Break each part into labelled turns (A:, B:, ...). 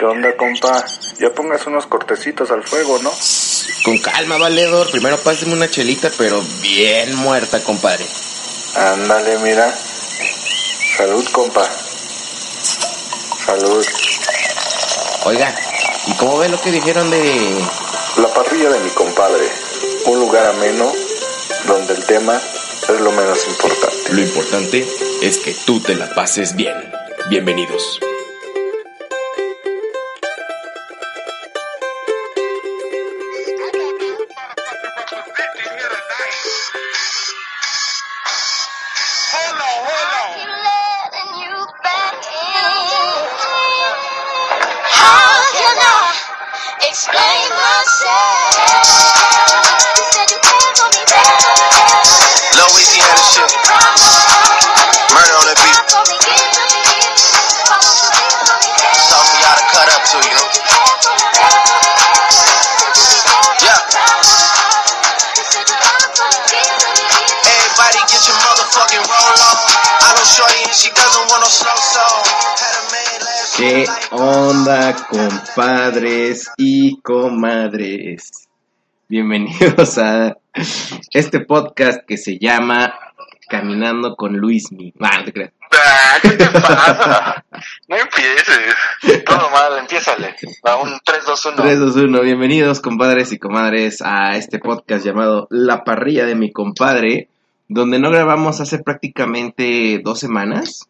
A: ¿Qué onda, compa? Ya pongas unos cortecitos al fuego, ¿no?
B: Con calma, valedor. Primero páseme una chelita, pero bien muerta, compadre.
A: Ándale, mira. Salud, compa. Salud.
B: Oiga, ¿y cómo ve lo que dijeron de...
A: La parrilla de mi compadre. Un lugar ameno donde el tema es lo menos importante.
B: Lo importante es que tú te la pases bien. Bienvenidos. ¿Qué onda, compadres y comadres? Bienvenidos a este podcast que se llama Caminando con Luismi. Ah, te creas.
A: Ah, ¿Qué te pasa? No empieces. Todo mal, empiézale. A un 3, 2, 1.
B: 3, 2, 1. Bienvenidos, compadres y comadres, a este podcast llamado La parrilla de mi compadre, donde no grabamos hace prácticamente dos semanas.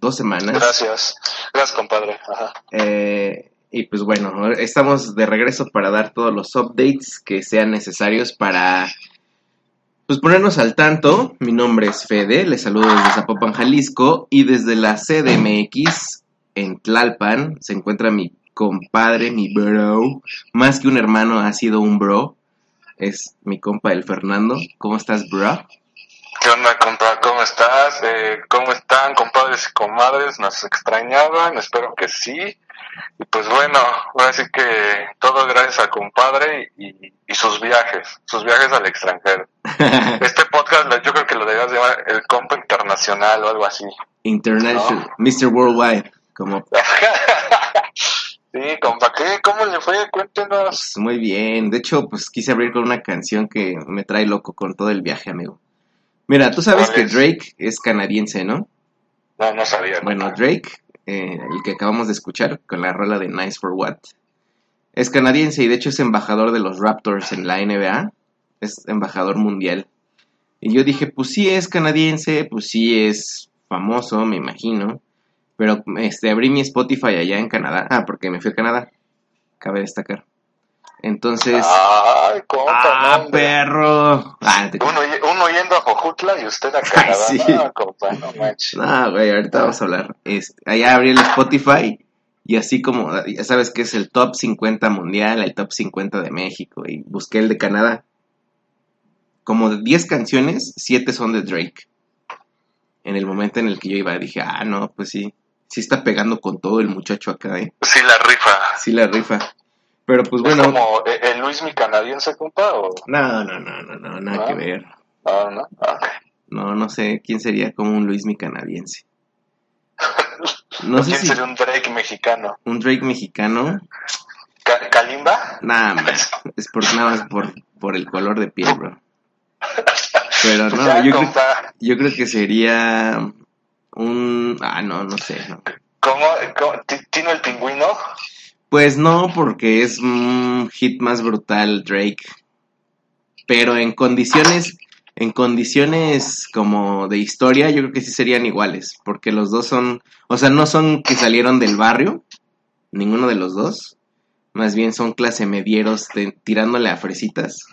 B: Dos semanas.
A: Gracias. Gracias, compadre. Ajá.
B: Eh, y pues bueno, estamos de regreso para dar todos los updates que sean necesarios para pues ponernos al tanto. Mi nombre es Fede, les saludo desde Zapopan, Jalisco, y desde la CDMX en Tlalpan se encuentra mi compadre, mi bro, más que un hermano, ha sido un bro. Es mi compa el Fernando. ¿Cómo estás, bro?
A: ¿Qué onda, compa? ¿Cómo estás? Eh, ¿Cómo están, compadres y comadres? ¿Nos extrañaban? Espero que sí. Y pues bueno, ahora sí que todo gracias al compadre y, y sus viajes, sus viajes al extranjero. Este podcast yo creo que lo debías llamar el compa internacional o algo así.
B: International, Mr. Worldwide, como
A: sí, compa, ¿qué? ¿Cómo le fue? Cuéntenos.
B: Pues, muy bien. De hecho, pues quise abrir con una canción que me trae loco con todo el viaje, amigo. Mira, tú sabes
A: ¿Cuál
B: que? Drake es canadiense, ¿no?
A: No, no sabía.
B: Bueno. Drake, eh, el que acabamos de escuchar con la rola de Nice for What, es canadiense y de hecho es embajador de los Raptors en la NBA. Es embajador mundial. Y yo dije, pues sí es canadiense, pues sí es famoso, me imagino. Pero este, abrí mi Spotify allá en Canadá. Ah, porque me fui a Canadá. Cabe destacar. Entonces...
A: Ay, compa,
B: ¡Ah,
A: no,
B: perro! Ah, te-
A: uno yendo a Jojutla y usted a Canadá.
B: sí.
A: No, compa, no manches.
B: No, güey, ahorita vamos a hablar. Este, allá abrí el Spotify y así como, ya sabes que es el top 50 mundial, el top 50 de México y busqué el de Canadá. Como de 10 canciones, 7 son de Drake. En el momento en el que yo iba dije, ah, no, pues sí, sí está pegando con todo el muchacho acá, eh.
A: Sí, la rifa.
B: Sí la rifa. Pero pues
A: ¿Es
B: bueno,
A: como eh, el Luis mi canadiense, compa? O...
B: no, no, no, no, no, nada
A: ¿No?
B: que ver.
A: Ah, no. Ok.
B: No, no sé quién sería como un Luis mi canadiense. No sé
A: ¿Quién
B: si
A: sería un Drake mexicano?
B: un Drake mexicano.
A: Ca- ¿Kalimba?
B: Nada más. Es por, nada más por, por el color de piel, bro. Pero no,
A: ya,
B: yo creo, yo creo que sería un... Ah, no, no sé. no.
A: ¿Cómo, cómo- ti- ¿Tino el pingüino?
B: Pues no, porque es un hit más brutal Drake. Pero en condiciones, en condiciones como de historia, yo creo que sí serían iguales. Porque los dos son, o sea, no son que salieron del barrio, ninguno de los dos. Más bien son clase medieros de- tirándole a fresitas.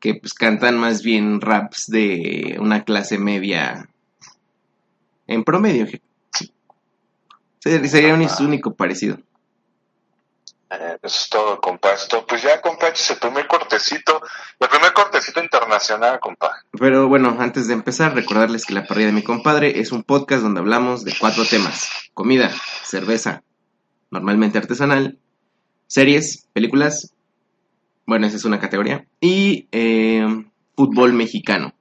B: Que pues cantan más bien raps de una clase media. En promedio. Sería sería un único parecido.
A: Eh, eso es todo, compa. Esto, pues ya, compa, es el primer cortecito. El primer cortecito internacional, compa.
B: Pero bueno, antes de empezar, recordarles que La Parrilla de mi compadre es un podcast donde hablamos de cuatro temas: comida, cerveza, normalmente artesanal, series, películas, bueno, esa es una categoría, y eh, fútbol mexicano,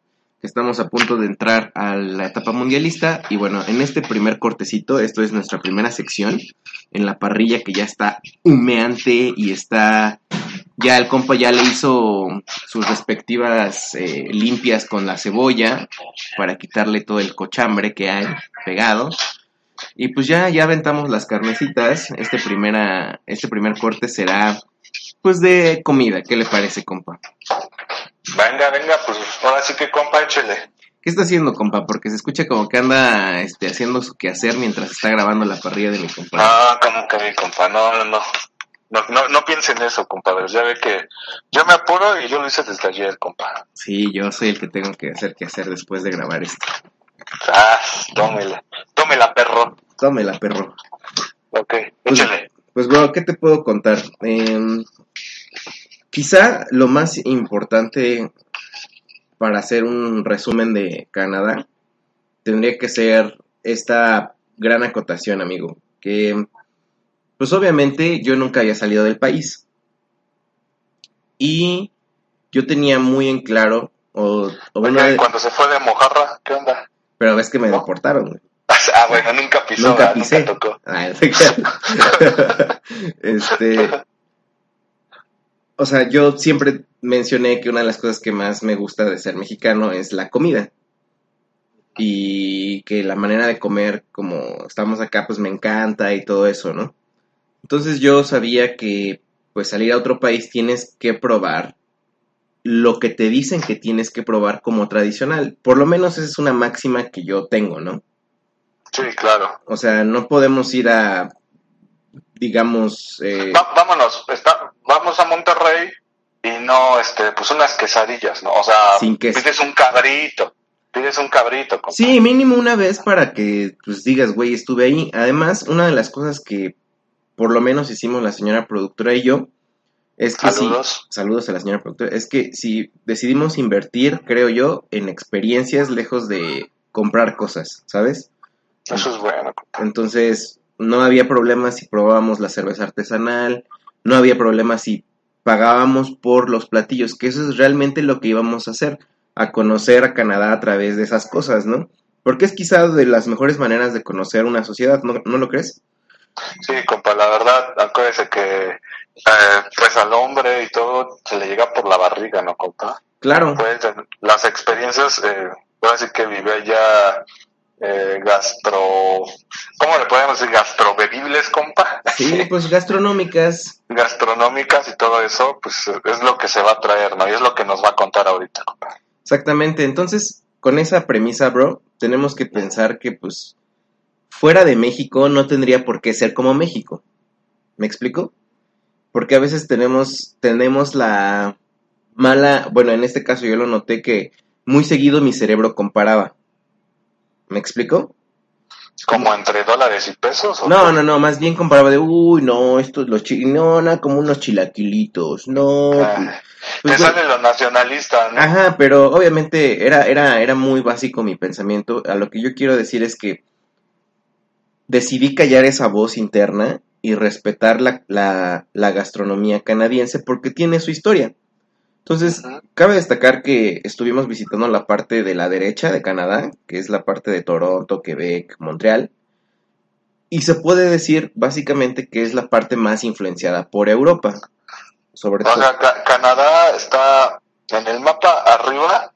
B: Estamos a punto de entrar a la etapa mundialista y bueno, en este primer cortecito, esto es nuestra primera sección, en la parrilla que ya está humeante y está, ya el compa ya le hizo sus respectivas eh, limpias con la cebolla para quitarle todo el cochambre que hay pegado. Y pues ya, ya aventamos las carnecitas. Este, primera, este primer corte será pues de comida. ¿Qué le parece, compa?
A: Venga, venga, pues ahora sí que compa, échele.
B: ¿Qué está haciendo, compa? Porque se escucha como que anda este, haciendo su quehacer mientras está grabando la parrilla de mi compa.
A: No, como que mi compa, no, no, no. No, no, no piense en eso, compadre. Ya ve que yo me apuro y yo lo hice desde ayer, compa.
B: Sí, yo soy el que tengo que hacer que hacer después de grabar esto.
A: Ah, tómela. Tómela, perro.
B: Tómela, perro.
A: Ok,
B: Pues,
A: échale.
B: pues, bro, ¿qué te puedo contar? Em, quizá lo más importante para hacer un resumen de Canadá tendría que ser esta gran acotación, amigo. Que, pues obviamente yo nunca había salido del país. Y yo tenía muy en claro, o, o una
A: Oiga, ¿y
B: de-
A: cuando se fue de mojarra, ¿qué onda?
B: pero ves que me deportaron, güey.
A: Ah, bueno, nunca pisó,
B: Nunca pisé.
A: nunca tocó.
B: Ah, este. O sea, yo siempre mencioné que una de las cosas que más me gusta de ser mexicano es la comida. Y que la manera de comer, como estamos acá, pues me encanta y todo eso, ¿no? Entonces yo sabía que, pues salir a otro país tienes que probar lo que te dicen que tienes que probar como tradicional. Por lo menos esa es una máxima que yo tengo, ¿no?
A: Sí, claro.
B: O sea, no podemos ir a, digamos, eh,
A: Va- vámonos, está, vamos a Monterrey y no, este, pues unas quesadillas, ¿no? O sea,
B: Sin queso.
A: pides un cabrito, pides un cabrito.
B: sí, mínimo una vez para que, pues digas, güey, estuve ahí. Además, una de las cosas que por lo menos hicimos la señora productora y yo, es que
A: Saludos.
B: si, saludos a la señora productora, es que si decidimos invertir, creo yo, en experiencias lejos de comprar cosas, ¿sabes?
A: Eso es bueno.
B: Entonces, no había problema si probábamos la cerveza artesanal, no había problema si pagábamos por los platillos, que eso es realmente lo que íbamos a hacer, a conocer a Canadá a través de esas cosas, ¿no? Porque es quizá de las mejores maneras de conocer una sociedad, ¿no, ¿no lo crees?
A: Sí, compa, la verdad, acuérdese que, eh, pues al hombre y todo se le llega por la barriga, ¿no, compa?
B: Claro,
A: Pues las experiencias, eh, voy a decir que vive ya eh, gastro, ¿cómo le podemos decir? Gastrobebibles, compa.
B: sí, pues gastronómicas,
A: Gastronómicas y todo eso, pues es lo que se va a traer, ¿no? Y es lo que nos va a contar ahorita, compa.
B: exactamente. Entonces, con esa premisa, bro, tenemos que pensar que, pues, fuera de México no tendría por qué ser como México. ¿Me explico? Porque a veces tenemos, tenemos la mala, bueno, en este caso yo lo noté que muy seguido mi cerebro comparaba. ¿Me explico?
A: Como entre dólares y pesos. ¿o
B: No,
A: qué?
B: no, no, más bien comparaba de, uy, no, estos los chi no, no, como unos chilaquilitos, no.
A: Ah,
B: pues,
A: Te
B: pues,
A: sale lo nacionalista, ¿no?
B: Ajá, pero obviamente era, era, era muy básico mi pensamiento. A lo que yo quiero decir es que decidí callar esa voz interna y respetar la, la, la gastronomía canadiense porque tiene su historia. Entonces, cabe destacar que estuvimos visitando la parte de la derecha de Canadá, que es la parte de Toronto, Quebec, Montreal. Y se puede decir básicamente que es la parte más influenciada por Europa. Sobre
A: O
B: todo.
A: sea, Ca- Canadá está en el mapa arriba,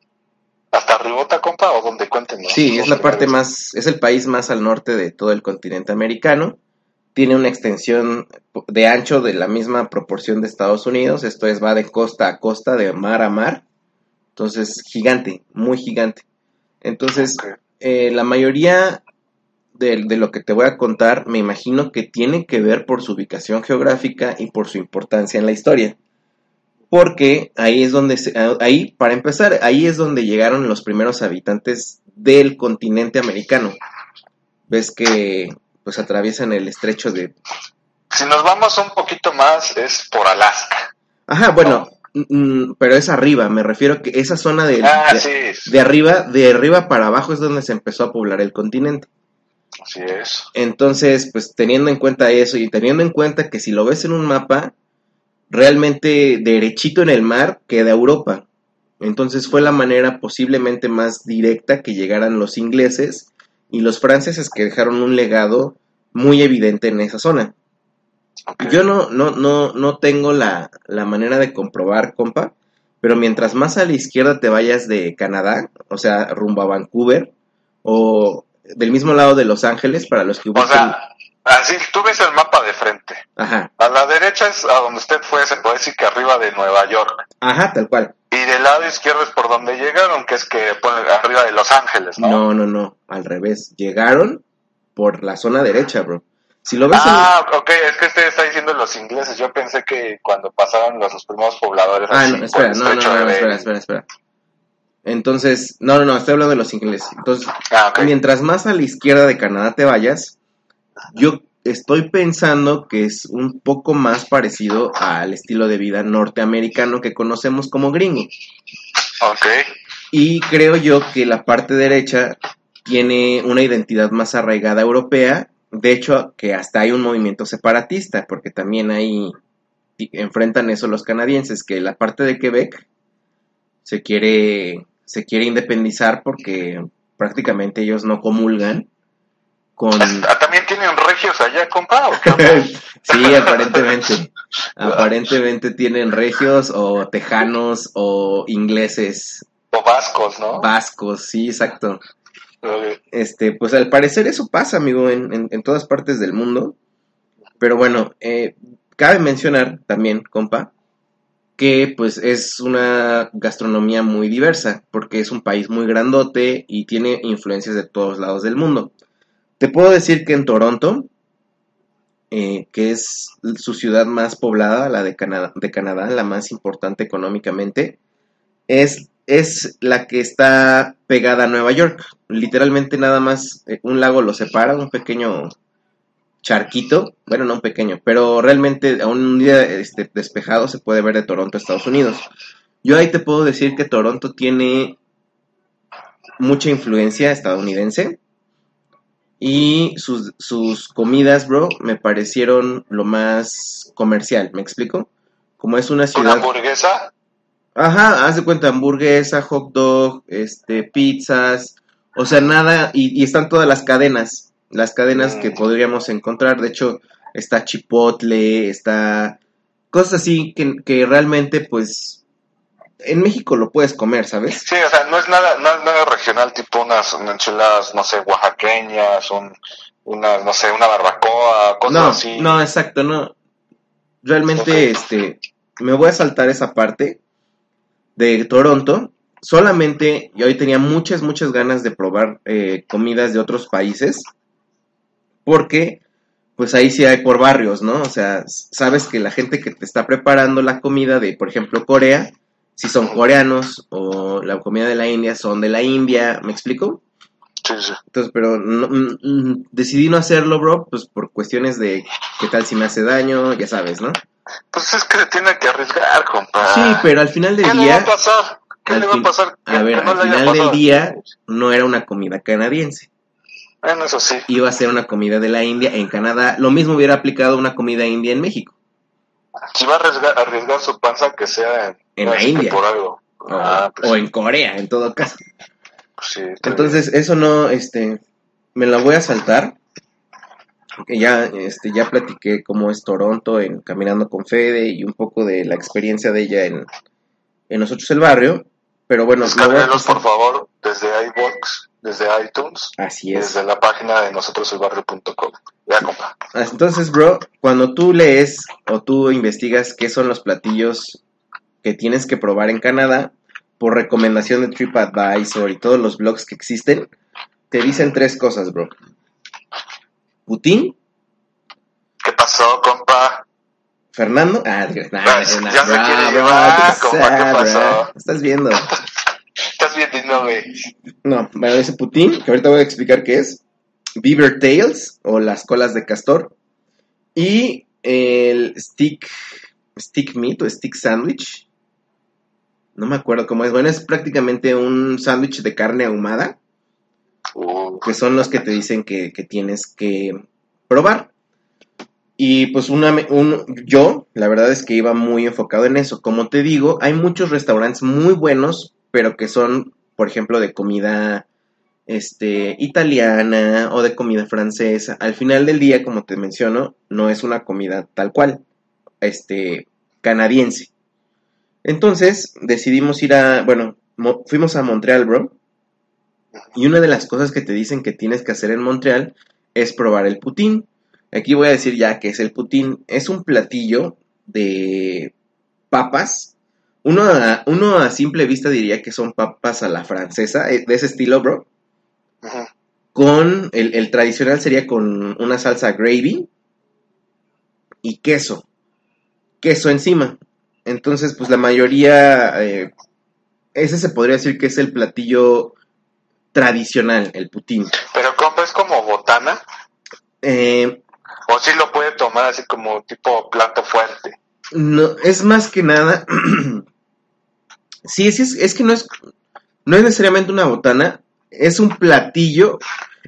A: hasta arribota, compa, o donde cuéntenos.
B: Sí, es la parte más, es el país más al norte de todo el continente americano. Tiene una extensión de ancho de la misma proporción de Estados Unidos, esto es, va de costa a costa, de mar a mar. Entonces, gigante, muy gigante. Entonces, eh, la mayoría de, de lo que te voy a contar, me imagino que tiene que ver por su ubicación geográfica y por su importancia en la historia. Porque ahí es donde, se- ahí, para empezar, ahí es donde llegaron los primeros habitantes del continente americano. Ves que pues atraviesan el estrecho de...
A: Si nos vamos un poquito más, es por Alaska.
B: Ajá, bueno, mm, pero es arriba, me refiero que esa zona de,
A: Ah,
B: de,
A: sí,
B: de arriba, de arriba para abajo es donde se empezó a poblar el continente.
A: así es.
B: Entonces, pues teniendo en cuenta eso y teniendo en cuenta que si lo ves en un mapa, realmente derechito en el mar queda Europa. Entonces fue la manera posiblemente más directa que llegaran los ingleses y los franceses que dejaron un legado muy evidente en esa zona. Yo no, no, no, no tengo la, la manera de comprobar, compa, pero mientras más a la izquierda te vayas de Canadá, o sea, rumbo a Vancouver, o del mismo lado de Los Ángeles, para los que
A: O sea, así tú ves el mapa de frente.
B: Ajá,
A: A la derecha es a donde usted fue, se puede decir que arriba de Nueva York.
B: ajá, tal cual.
A: Y del lado izquierdo es por donde llegaron, que es que arriba de Los Ángeles, ¿no?
B: No, no, no, al revés. Llegaron por la zona derecha, bro. Si lo ves en-
A: Ah, ok, es que usted está diciendo los ingleses. Yo pensé que cuando pasaron los, los primeros pobladores.
B: Ah,
A: así
B: no, espera, no, no,
A: estrecho
B: no,
A: de
B: no, espera, espera, espera. Entonces, no, no, no, estoy hablando de los ingleses. Entonces,
A: Ah,
B: mientras más a la izquierda de Canadá te vayas, yo estoy pensando que es un poco más parecido al estilo de vida norteamericano que conocemos como gringo.
A: Ok.
B: Y creo yo que la parte derecha tiene una identidad más arraigada europea. De hecho, que hasta hay un movimiento separatista, porque también ahí enfrentan eso los canadienses, que la parte de Quebec se quiere, se quiere independizar porque prácticamente ellos no comulgan con...
A: Ah, ¿También tienen regios allá, compa? ¿o qué
B: sí, aparentemente. Aparentemente tienen regios o tejanos o ingleses,
A: o vascos, ¿no?
B: vascos, sí, exacto. Este, pues al parecer eso pasa, amigo, en, en- en todas partes del mundo. Pero bueno, eh, cabe mencionar también, compa, que pues es una gastronomía muy diversa, porque es un país muy grandote y tiene influencias de todos lados del mundo. Te puedo decir que en Toronto, eh, que es su ciudad más poblada, la de Canadá, de Canadá, la más importante económicamente, es, es la que está pegada a Nueva York. Literalmente nada más eh, un lago lo separa, un pequeño charquito, bueno, no un pequeño, pero realmente a un día este, despejado se puede ver de Toronto, Estados Unidos. Yo ahí te puedo decir que Toronto tiene mucha influencia estadounidense y sus, sus comidas, bro, me parecieron lo más comercial, ¿me explico? Como es una
A: ¿Una
B: ciudad...
A: hamburguesa?
B: Ajá, haz de cuenta, hamburguesa, hot dog, este, pizzas, o sea, nada, y, y están todas las cadenas, las cadenas que
A: Mm.
B: podríamos encontrar, de hecho, está Chipotle, está cosas así que, que realmente, pues, en México lo puedes comer, ¿sabes?
A: Sí, o sea, no es nada, no es nada regional, tipo unas, enchiladas, no sé, oaxaqueñas, un, unas, no sé, una barbacoa, cosas
B: No,
A: así.
B: no, exacto, no. Realmente, este, me voy a saltar esa parte de Toronto. Solamente yo hoy tenía muchas, muchas ganas de probar eh, comidas de otros países. Porque, pues ahí sí hay por barrios, ¿no? O sea, sabes que la gente que te está preparando la comida de, por ejemplo, Corea, si son coreanos, o la comida de la India son de la India, ¿me explico?
A: Sí, sí.
B: Entonces, pero no- mm, mm, decidí no hacerlo, bro, pues por cuestiones de qué tal si me hace daño, ya sabes, ¿no?
A: Pues es que se tiene que arriesgar, compa.
B: Sí, pero al final del
A: ¿Qué le va
B: día,
A: a pasar? ¿Qué le va a pasar?
B: a ver,
A: no
B: al
A: le
B: final del día no era una comida canadiense,
A: Bueno, eso sí.
B: iba a ser una comida de la India en Canadá. Lo mismo hubiera aplicado una comida india en México.
A: Si va a arriesgar, arriesgar su panza, que sea en,
B: la India.
A: por algo.
B: O,
A: Ah, pues
B: o
A: sí,
B: en Corea, en todo caso.
A: pues sí,
B: Entonces, eso no, este, me la voy a saltar. Ya, este, ya platiqué cómo es Toronto en Caminando con Fede y un poco de la experiencia de ella en, en Nosotros el Barrio. Pero bueno,
A: Descárguelos,
B: pasar-
A: por favor, desde iBox, desde iTunes,
B: Así es.
A: desde la página de nosotroselbarrio.com. Ya, compa.
B: Entonces, bro, cuando tú lees o tú investigas qué son los platillos que tienes que probar en Canadá, por recomendación de TripAdvisor y todos los blogs que existen, te dicen tres cosas, bro. Putin,
A: ¿Qué pasó, compa?
B: Fernando. Ah,
A: Ah, ya se quiere llevar,
B: ¿qué
A: compa, ¿qué
B: pasa,
A: pasó?
B: bro? Estás viendo.
A: Estás viendo, güey.
B: No, bueno, ese Putin, que ahorita voy a explicar qué es. Beaver Tails, o las colas de castor. Y el stick, stick meat o stick sandwich. No me acuerdo cómo es. Bueno, es prácticamente un sándwich de carne ahumada,
A: Uh,
B: que son los que te dicen que, que tienes que probar. Y pues una, un, yo, la verdad es que iba muy enfocado en eso. Como te digo, hay muchos restaurantes muy buenos, pero que son, por ejemplo, de comida este, italiana o de comida francesa. Al final del día, como te menciono, no es una comida tal cual, este, canadiense. Entonces decidimos ir a, bueno, mo- fuimos a Montreal, bro. Y una de las cosas que te dicen que tienes que hacer en Montreal es probar el poutine. Aquí voy a decir ya que es el poutine. Es un platillo de papas. Uno a, uno a simple vista diría que son papas a la francesa, eh, de ese estilo, bro. Con el, el tradicional sería con una salsa gravy y queso. Queso encima. Entonces, pues la mayoría, eh, ese se podría decir que es el platillo tradicional, el poutine.
A: Pero compa, es como botana.
B: Eh,
A: O si lo puede tomar así como tipo plato fuerte.
B: No, es más que nada. sí, sí, es, es que no es, no es necesariamente una botana, es un platillo.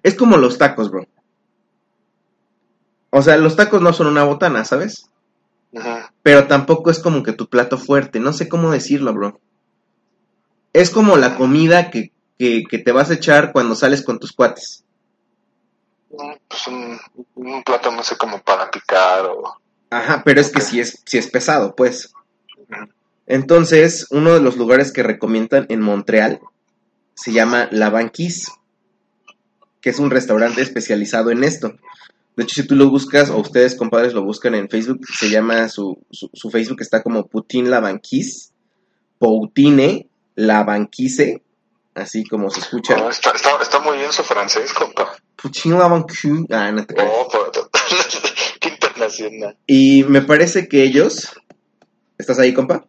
B: Es como los tacos, bro. O sea, los tacos no son una botana, ¿sabes?
A: Ujú.
B: Pero tampoco es como que tu plato fuerte, no sé cómo decirlo, bro. Es como la comida que, que, que te vas a echar cuando sales con tus cuates.
A: Mm, Pues un, un plato no sé como para picar o...
B: Ajá, pero es que sí es, sí es pesado, pues. Entonces, uno de los lugares que recomiendan en Montreal se llama La Banquise, que es un restaurante especializado en esto. De hecho, si tú lo buscas, o ustedes, compadres, lo buscan en Facebook, se llama, su, su, su Facebook está como Poutine La Banquise, Poutine La Banquise, así como se escucha.
A: No, está, está, está muy bien su francés, compa.
B: Poutine La Banquise, ah, no te.
A: Oh, pero- internacional.
B: Y me parece que ellos, ¿estás ahí, compa?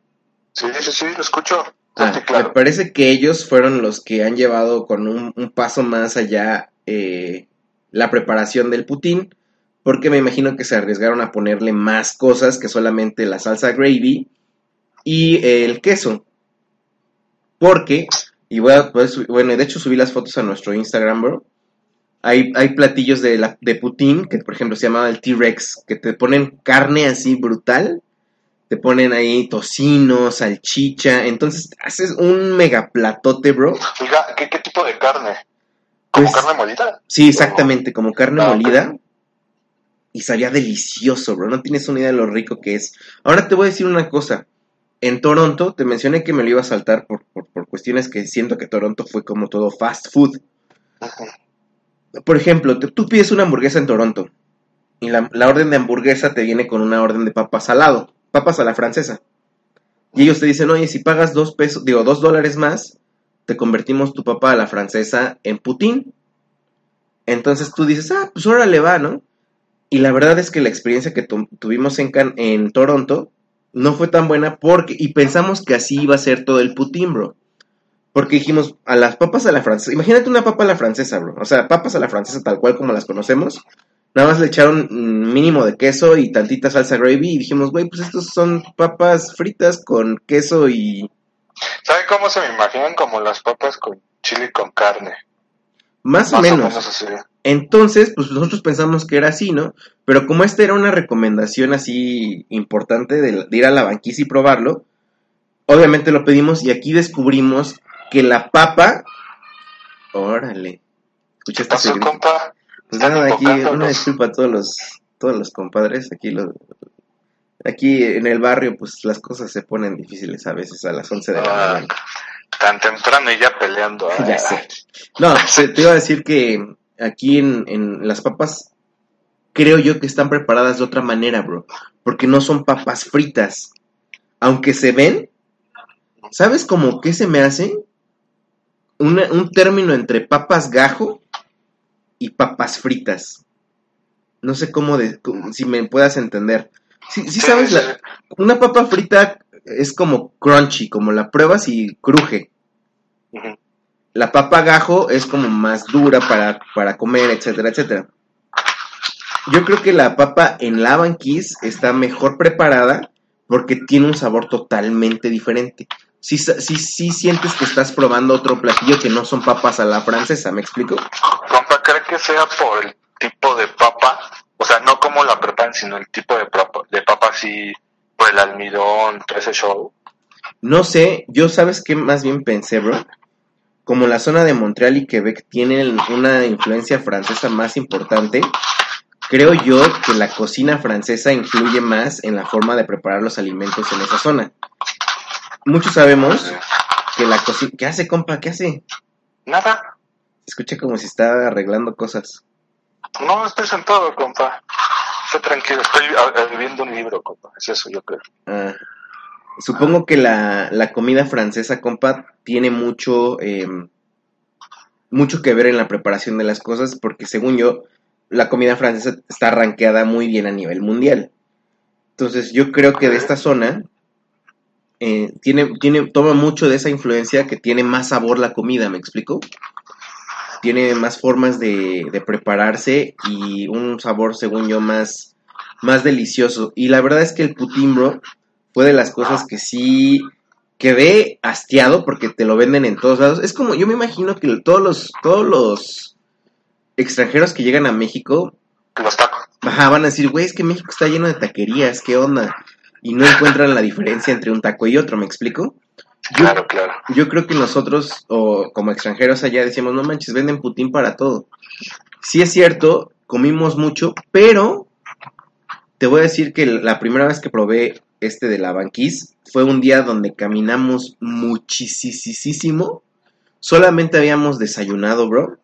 A: Sí, sí, sí, lo escucho.
B: Ah, Me parece que ellos fueron los que han llevado con un, un paso más allá eh, la preparación del putín, porque me imagino que se arriesgaron a ponerle más cosas que solamente la salsa gravy y el queso. Porque, y voy a, su- bueno, de hecho subí las fotos a nuestro Instagram, bro. Hay, hay platillos de, la, de putín, que por ejemplo se llamaba el T-Rex, que te ponen carne así brutal te ponen ahí tocino, salchicha, entonces haces un mega platote, bro.
A: Oiga, ¿qué, qué tipo de carne? ¿Como
B: Pues-
A: carne molida?
B: Sí, exactamente, como carne
A: Ah,
B: molida. Y sabía delicioso, bro. No tienes una idea de lo rico que es. Ahora te voy a decir una cosa. En Toronto, te mencioné que me lo iba a saltar por, por, por cuestiones que siento que Toronto fue como todo fast food.
A: Ujú.
B: Por ejemplo, tú pides una hamburguesa en Toronto. Y la, orden de hamburguesa te viene con una orden de papas salado. Papas a la francesa. Y ellos te dicen, oye, si pagas dos pesos, digo, dos dólares más, te convertimos tu papa a la francesa en putín. Entonces tú dices, ah, pues órale va, ¿no? Y la verdad es que la experiencia que tu- tuvimos en, en Toronto no fue tan buena porque, y pensamos que así iba a ser todo el putín, bro. Porque dijimos, a las papas a la francesa, imagínate una papa a la francesa, bro. O sea, papas a la francesa tal cual como las conocemos. Nada más le echaron mínimo de queso y tantita salsa gravy y dijimos, güey, pues estos son papas fritas con queso y
A: ¿Sabe cómo se me imaginan? Como las papas con chile con carne.
B: más,
A: Más
B: o menos.
A: así.
B: Entonces, pues nosotros pensamos que era así, ¿no? Pero como esta era una recomendación así importante de, de ir a la banquisa y probarlo, obviamente lo pedimos y aquí descubrimos que la papa... Órale. ¿Escuchaste ese
A: Pasó, compa.
B: Pues nada, aquí una
A: los-
B: disculpa a todos los, todos los compadres, aquí lo, aquí en el barrio pues las cosas se ponen difíciles a veces a las 11 de la
A: Ah,
B: mañana.
A: tan temprano y ya peleando. ah.
B: Ya sé. No, te, te iba a decir que aquí en, en las papas creo yo que están preparadas de otra manera, bro, porque no son papas fritas. Aunque se ven, ¿sabes como qué se me hace? Una- un término entre papas gajo y papas fritas. No sé cómo, de, cómo- si me puedas entender. Sí, sabes, la- una papa frita es como crunchy, como la pruebas y cruje. La papa gajo es como más dura para, para comer, etcétera, etcétera. Yo creo que la papa en la banquise está mejor preparada porque tiene un sabor totalmente diferente. Sí, sí, sí sientes que estás probando otro platillo que no son papas a la francesa, ¿me explico?
A: Compa, ¿cree que sea por el tipo de papa O sea, no cómo la preparan, sino el tipo de, papa- de papa así, pues el almidón, todo ese show.
B: No sé, yo sabes qué más bien pensé, bro. Como la zona de Montreal y Quebec tienen una influencia francesa más importante, creo yo que la cocina francesa influye más en la forma de preparar los alimentos en esa zona. Muchos sabemos que la cocina... ¿Qué hace, compa? ¿Qué hace?
A: Nada.
B: Se escucha como si está arreglando cosas.
A: No, estoy sentado, compa. Estoy tranquilo, estoy ah, eh, viendo un libro, compa. Es eso, yo creo.
B: Ah, supongo que la, la comida francesa, compa, tiene mucho, eh, mucho que ver en la preparación de las cosas, porque según yo, la comida francesa está rankeada muy bien a nivel mundial. Entonces, yo creo que de esta zona eh, tiene, tiene, toma mucho de esa influencia que tiene más sabor la comida, ¿me explico? Tiene más formas de, de prepararse y un sabor, según yo, más, más delicioso. Y la verdad es que el putín, bro, fue de las cosas que sí quedé hastiado porque te lo venden en todos lados. Es como, yo me imagino que todos los, todos los extranjeros que llegan a México,
A: Los tacos.
B: ajá, van a decir, güey, es que México está lleno de taquerías, ¿qué onda? Y no encuentran la diferencia entre un taco y otro, ¿me explico? Yo,
A: Claro, claro.
B: yo creo que nosotros, o como extranjeros allá, decíamos, no manches, venden putín para todo. Sí es cierto, comimos mucho, pero te voy a decir que la primera vez que probé este de la banquís fue un día donde caminamos muchísimo. Solamente habíamos desayunado, bro.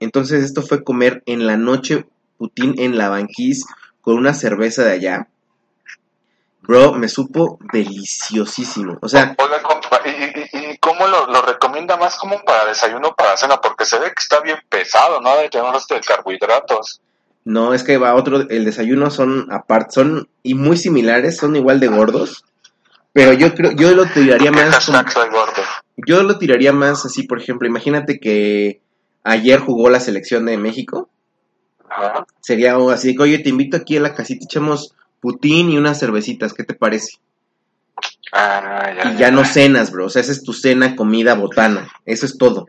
B: Entonces esto fue comer en la noche putín en la banquís con una cerveza de allá. Bro, me supo deliciosísimo. O sea,
A: Oiga, compa, ¿y, y, y cómo lo, lo recomienda más como para desayuno o para cena? Porque se ve que está bien pesado, ¿no? De tener de carbohidratos.
B: No, es que va otro, el desayuno son aparte, son y muy similares, son igual de gordos, pero yo creo, yo lo tiraría
A: ¿Qué
B: más, como-
A: gordo?
B: yo lo tiraría más así, por ejemplo, imagínate que ayer jugó la selección de México,
A: Ajá.
B: sería así, de que, oye, te invito aquí a la casita, echamos putín y unas cervecitas, ¿qué te parece?
A: Ah, ya,
B: Y ya no cenas, bro, o sea, esa es tu cena, comida, botana, eso es todo.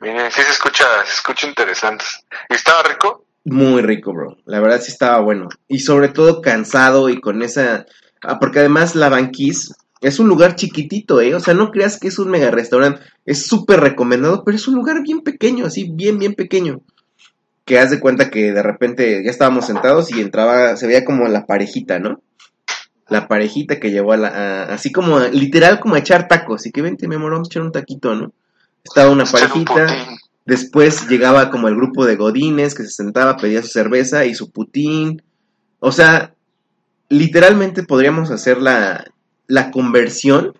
A: Miren, sí se escucha, se escucha interesante. ¿Y estaba rico?
B: Muy rico, bro. La verdad sí estaba bueno. Y sobre todo cansado y con esa... Ah, porque además la Banquís es un lugar chiquitito, ¿eh? O sea, no creas que es un mega restaurante. Es súper recomendado, pero es un lugar bien pequeño, así, bien, bien pequeño. Que haz de cuenta que de repente ya estábamos sentados y entraba, se veía como la parejita, ¿no? La parejita que llevó a la... a- así como, literal, como a echar tacos. Y que vente, mi amor, vamos a echar un taquito, ¿no? Estaba una parejita... Después llegaba como el grupo de godines que se sentaba, pedía su cerveza y su putín. O sea, literalmente podríamos hacer la, la conversión.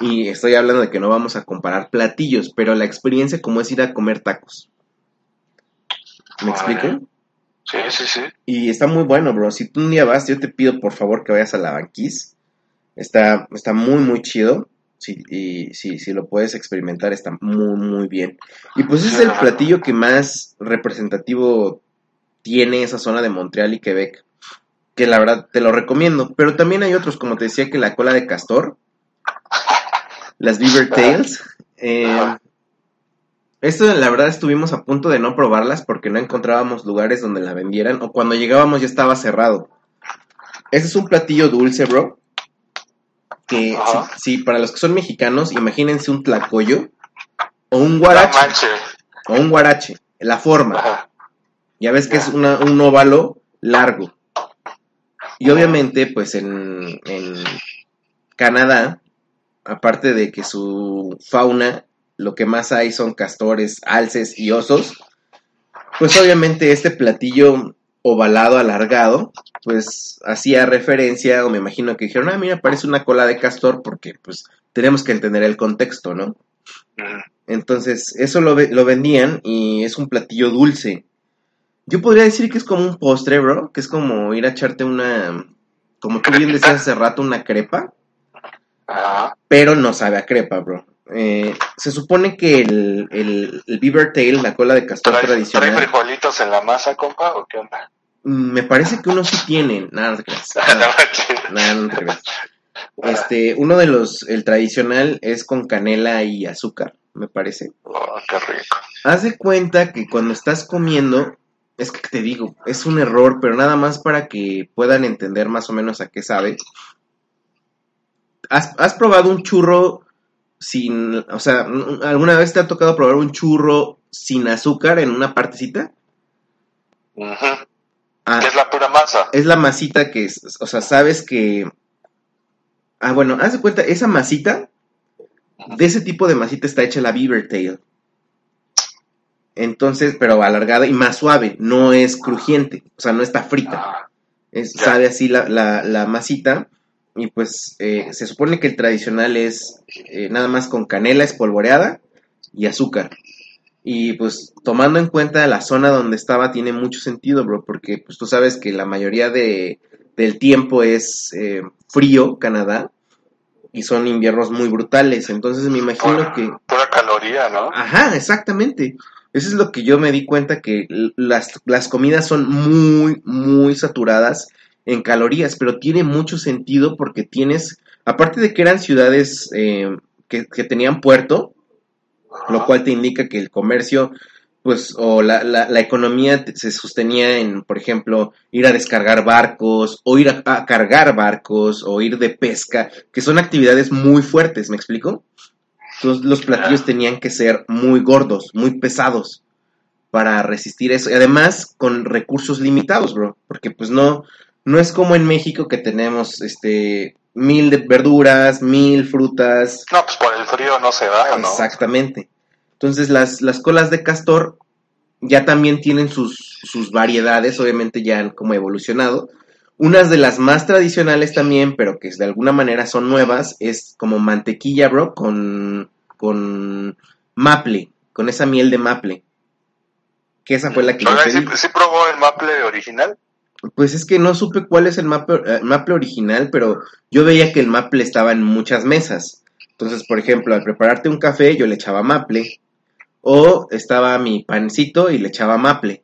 B: Y estoy hablando de que no vamos a comparar platillos, pero la experiencia como es ir a comer tacos. ¿Me explico?
A: Sí, sí, sí.
B: Y está muy bueno, bro. Si tú un día vas, yo te pido por favor que vayas a la banquís. Está, está muy, muy chido. Sí, y si, lo puedes experimentar, está muy, muy bien. Y pues es el platillo que más representativo tiene esa zona de Montreal y Quebec. Que la verdad te lo recomiendo. Pero también hay otros, como te decía, que la cola de castor. Las beaver tails. Eh. Esto la verdad estuvimos a punto de no probarlas porque no encontrábamos lugares donde la vendieran o cuando llegábamos ya estaba cerrado. Ese es un platillo dulce, bro. Que si, si para los que son mexicanos, imagínense un tlacoyo o un guarache. O un guarache. La forma.
A: Ajá.
B: Ya ves que es una- un óvalo largo. Y obviamente, pues en, en Canadá, aparte de que su fauna, lo que más hay son castores, alces y osos, pues obviamente este platillo ovalado, alargado, pues hacía referencia, o me imagino que dijeron, ah, mira, parece una cola de castor, porque pues tenemos que entender el contexto, ¿no? Entonces, eso lo, lo vendían y es un platillo dulce. Yo podría decir que es como un postre, bro, que es como ir a echarte una, como tú bien decías hace rato, una crepa, pero no sabe a crepa, bro. Eh, se supone que el, el, el beaver tail, la cola de castor
A: ¿Trae, ¿Trae
B: tradicional,
A: frijolitos en la masa, compa, o qué onda?
B: mm, me parece que uno sí tiene, nada, no te creas. Nada, no te creas. Este, uno de los, el tradicional es con canela y azúcar, me parece.
A: Oh, qué rico.
B: Haz de cuenta que cuando estás comiendo, es que te digo, es un error, pero nada más para que puedan entender más o menos a qué sabe. ¿Has, has probado un churro sin, o sea, alguna vez te ha tocado probar un churro sin azúcar en una partecita? Ah,
A: Que es la pura masa.
B: es la masita que, es- o sea, sabes que... Ah, bueno, haz de cuenta, esa masita, de ese tipo de masita está hecha la Beaver Tail. Entonces, pero alargada y más suave, no es crujiente, o sea, no está frita.
A: Ah,
B: Es, sabe así la, la, la masita y pues eh, se supone que el tradicional es eh, nada más con canela espolvoreada y azúcar. Y pues tomando en cuenta la zona donde estaba tiene mucho sentido, bro, porque pues tú sabes que la mayoría de, del tiempo es eh, frío, Canadá, y son inviernos muy brutales. Entonces me imagino
A: pura,
B: que...
A: pura caloría, ¿no?
B: Ajá, exactamente. Eso es lo que yo me di cuenta que las, las comidas son muy, muy saturadas en calorías, pero tiene mucho sentido porque tienes, aparte de que eran ciudades eh, que, que tenían puerto, lo cual te indica que el comercio, pues, o la, la, la economía se sostenía en, por ejemplo, ir a descargar barcos, o ir a, a cargar barcos, o ir de pesca, que son actividades muy fuertes, ¿me explico? Entonces los platillos tenían que ser muy gordos, muy pesados para resistir eso. Y además con recursos limitados, bro. Porque pues no, no es como en México que tenemos este mil de verduras, mil frutas.
A: No, pues por el frío no se da, ¿no?
B: Exactamente. Entonces las, las colas de castor ya también tienen sus, sus variedades, obviamente ya han como evolucionado. Unas de las más tradicionales también, pero que de alguna manera son nuevas, es como mantequilla, bro, con, con maple, con esa miel de maple. Que esa fue la que yo
A: ¿sí, sí probó el maple original?
B: Pues es que no supe cuál es el maple, eh, maple original, pero yo veía que el maple estaba en muchas mesas. Entonces, por ejemplo, al prepararte un café, yo le echaba maple. O estaba mi pancito y le echaba maple.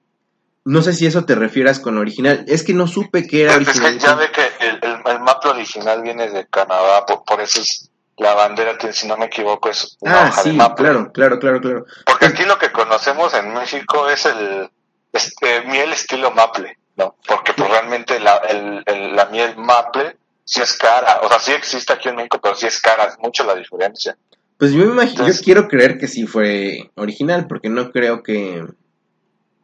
B: No sé si eso te refieras con original. Es que no supe que era
A: Es que
B: original.
A: ya ve que el, el, el maple original viene de Canadá, por, por eso es la bandera que, si no me equivoco, es una
B: Ah,
A: hoja de
B: sí,
A: maple.
B: claro, claro, claro, claro.
A: Porque aquí lo que conocemos en México es el este, miel estilo maple, ¿no? Porque pues realmente la, el, el- la miel maple sí es cara, o sea, sí existe aquí en México, pero sí es cara, es mucho la diferencia.
B: Pues yo me imagino, yo quiero creer que sí fue original, porque no creo que...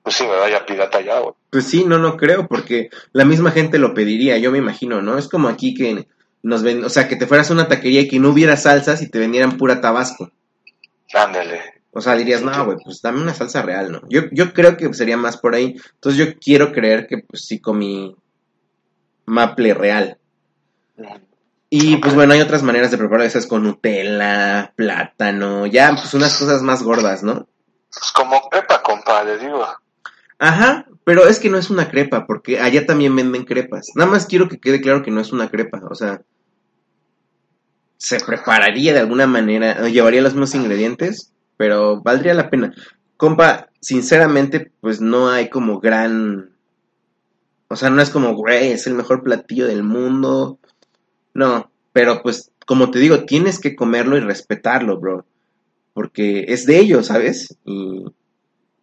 A: Pues sí, ¿verdad? Ya pirata ya, güey.
B: Pues sí, no, no creo, porque la misma gente lo pediría, yo me imagino, ¿no? Es como aquí que nos ven, o sea, que te fueras a una taquería y que no hubiera salsas y te vendieran pura tabasco.
A: Ándele.
B: O sea, dirías, no, güey, pues dame una salsa real, ¿no? Yo, yo creo que sería más por ahí. Entonces yo quiero creer que pues sí comí maple real. Y pues bueno, hay otras maneras de preparar esas con Nutella, plátano, ya pues unas cosas más gordas, ¿no?
A: Pues como crepa, compa, le digo.
B: Ajá, pero es que no es una crepa, porque allá también venden crepas. Nada más quiero que quede claro que no es una crepa, o sea, se prepararía de alguna manera, llevaría los mismos ingredientes, pero valdría la pena. Compa, sinceramente, pues no hay como gran... O sea, no es como, güey, es el mejor platillo del mundo. No, pero pues, como te digo, tienes que comerlo y respetarlo, bro. Porque es de ellos, ¿sabes? Y,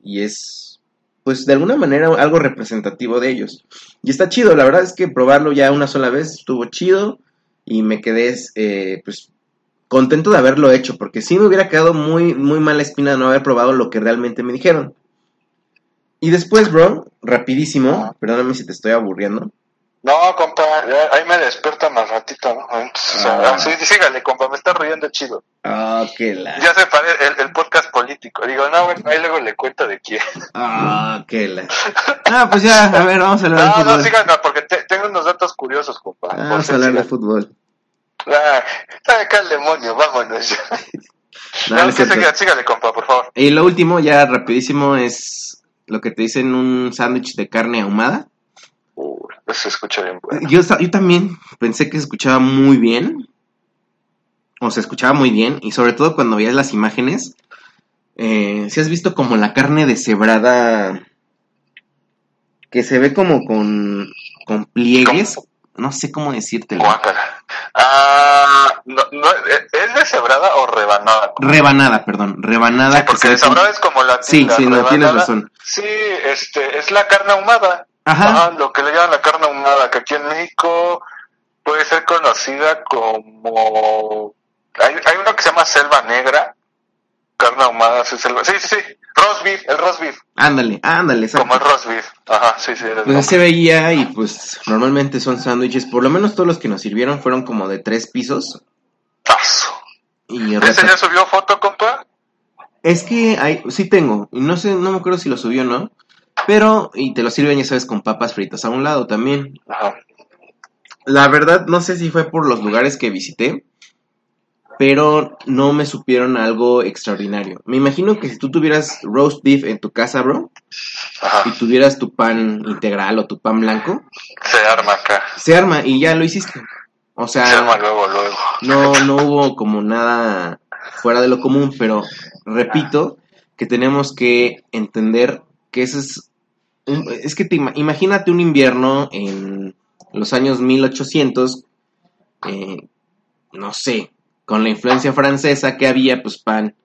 B: y es, pues, de alguna manera algo representativo de ellos. Y está chido, la verdad es que probarlo ya una sola vez estuvo chido y me quedé, eh, pues, contento de haberlo hecho, porque sí me hubiera quedado muy, muy mala espina de no haber probado lo que realmente me dijeron. Y después, bro, rapidísimo, perdóname si te estoy aburriendo.
A: No, compa, ahí me despierta más ratito, ¿no? Entonces,
B: Ah.
A: sí, sígale, compa, me está riendo chido.
B: Ah, qué la...
A: Ya se parece el, el podcast político. Digo, no, bueno, ahí luego le cuento de quién.
B: Ah, qué la... Ah, pues ya, a ver, vamos a hablar de
A: No,
B: fútbol.
A: no, síganos, porque te- tengo unos datos curiosos, compa.
B: Ah, vamos a hablar de fútbol.
A: Ah, sabe acá el demonio, vámonos. ya.
B: No,
A: No,
B: no
A: que siga- sígale, compa, por favor.
B: Y lo último, ya rapidísimo, es lo que te dicen un sándwich de carne ahumada.
A: Uh, eso se escucha bien bueno.
B: Yo, sa- yo también pensé que se escuchaba muy bien. O se escuchaba muy bien. Y sobre todo cuando veías las imágenes. Eh, si has visto como la carne deshebrada. Que se ve como con, con pliegues. No sé cómo decírtelo.
A: Guácala. Ah, no, no, ¿eh, ¿es deshebrada o rebanada?
B: Rebanada, perdón. Rebanada.
A: Sí, porque deshebrada es como la
B: Sí, sí, no, tienes razón.
A: Sí, este, es la carne ahumada.
B: Ajá.
A: Ajá, lo que le llaman la carne ahumada, que aquí en México puede ser conocida como... Hay, hay uno que se llama selva negra, carne ahumada, sí, selva... sí, sí, sí, roast beef, el roast beef,
B: Ándale, ándale, exacto.
A: como el roast beef, ajá, sí, sí,
B: Pues así se veía y pues normalmente son sándwiches, por lo menos todos los que nos sirvieron fueron como de tres pisos.
A: Tazo.
B: Y
A: ¿Ese ya subió foto, compa?
B: Es que hay, sí tengo, y no sé, no me acuerdo si lo subió o no, pero, y te lo sirven, ya sabes, con papas fritas a un lado también.
A: Ajá.
B: La verdad, no sé si fue por los lugares que visité, pero no me supieron algo extraordinario. Me imagino que si tú tuvieras roast beef en tu casa, bro,
A: Ajá.
B: y tuvieras tu pan integral o tu pan blanco,
A: Se arma acá.
B: se arma y ya lo hiciste. O
A: Se arma
B: sea,
A: luego, luego.
B: no, no hubo como nada fuera de lo común, pero repito que tenemos que entender que eso es... un- Es que te ima- imagínate un invierno en los años 1800, eh, no sé, con la influencia francesa que había, pues pan,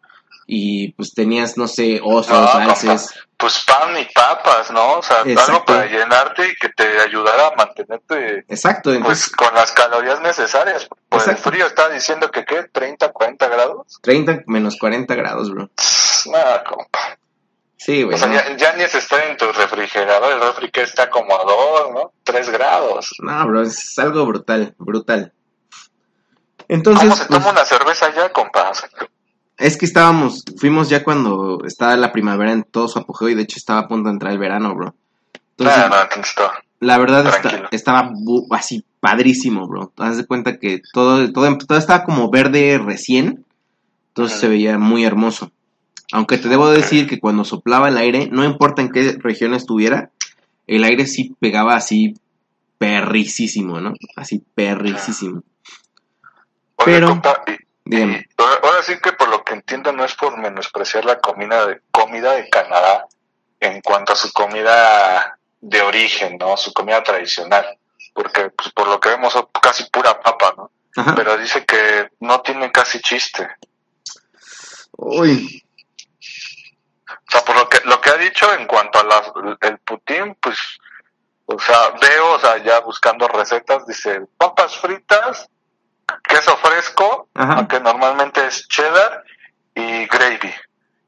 B: y pues tenías, no sé, osos,
A: No,
B: alces.
A: Pues pan y papas, ¿no? O sea, algo
B: Exacto.
A: para llenarte y que te ayudara a mantenerte
B: Exacto,
A: pues
B: entonces
A: con las calorías necesarias. Pues el frío está diciendo que qué, 30, 40 grados.
B: 30 menos 40 grados, bro.
A: Nada, compa.
B: Sí, güey.
A: O sea,
B: no.
A: ya, ya ni es estar en tu refrigerador, el refri que está como a 2, ¿no? 3 grados.
B: No, bro, es algo brutal, brutal. Entonces,
A: ¿Cómo se
B: pues,
A: toma una cerveza ya, compa?
B: Es que estábamos, fuimos ya cuando estaba la primavera en todo su apogeo y de hecho estaba a punto de entrar el verano, bro. Entonces,
A: todo.
B: la verdad está- estaba así padrísimo, bro. Das de cuenta que todo, todo, todo estaba como verde recién, entonces se veía muy hermoso. Aunque te debo decir que cuando soplaba el aire, no importa en qué región estuviera, el aire sí pegaba así perricísimo, ¿no? Así perricísimo.
A: Oye,
B: Pero-
A: compa, y-
B: Dígame.
A: y ahora sí que por lo que entiendo no es por menospreciar la comida de, comida de Canadá en cuanto a su comida de origen, ¿no? Su comida tradicional. Porque pues, por lo que vemos son casi pura papa, ¿no?
B: Ajá.
A: Pero dice que no tiene casi chiste.
B: Uy,
A: O sea, por lo que, lo que ha dicho en cuanto a las, el Putin, pues, o sea, veo, o sea, ya buscando recetas, dice papas fritas, queso fresco,
B: Ajá.
A: que normalmente es cheddar, y gravy,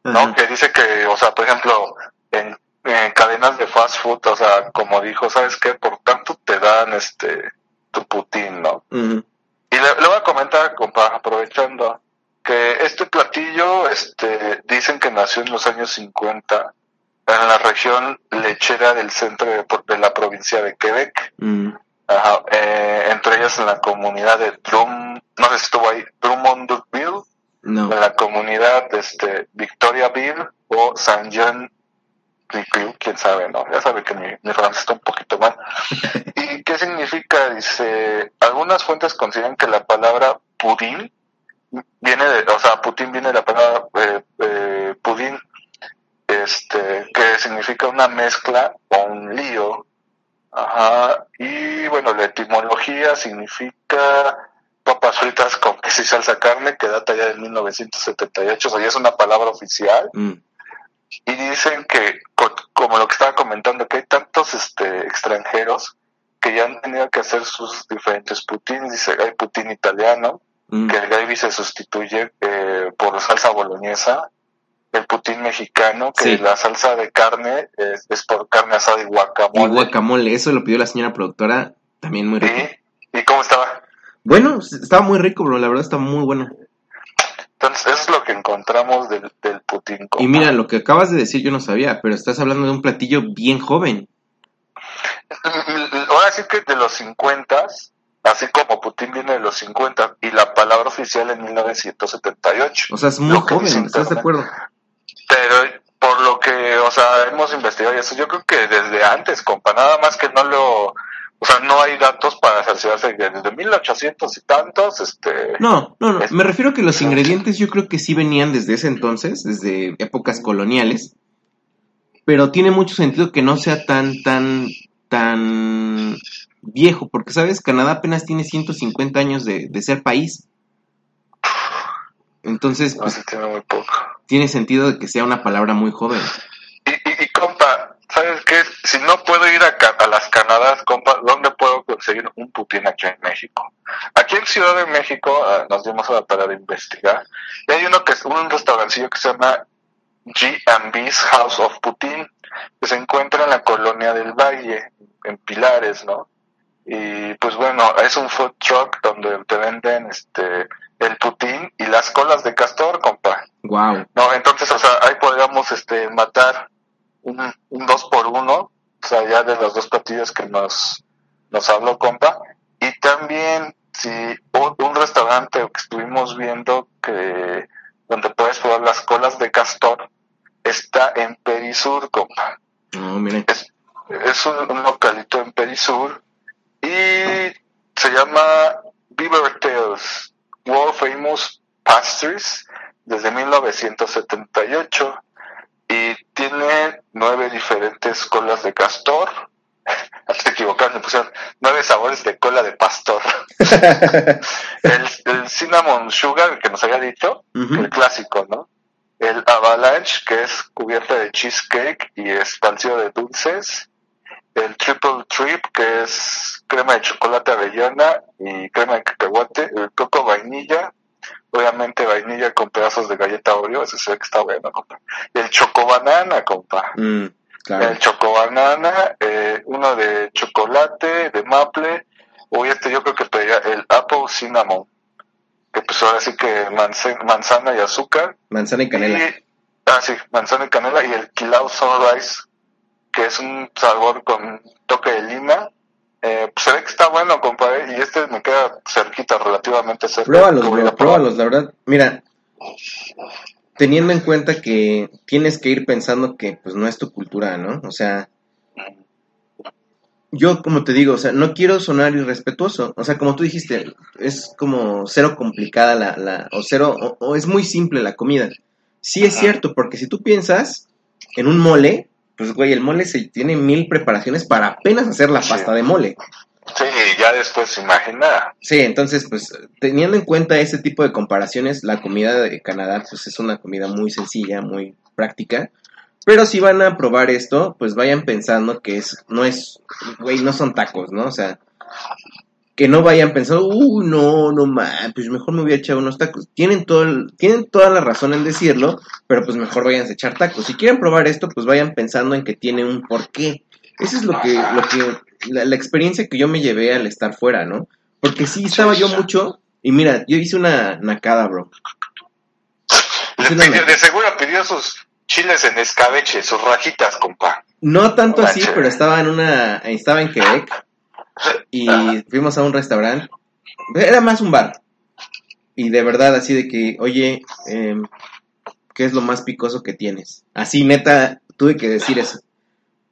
A: ¿no?
B: ajá.
A: Que dice que, o sea, por ejemplo, en, en cadenas de fast food, o sea, como dijo, ¿sabes qué? Por tanto te dan este, tu Putin, ¿no? Y le, le voy a comentar, compa, aprovechando, que este platillo, este, dicen que nació en los años 50 en la región lechera del centro de, de la provincia de Quebec,
B: Mm,
A: Ajá, eh, entre ellas en la comunidad de Drum, no sé si estuvo ahí, Drummondville,
B: no.
A: en la comunidad este, Victoriaville o Saint Jean quién sabe, ¿no? Ya sabe que mi, mi francés está un poquito mal. ¿Y qué significa? Dice, algunas fuentes consideran que la palabra pudín viene de, o sea, Putin viene de la palabra eh, eh, pudín, este, que significa una mezcla o un lío. Ajá, y bueno, la etimología significa papas fritas con queso y salsa carne, que data ya de 1978, o sea, ya es una palabra oficial.
B: Mm,
A: Y dicen que, co- como lo que estaba comentando, que hay tantos este, extranjeros que ya han tenido que hacer sus diferentes putins. Dice, hay putín italiano,
B: mm.
A: que el gravy se sustituye eh, por salsa boloñesa. El putín mexicano, que
B: Sí.
A: la salsa de carne es, es por carne asada y
B: Y
A: guacamole.
B: guacamole, eso lo pidió la señora productora, también muy rico.
A: ¿Y, ¿Y cómo estaba?
B: Bueno, estaba muy rico, bro, la verdad está muy bueno.
A: Entonces, eso es lo que encontramos del, del putín. compa.
B: Y mira, lo que acabas de decir yo no sabía, pero estás hablando de un platillo bien joven.
A: Ahora sí que de los 50, así como Putin viene de los 50 y la palabra oficial en 1978.
B: O sea, es muy joven, ¿estás de acuerdo?
A: Pero por lo que, o sea, hemos investigado y eso, yo creo que desde antes, compa, nada más que no lo, o sea, no hay datos para cerciorarse que desde 1800 y tantos, este,
B: No, no, no,
A: Es-
B: me refiero a que los ingredientes yo creo que sí venían desde ese entonces, desde épocas coloniales, pero tiene mucho sentido que no sea tan, tan, tan viejo, porque, ¿sabes? Canadá apenas tiene 150 años de, de ser país. Entonces,
A: no
B: pues,
A: se tiene muy poco.
B: Tiene sentido de que sea una palabra muy joven.
A: Y, y, y, compa, si no puedo ir a, a las Canadas, compa, ¿dónde puedo conseguir un Putin aquí en México? Aquí en Ciudad de México ah, nos dimos a la tarea de investigar. Y hay uno que es un restaurancillo que se llama G&B's House of Putin, que se encuentra en la colonia del Valle, en Pilares, ¿no? Y pues bueno, es un food truck donde te venden este el Putin y las colas de castor, compa.
B: Wow.
A: No, entonces, o sea, ahí podríamos este, matar un, un dos por uno, o sea, ya de los dos platillos que nos, nos habló compa. Y también, si un, un restaurante que estuvimos viendo que donde puedes probar las colas de castor, está en Perisur, compa.
B: No, miren.
A: Es, es un, un localito en Perisur y se llama Beaver Tales, World Famous Pastries, desde 1978 y tiene nueve diferentes colas de castor. Antes de equivocarme, me pusieron nueve sabores de cola de pastor. el, el cinnamon sugar que nos había dicho, el clásico, ¿no? El avalanche, que es cubierta de cheesecake y esparcido de dulces. El triple trip, que es crema de chocolate avellana y crema de cacahuate. El coco vainilla, obviamente vainilla con pedazos de galleta Oreo, ese se ve que está bueno, compa. El chocobanana, compa.
B: Mm, claro.
A: El chocobanana, eh, uno de chocolate, de maple, o este yo creo que pediría el apple cinnamon, que pues ahora sí que manse- manzana y azúcar.
B: Manzana y canela.
A: Y, ah, sí, manzana y canela, y el Kilau Sunrise, que es un sabor con toque de lima. Eh, pues se ve que está bueno, compadre, y este me queda cerquita, relativamente cerca.
B: Pruébalos, bro, pruébalos, la verdad. Mira, teniendo en cuenta que tienes que ir pensando que pues no es tu cultura, ¿no? O sea, yo como te digo, o sea, no quiero sonar irrespetuoso. O sea, como tú dijiste, es como cero complicada la, la o cero, o, o es muy simple la comida. Sí es cierto, porque si tú piensas en un mole, pues güey, el mole se tiene mil preparaciones para apenas hacer la
A: Sí.
B: pasta de mole.
A: Sí, ya después imagina.
B: Sí, entonces, pues, teniendo en cuenta ese tipo de comparaciones, la comida de Canadá, pues, es una comida muy sencilla, muy práctica. Pero si van a probar esto, pues vayan pensando que es, no es, güey, no son tacos, ¿no? O sea, que no vayan pensando, uh, no, no man, pues mejor me voy a echar unos tacos. Tienen todo el- tienen toda la razón en decirlo, pero pues mejor vayan a echar tacos. Si quieren probar esto, pues vayan pensando en que tiene un porqué. Eso es lo que, lo que, la, la experiencia que yo me llevé al estar fuera, ¿no? Porque sí, estaba yo mucho, y mira, yo hice una nacada, bro. Es una
A: de seguro pidió sus chiles en escabeche, sus rajitas, compa.
B: No tanto así, pero estaba en una, estaba en Quebec, y fuimos a un restaurante, era más un bar, y de verdad así de que, oye, em, ¿qué es lo más picoso que tienes? Así, neta, tuve que decir eso.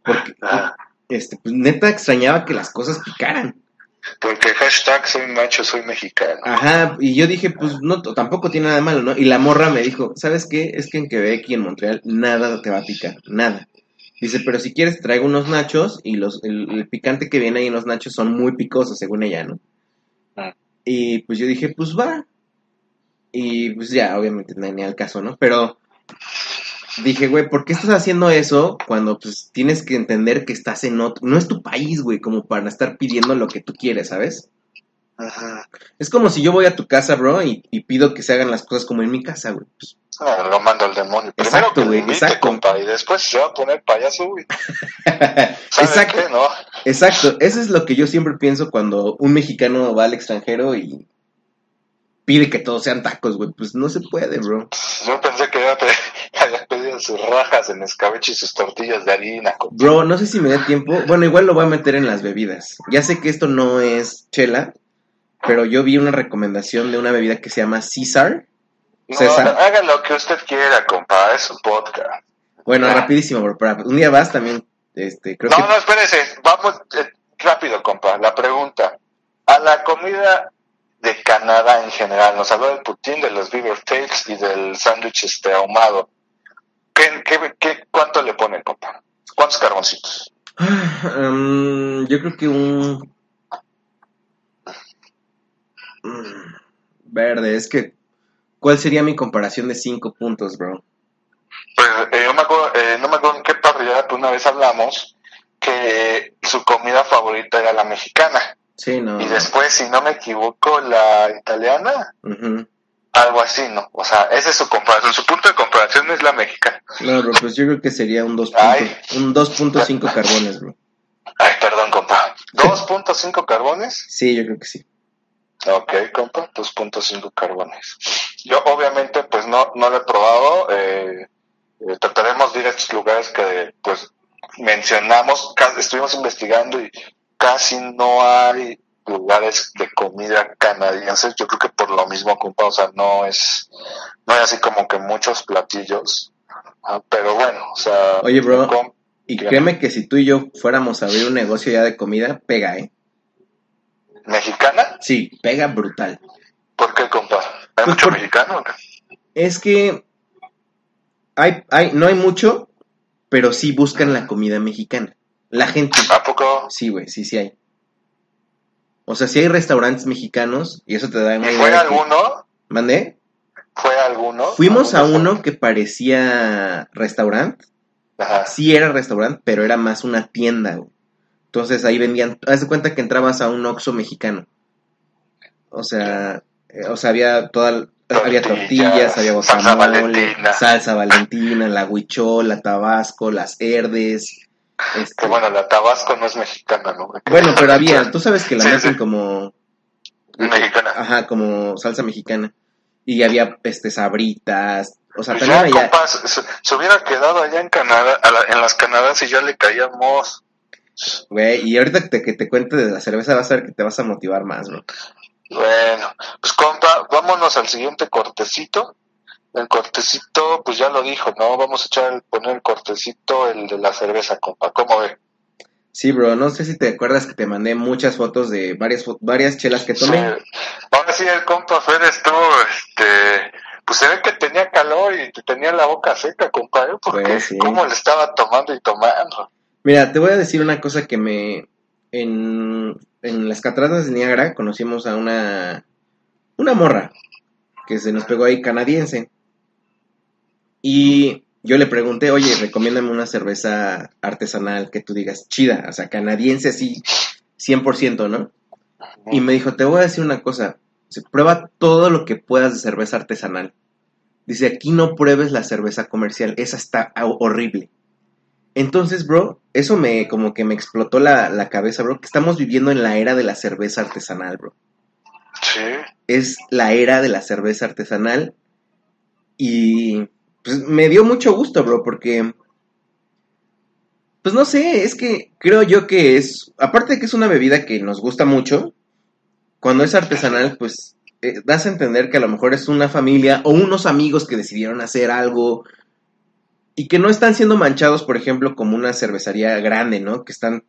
B: Porque,
A: Ah,
B: este, pues neta extrañaba que las cosas picaran.
A: Porque hashtag soy macho, soy mexicano.
B: Ajá, y yo dije, pues no, tampoco tiene nada de malo, ¿no? Y la morra me dijo, ¿sabes qué? Es que en Quebec y en Montreal nada te va a picar, nada. Dice, pero si quieres traigo unos nachos y los, el, el picante que viene ahí en los nachos son muy picosos, según ella, ¿no?
A: Ah.
B: Y pues yo dije, pues va. Y pues ya, obviamente no ni al caso, ¿no? Pero dije, güey, ¿por qué estás haciendo eso cuando pues tienes que entender que estás en otro... No es tu país, güey, como para estar pidiendo lo que tú quieres, ¿sabes?
A: Ajá.
B: Es como si yo voy a tu casa, bro, y, y pido que se hagan las cosas como en mi casa, güey. Pues,
A: Ah, lo mando al demonio. Primero
B: Exacto,
A: que
B: güey,
A: invite,
B: exacto.
A: compa, y después se va a poner payaso, güey. ¿Sabes
B: exacto,
A: qué? No.
B: exacto. Eso es lo que yo siempre pienso cuando un mexicano va al extranjero y pide que todos sean tacos, güey. Pues no se puede, bro.
A: Yo pensé que había, pe- había pedido sus rajas en escabeche y sus tortillas de harina.
B: Bro, no sé si me dé tiempo. Bueno, igual lo voy a meter en las bebidas. Ya sé que esto no es chela, pero yo vi una recomendación de una bebida que se llama Caesar.
A: No,
B: César.
A: haga lo que usted quiera, compa, es su podcast.
B: Bueno,
A: Ah.
B: rapidísimo, bro. para- un día vas también, este, creo
A: No,
B: que...
A: no, espérese, vamos eh, rápido, compa. La pregunta. A la comida de Canadá en general, nos habló del putín, de los beaver tails y del sándwich este ahumado. ¿Qué, qué, qué, ¿Cuánto le ponen, compa? ¿Cuántos carboncitos?
B: Mm, yo creo que un... Mm, Verde, es que... ¿Cuál sería mi comparación de cinco puntos, bro?
A: Pues eh, yo me acuerdo, eh, no me acuerdo en qué parrilla, una vez hablamos que su comida favorita era la mexicana.
B: Sí, no.
A: Y después, si no me equivoco, la italiana,
B: Ujú.
A: algo así, ¿no? O sea, esa es su comparación. Su punto de comparación es la mexicana.
B: Bro, pues yo creo que sería un 2.
A: Ay.
B: un 2.5 carbones, bro.
A: Ay, perdón, compa. 2.5 carbones.
B: Sí, yo creo que sí.
A: Ok, compa, 2.5 carbones. Yo obviamente pues no, no lo he probado. Eh, eh, trataremos de ir a estos lugares que pues mencionamos, estuvimos investigando y casi no hay lugares de comida canadienses. Yo creo que por lo mismo, compa, o sea, no es, no hay así como que muchos platillos. Ah, pero bueno, o sea,
B: Oye, bro. Y créeme que si tú y yo fuéramos a abrir un negocio ya de comida, pega, ¿eh?
A: Mexicana,
B: Sí, pega brutal.
A: ¿por qué, compa? ¿Hay
B: Pues
A: mucho
B: por-
A: mexicano?
B: Es que hay, hay, no hay mucho, pero sí buscan la comida mexicana. La gente,
A: ¿A poco?
B: sí, güey, sí, sí hay. O sea, sí hay restaurantes mexicanos y eso te da una
A: ¿Y fue
B: de que-
A: alguno?
B: ¿Mandé?
A: ¿Fue alguno?
B: Fuimos a
A: ¿Alguno
B: uno que parecía restaurante.
A: Ajá.
B: Sí era restaurante, pero era más una tienda, güey. Entonces ahí vendían, haz de cuenta que entrabas a un Oxxo mexicano. O sea, eh, o sea, había toda, había
A: Tortillas,
B: había
A: salsa valentina.
B: salsa valentina, la huichola, tabasco, las herdes. este-
A: Que bueno, la Tabasco no es mexicana, ¿no?
B: bueno, pero había, tú sabes que la
A: Sí,
B: hacen
A: sí.
B: como,
A: Mexicana.
B: ajá, como salsa mexicana. Y había, este, sabritas, o sea,
A: Pues
B: también allá,
A: se, se hubiera quedado allá en Canadá, la- en las Canadas y ya le caíamos.
B: Güey, y ahorita te- que te cuente de la cerveza vas a ver que te vas a motivar más, bro.
A: Bueno, pues compa, vámonos al siguiente cortecito. El cortecito, pues ya lo dijo, ¿no? Vamos a echar, poner el cortecito, el de la cerveza, compa. ¿Cómo ve?
B: Sí, bro, no sé si te acuerdas que te mandé muchas fotos de varias varias chelas que
A: Sí.
B: tomé.
A: Ahora sí, el compa Fer estuvo, este, pues se ve que tenía calor y tenía la boca seca, compa, ¿eh? Porque
B: Pues sí.
A: cómo le estaba tomando y tomando.
B: Mira, te voy a decir una cosa que me en, en las cataratas de Niágara conocimos a una una morra que se nos pegó ahí canadiense. Y yo le pregunté, "Oye, recomiéndame una cerveza artesanal que tú digas chida, o sea, canadiense así 100%, ¿no?" Y me dijo, te voy a decir una cosa, dice, prueba todo lo que puedas de cerveza artesanal. Dice, aquí no pruebes la cerveza comercial, esa está ho- horrible. Entonces, bro, eso me como que me explotó la, la cabeza, bro, que estamos viviendo en la era de la cerveza artesanal, bro.
A: Sí.
B: Es la era de la cerveza artesanal y pues me dio mucho gusto, bro, porque pues no sé, es que creo yo que es, aparte de que es una bebida que nos gusta mucho, cuando es artesanal, pues eh, das a entender que a lo mejor es una familia o unos amigos que decidieron hacer algo y que no están siendo manchados, por ejemplo, como una cervecería grande, ¿no? Que están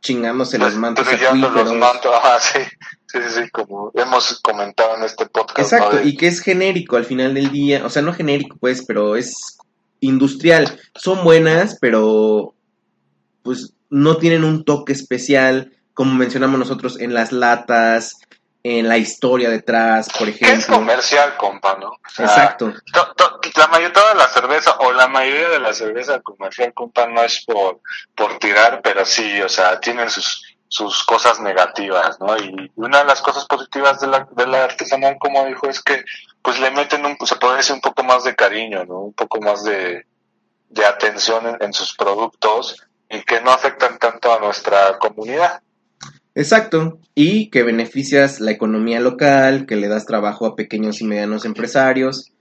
B: chingándose los mantos
A: los mantos, ajá, sí. Sí, sí, sí, como hemos comentado en este podcast.
B: Exacto, y que es genérico al final del día, o sea, no genérico pues, pero es industrial. Son buenas, pero pues no tienen un toque especial, como mencionamos nosotros en las latas, en la historia detrás, por
A: que es
B: ejemplo.
A: comercial, compa, ¿no? O sea,
B: Exacto.
A: to- to- la mayoría toda la cerveza o la mayoría de la cerveza comercial, compa, no es por, por tirar, pero sí, o sea, tienen sus sus cosas negativas, ¿no? Y una de las cosas positivas de la, de la artesanal, como dijo, es que pues le meten un, se puede decir un poco más de cariño, ¿no? Un poco más de, de atención en, en sus productos y que no afectan tanto a nuestra comunidad.
B: Exacto. Y que beneficias la economía local, que le das trabajo a pequeños y medianos empresarios.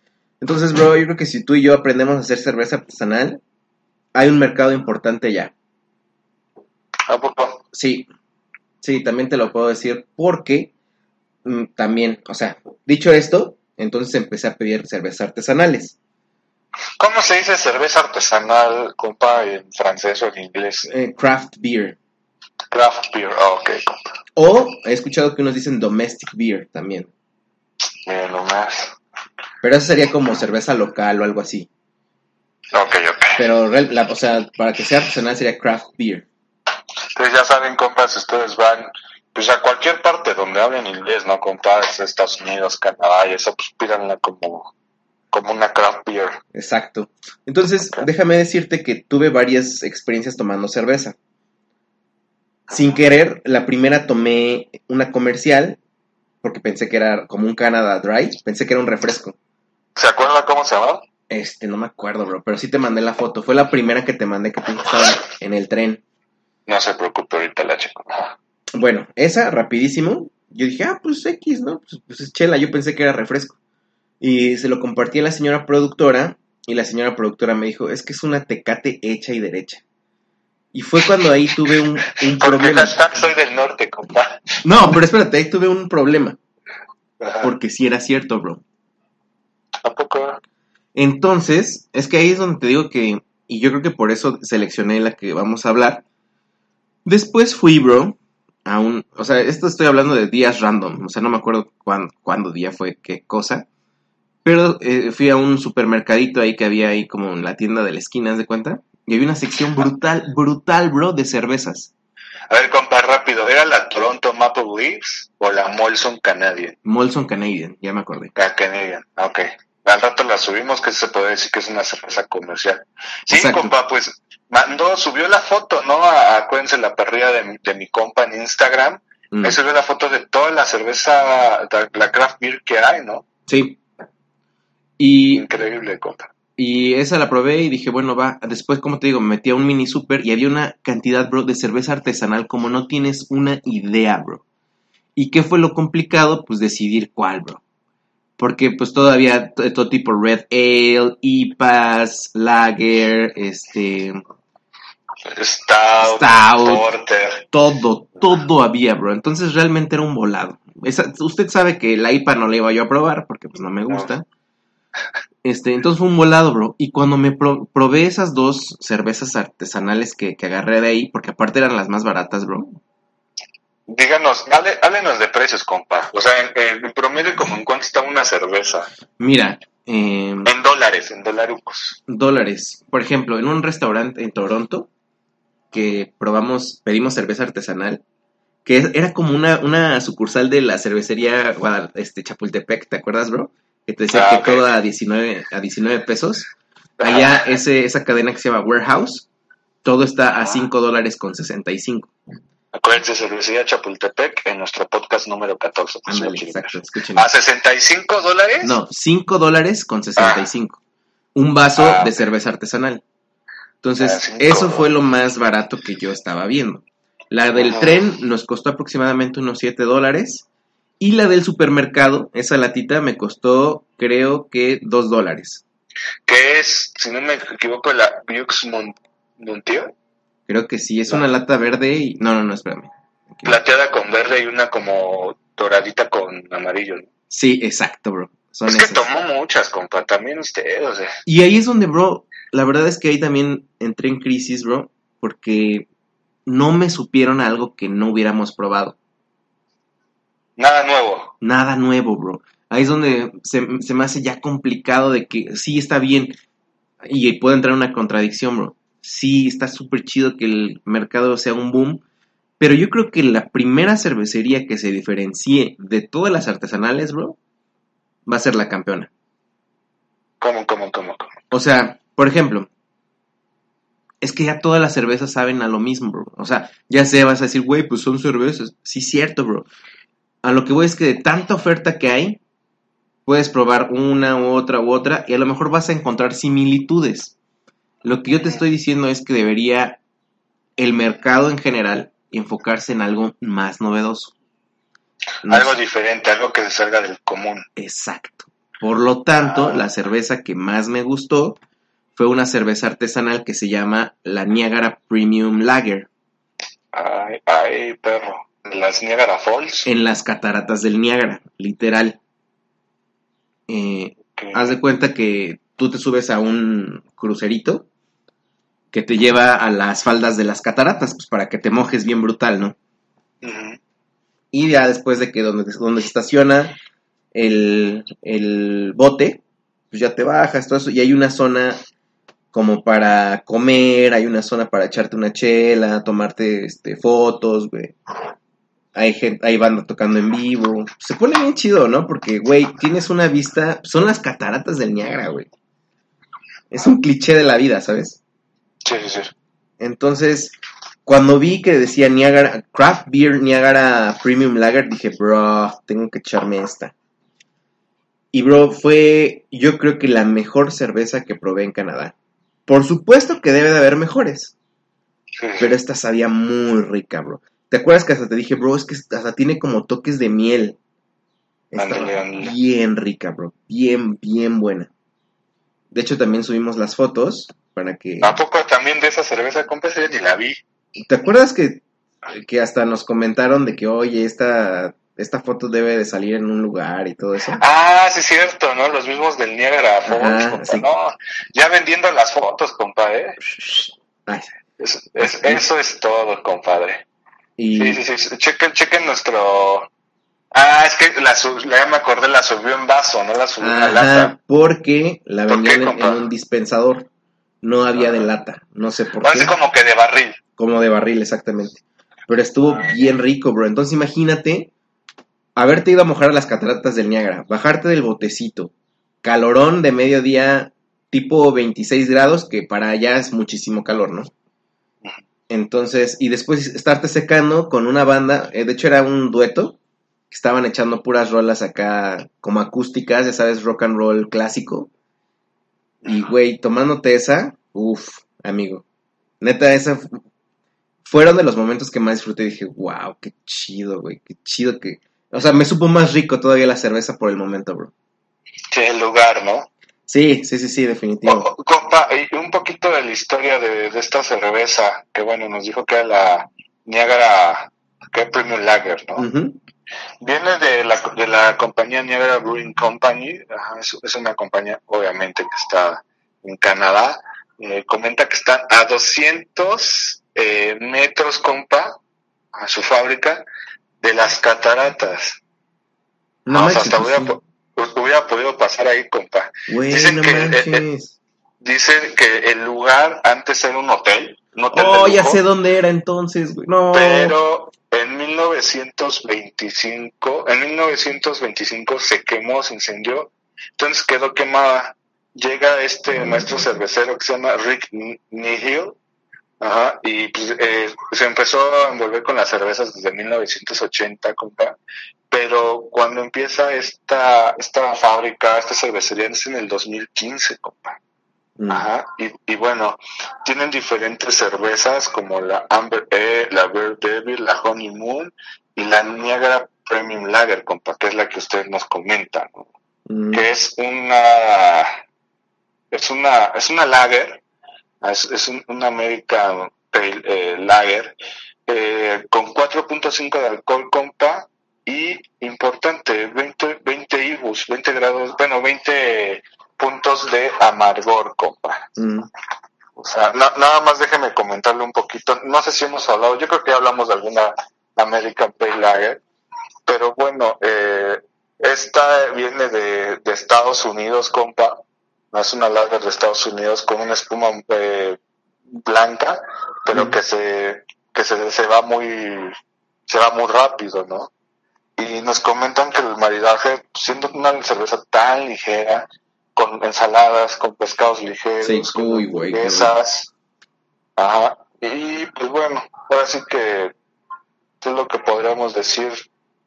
B: Entonces, bro, yo creo que si tú y yo aprendemos a hacer cerveza artesanal, hay un mercado importante ya.
A: ¿A poco?
B: Sí, sí, también te lo puedo decir porque mm, también, o sea, dicho esto, entonces empecé a pedir cervezas artesanales.
A: ¿Cómo se dice cerveza artesanal, compa, en francés o en inglés?
B: eh, craft beer.
A: Craft beer, ah, ok, compa.
B: O he escuchado que unos dicen domestic beer también.
A: Miren nomás.
B: Pero eso sería como cerveza local o algo así.
A: Ok, ok.
B: Pero, la- o sea, para que sea artesanal sería craft beer.
A: Entonces ya saben, compas, ustedes van pues a cualquier parte donde hablen inglés, ¿no, compas? Estados Unidos, Canadá y eso, pues pídanla como, como una craft beer.
B: Exacto. Entonces, déjame decirte que tuve varias experiencias tomando cerveza. sin querer, la primera tomé una comercial, porque pensé que era como un Canada Dry, pensé que era un refresco.
A: ¿Se acuerda cómo se llamaba?
B: Este, no me acuerdo, bro, pero sí te mandé la foto. Fue la primera que te mandé que tú estabas en el tren.
A: No se preocupe, ahorita la checo.
B: Bueno, esa, rapidísimo. Yo dije, ah, pues X, ¿no? Pues, pues es chela, yo pensé que era refresco. Y se lo compartí a la señora productora, y la señora productora me dijo, es que es una tecate hecha y derecha. Y fue cuando ahí tuve un, un problema.
A: soy del norte, compa.
B: No, pero espérate, ahí tuve un problema. Porque sí era cierto, bro.
A: ¿A poco?
B: Entonces, es que ahí es donde te digo que, y yo creo que por eso seleccioné la que vamos a hablar. Después fui, bro, a un, o sea, esto estoy hablando de días random, o sea, no me acuerdo cuán- cuándo día fue, qué cosa. Pero eh, fui a un supermercadito ahí que había ahí como en la tienda de la esquina, ¿haz de cuenta? Y había una sección brutal, brutal, bro, de cervezas.
A: A ver, compa, rápido. ¿Era la Toronto Maple Leafs o la Molson Canadian?
B: Molson Canadian, ya me acordé.
A: La Canadian, ok. Al rato la subimos, que se puede decir que es una cerveza comercial. Sí,
B: Exacto.
A: compa, pues mandó, subió la foto, ¿no? A, acuérdense la perrilla de, mi- de mi compa en Instagram.
B: Mm,
A: Ahí subió la foto de toda la cerveza, la, la craft beer que hay, ¿no?
B: Sí. Y
A: Increíble, compa.
B: Y esa la probé y dije, bueno, va. Después, como te digo, me metí a un mini super y había una cantidad, bro, de cerveza artesanal como no tienes una idea, bro. ¿Y qué fue lo complicado? Pues decidir cuál, bro. Porque pues todavía todo tipo Red Ale, IPAs, Lager, este,
A: Stout,
B: Stout.
A: Porter.
B: todo, todo había, bro. Entonces realmente era un volado. Esa- usted sabe que la IPA no la iba yo a probar porque pues no me gusta. Este, entonces fue un volado, bro. Y cuando me pro- probé esas dos cervezas artesanales que, que agarré de ahí, porque aparte eran las más baratas, bro.
A: Díganos, hable- háblenos de precios, compa. O sea, en, en promedio, como en cuánto está una cerveza.
B: Mira, eh,
A: En dólares, en dolarucos.
B: dólares. Por ejemplo, en un restaurante en Toronto, que probamos, pedimos cerveza artesanal, que era como una, una sucursal de la cervecería este, Chapultepec, ¿te acuerdas, bro? Que te decía
A: Ah,
B: que todo a 19, a 19 pesos. Allá ese, esa cadena que se llama Warehouse, todo está a
A: Ah.
B: 5 dólares con 65.
A: Acuérdense, cervecería Chapultepec en nuestro podcast número 14. pues, quieren
B: exacto.
A: ¿A 65 dólares?
B: No, 5 dólares con 65. Un vaso
A: Ah,
B: de cerveza artesanal. Entonces,
A: Ah,
B: eso fue lo más barato que yo estaba viendo. La del tren nos costó aproximadamente unos 7 dólares. Y la del supermercado, esa latita, me costó, creo que 2 dólares.
A: Que es, si no me equivoco, la Bux Mon.
B: Creo que sí, es una lata verde y... No, no, no, espérame. Aquí.
A: Plateada con verde y una como doradita con amarillo. ¿no?
B: Sí, exacto, bro. Son
A: es que
B: esas.
A: tomó muchas, compa. También usted, o sea.
B: Y ahí es donde, bro, la verdad es que ahí también entré en crisis, bro, porque no me supieron algo que no hubiéramos probado.
A: Nada nuevo.
B: Nada nuevo, bro. Ahí es donde se, se me hace ya complicado de que sí está bien y puede entrar una contradicción, bro. Sí, está súper chido que el mercado sea un boom, pero yo creo que la primera cervecería que se diferencie de todas las artesanales, bro, va a ser la campeona.
A: ¿Cómo, cómo, cómo, cómo?
B: O sea, por ejemplo, es que ya todas las cervezas saben a lo mismo, bro. O sea, ya sé, vas a decir, güey, pues son cervezas. Sí, cierto, bro. A lo que voy es que de tanta oferta que hay, puedes probar una u otra u otra y a lo mejor vas a encontrar similitudes. Lo que yo te estoy diciendo es que debería el mercado en general enfocarse en algo más novedoso. No
A: Algo
B: sé.
A: diferente, algo que se salga del común.
B: Exacto. Por lo tanto,
A: Ah.
B: la cerveza que más me gustó fue una cerveza artesanal que se llama la Niagara Premium Lager
A: Ay, ay, perro. Las Niagara Falls.
B: en las cataratas del Niágara, literal. Eh, haz de cuenta que tú te subes a un crucerito que te lleva a las faldas de las cataratas, pues para que te mojes bien brutal, ¿no? Y ya después de que donde, donde se estaciona el, el bote, pues ya te bajas, todo eso. Y hay una zona como para comer, hay una zona para echarte una chela, tomarte este, fotos, güey. Hay, gente, hay banda tocando en vivo. Se pone bien chido, ¿no? Porque, güey, tienes una vista. Son las cataratas del Niágara, güey. Es un cliché de la vida, ¿sabes?
A: Sí, sí, sí.
B: Entonces, cuando vi que decía Niagara, Craft Beer Niagara Premium Lager, dije, bro, tengo que echarme esta. Y bro, fue yo creo que la mejor cerveza que probé en Canadá. Por supuesto que debe de haber mejores, pero esta sabía muy rica, bro. ¿Te acuerdas que hasta te dije, bro, es que hasta tiene como toques de miel? Estaba bien rica, bro. Bien, bien buena. De hecho, también subimos las fotos para que...
A: ¿A poco también de esa cerveza, ya ni la vi.
B: ¿Te acuerdas que, que hasta nos comentaron de que, oye, esta, esta foto debe de salir en un lugar y todo eso?
A: Ah, sí es cierto, ¿no? Los mismos del Niagara Falls, compa.
B: sí.
A: No, ya vendiendo las fotos, compa, ¿eh?
B: Ay,
A: Es- es- eso es todo, compadre.
B: y
A: Sí, sí, sí. Chequen, chequen nuestro... Ah, es que la, sub- ya me acordé, la subió en vaso, no la subió en la
B: Ajá,
A: lata.
B: porque la
A: ¿Por
B: vendían
A: qué,
B: en,
A: compa?
B: en un dispensador. No había de
A: Ajá.
B: lata. No sé por
A: Parece
B: qué.
A: como que de barril.
B: Como de barril, exactamente. Pero estuvo bien rico, bro. Entonces imagínate haberte ido a mojar a las cataratas del Niágara, bajarte del botecito, calorón de mediodía tipo 26 grados, que para allá es muchísimo calor, ¿no? Entonces, y después estarte secando con una banda, eh, de hecho era un dueto, que estaban echando puras rolas acá como acústicas, ya sabes, rock and roll clásico. Y, güey, tomándote esa, uff, amigo. Neta, esa fu- fueron de los momentos que más disfruté. Dije, wow, qué chido, güey, qué chido que... O sea, me supo más rico todavía la cerveza por el momento, bro.
A: Que el lugar, ¿no?
B: Sí, sí, sí, sí, definitivo.
A: Oh, compa, y un poquito de la historia de, de esta cerveza, que bueno, nos dijo que era la Niagara, que es Premium Lager, ¿no?
B: Ujú.
A: Viene de la, de la compañía Niagara Brewing Company, ajá, es, es una compañía obviamente que está en Canadá, Eh, comenta que están a 200 eh, metros, compa, a su fábrica, de las cataratas.
B: No
A: Ah, o sea,
B: manches,
A: hasta
B: pues
A: hubiera, po- hubiera podido pasar ahí, compa. dicen
B: no
A: que, eh,
B: manches.
A: Dice que el lugar antes era un hotel, hotel
B: Oh, ya sé dónde era entonces, güey. No.
A: pero en 1925, en 1925 se quemó, se incendió, entonces quedó quemada. Llega este maestro cervecero que se llama Rick Nihil, ajá, y pues, eh, se empezó a envolver con las cervezas desde 1980, compa. Pero cuando empieza esta, esta fábrica, esta cervecería, es en el 2015, compa.
B: Mm.
A: Ajá, y, y bueno, tienen diferentes cervezas como la Amber Ale, la Bear Devil, la Honeymoon y la Niagara Premium Lager, compa, que es la que usted nos comenta, ¿no?
B: Mm.
A: que es una es una es una lager, es, es un, una American Pale eh, Lager eh, con 4.5 de alcohol, compa, y importante, 20, 20 IBUs, 20 grados, bueno, 20 puntos de amargor, compa.
B: Mm.
A: O sea, na- nada más déjeme comentarle un poquito. No sé si hemos hablado, yo creo que ya hablamos de alguna American Pale Lager, pero bueno, eh, esta viene de, de Estados Unidos, compa. Es una lager de Estados Unidos con una espuma eh, blanca, pero
B: Mm.
A: que se que se, se va muy se va muy rápido, ¿no? Y nos comentan que el maridaje, siendo una cerveza tan ligera, con ensaladas, con pescados ligeros,
B: Sí,
A: con
B: uy,
A: hamburguesas, ajá, y pues bueno, ahora sí que es lo que podríamos decir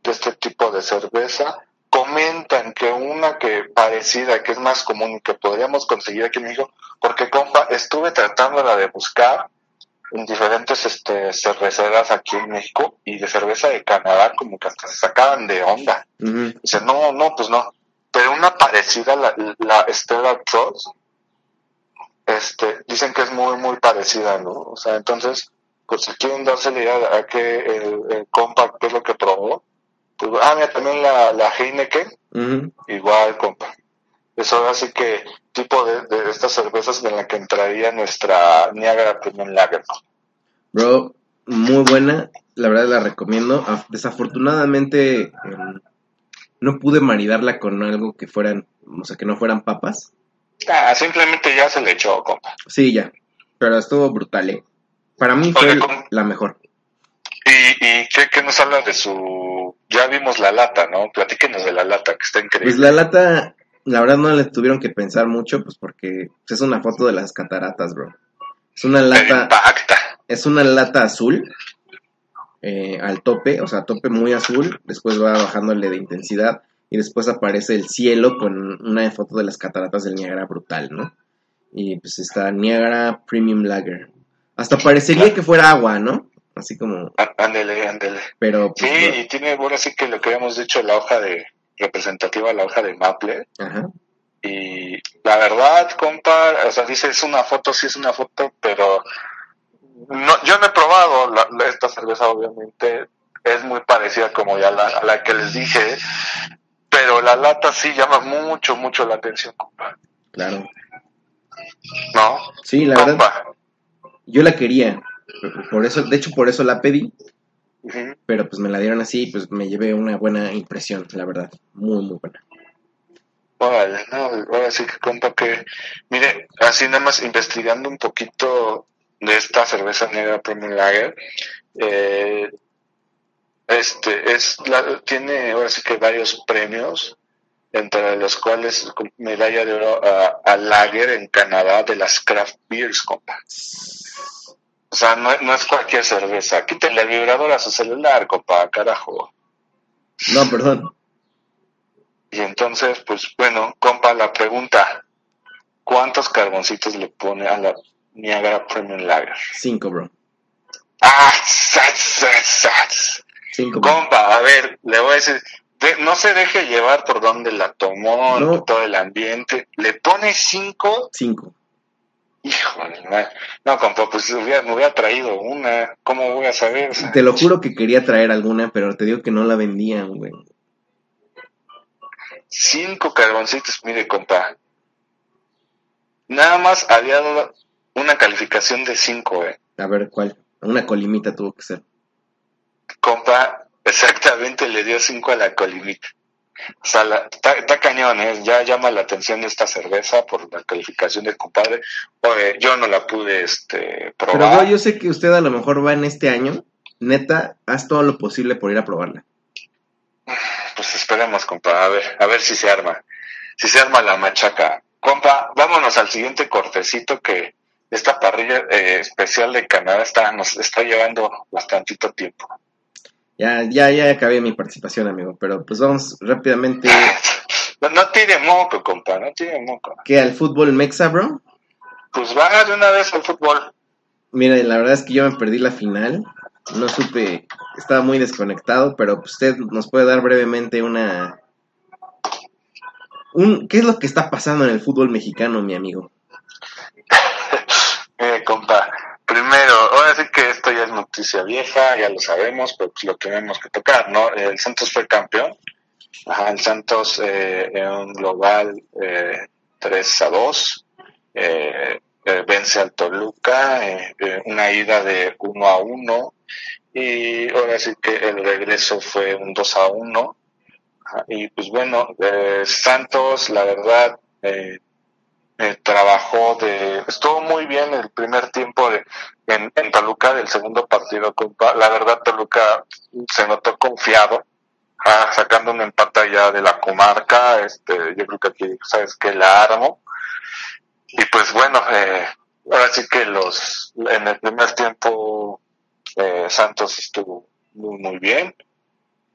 A: de este tipo de cerveza. Comentan que una que parecida, que es más común y que podríamos conseguir aquí en México, porque compa, estuve tratándola de buscar en diferentes este, cerveceras aquí en México y de cerveza de Canadá como que hasta se sacaban de onda. Dice, no, no, pues no. Pero una parecida, la, la Stella Trust, este, dicen que es muy, muy parecida, ¿no? O sea, entonces, pues si quieren darse la idea de a qué el, el compa, qué es lo que probó, pues, ah, mira, también la, la Heineken,
B: Ujú.
A: igual, compa. Eso ahora sí que tipo de, de estas cervezas en la que entraría nuestra Niagara Premium Lager.
B: Bro, muy buena. La verdad la recomiendo. Af- Desafortunadamente no pude maridarla con algo que fueran, o sea, que no fueran papas.
A: Ah, simplemente ya se le echó, compa.
B: Sí, ya. Pero estuvo brutal, ¿eh? Para mí fue la mejor.
A: ¿Y, y qué, qué nos habla de su... Ya vimos la lata, ¿no? Platíquenos de la lata, que está increíble.
B: Pues la lata, la verdad no le tuvieron que pensar mucho, pues porque es una foto de las cataratas, bro. Es una lata,
A: impacta.
B: Es una lata azul eh, al tope, o sea, tope muy azul, después va bajándole de intensidad y después aparece el cielo con una foto de las cataratas del Niágara brutal, ¿no? Y pues está Niágara Premium Lager. Hasta parecería que fuera agua, ¿no? Así como,
A: Ándele, ándele.
B: pero
A: Sí,
B: pues,
A: y tiene, ahora sí que lo que habíamos dicho, la hoja de representativa, la hoja de Maple.
B: ajá.
A: Y la verdad, compa, o sea, dice es una foto, sí es una foto, pero no, yo no he probado la- la- esta cerveza, obviamente. Es muy parecida como ya la, a la que les dije, pero la lata sí llama mucho, mucho la atención, compa.
B: Claro.
A: ¿No?
B: Sí, la verdad,
A: compa.
B: yo la quería. Por eso, de hecho, por eso la pedí, pero pues me la dieron así y pues me llevé una buena impresión, la verdad. Muy, muy buena.
A: Órale, no, ahora sí que compa que, mire, así nada más investigando un poquito de esta cerveza negra Premium Lager, eh, este, es, la, tiene ahora sí que varios premios, entre los cuales medalla de oro a, a Lager en Canadá de las craft beers, compa. O sea, no, no es cualquier cerveza. Quítale el vibrador a su celular, compa, carajo.
B: No, perdón.
A: Y entonces, pues bueno, compa, la pregunta, ¿cuántos carboncitos le pone a la Niagara Premium Lager?
B: Cinco, bro.
A: ¡Ah! ¡Sats, sats, sats!
B: Cinco. bro.
A: Compa, a ver, le voy a decir, de- no se deje llevar por donde la tomó,
B: No.
A: todo el ambiente. ¿Le pone cinco?
B: Cinco.
A: Híjole, man. no, compa, pues hubiera- me hubiera traído una. ¿Cómo voy a saber?
B: Te lo juro que quería traer alguna, pero te digo que no la vendían, güey.
A: Cinco carboncitos, mire, compa. Nada más había dado una calificación de cinco, eh.
B: A ver, ¿cuál? Una colimita tuvo que ser.
A: compa, exactamente le dio 5 a la colimita. O sea, está, cañón, ¿eh? ya llama la atención esta cerveza por la calificación del compadre. Oye, yo no la pude este,
B: Pero
A: probar.
B: bro, yo sé que usted a lo mejor va en este año. Neta, haz todo lo posible por ir a probarla.
A: Pues esperemos, compa, a ver, a ver si se arma. Si se arma la machaca. Compa, vámonos al siguiente cortecito que esta parrilla eh, especial de Canadá está, nos está llevando bastantito tiempo.
B: Ya, ya, ya acabé mi participación, amigo. Pero pues vamos rápidamente.
A: No, no tire moco, compa, no tire moco.
B: ¿Qué? ¿Al fútbol mexa, bro?
A: Pues va de una vez al fútbol.
B: Mira, la verdad es que yo me perdí la final. No supe, estaba muy desconectado, pero usted nos puede dar brevemente una... Un, ¿Qué es lo que está pasando en el fútbol mexicano, mi amigo?
A: Compa, primero, ahora sí que esto ya es noticia vieja, ya lo sabemos, pero pues lo tenemos que tocar, ¿no? El Santos fue campeón. Ajá, el Santos eh, en un global eh, 3 a 2. Eh, eh, vence al Toluca, eh, eh, una ida de 1 a 1. Y ahora sí que el regreso fue un 2 a 1. Ajá, Y pues bueno, Santos, la verdad, eh, eh, trabajó de estuvo muy bien el primer tiempo de en, Toluca del segundo partido la verdad Toluca se notó confiado ah, sacando un empate ya de la comarca este yo creo que aquí sabes que la armo. Y pues bueno eh, ahora sí que los en el primer tiempo eh, Santos estuvo muy muy bien.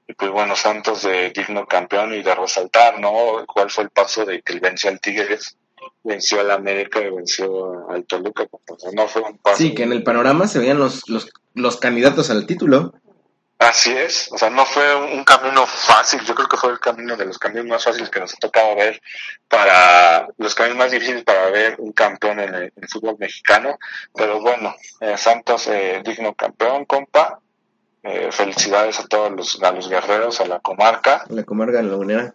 A: Y pues bueno Santos de digno campeón y de resaltar no cuál fue el paso de que él venció al Tigres venció al América y venció al Toluca. No fue un paso.
B: Sí, que en el panorama se veían los, los, los candidatos al título.
A: Así es, o sea, no fue un, un camino fácil, yo creo que fue el camino de los caminos más fáciles que nos ha tocado ver para los caminos más difíciles para ver un campeón en el, en el fútbol mexicano, pero bueno, eh, Santos eh, digno campeón, compa, eh, felicidades a todos los, a los guerreros, a la comarca,
B: La comarca lagunera.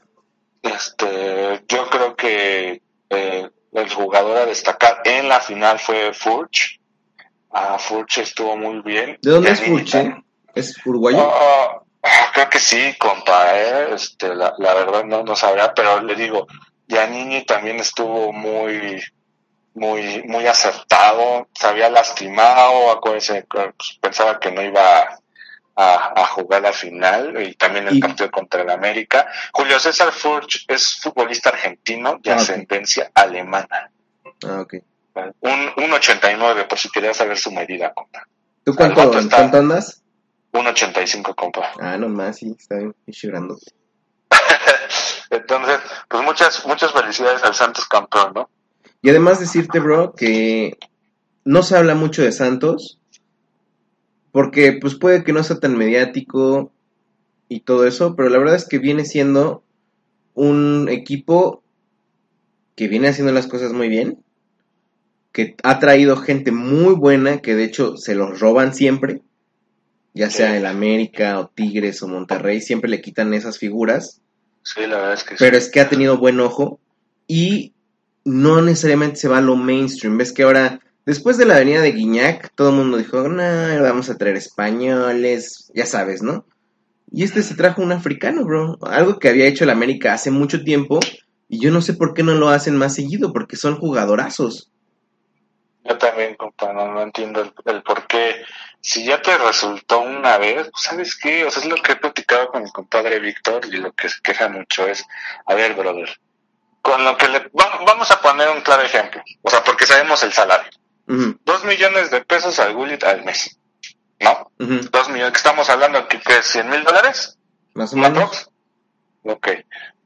A: este, yo creo que eh, el jugador a destacar en la final fue Furch. Ah, Furch estuvo muy bien.
B: ¿De dónde es Furche?
A: tam-
B: ¿Es uruguayo?
A: Ah, ah, creo que sí, compa, eh, este, la, la verdad no, no sabría, pero le digo, Giannini también estuvo muy, muy, muy acertado, se había lastimado, acuérdense, pues, pensaba que no iba a, a jugar la final y también el
B: Y-
A: partido contra el América. Julio César Furch es futbolista argentino de
B: Ah,
A: ascendencia alemana.
B: Ah, ok.
A: Un, un 89, por si querías saber su medida, compa.
B: ¿Tú cuánto, cuánto andas?
A: 1.85, compa.
B: Ah, no más, sí, está bien, grandote.
A: Entonces, pues muchas, muchas felicidades al Santos campeón, ¿no?
B: Y además decirte, bro, que no se habla mucho de Santos, porque pues puede que no sea tan mediático y todo eso, pero la verdad es que viene siendo un equipo que viene haciendo las cosas muy bien, que ha traído gente muy buena, que de hecho se los roban siempre, ya sea
A: Sí.
B: el América o Tigres o Monterrey, siempre le quitan esas figuras.
A: Sí, la verdad es que
B: Pero
A: sí.
B: es que ha tenido buen ojo y no necesariamente se va a lo mainstream. Ves que ahora, después de la venida de Guiñac, todo el mundo dijo, no, vamos a traer españoles, ya sabes, ¿no? Y este se trajo un africano, bro. Algo que había hecho el América hace mucho tiempo y yo no sé por qué no lo hacen más seguido, porque son jugadorazos.
A: Yo también, compa, no, entiendo el, por qué. Si ya te resultó una vez, pues, ¿sabes qué? O sea, es lo que he platicado con mi compadre Víctor y lo que se queja mucho es, a ver, brother, con lo que le... va- vamos a poner un claro ejemplo, o sea, porque sabemos el salario. Dos millones de pesos al Gullit al mes, ¿no? Dos millones, que estamos hablando que, que 100 mil dólares,
B: Más o
A: ¿no?
B: menos.
A: Ok.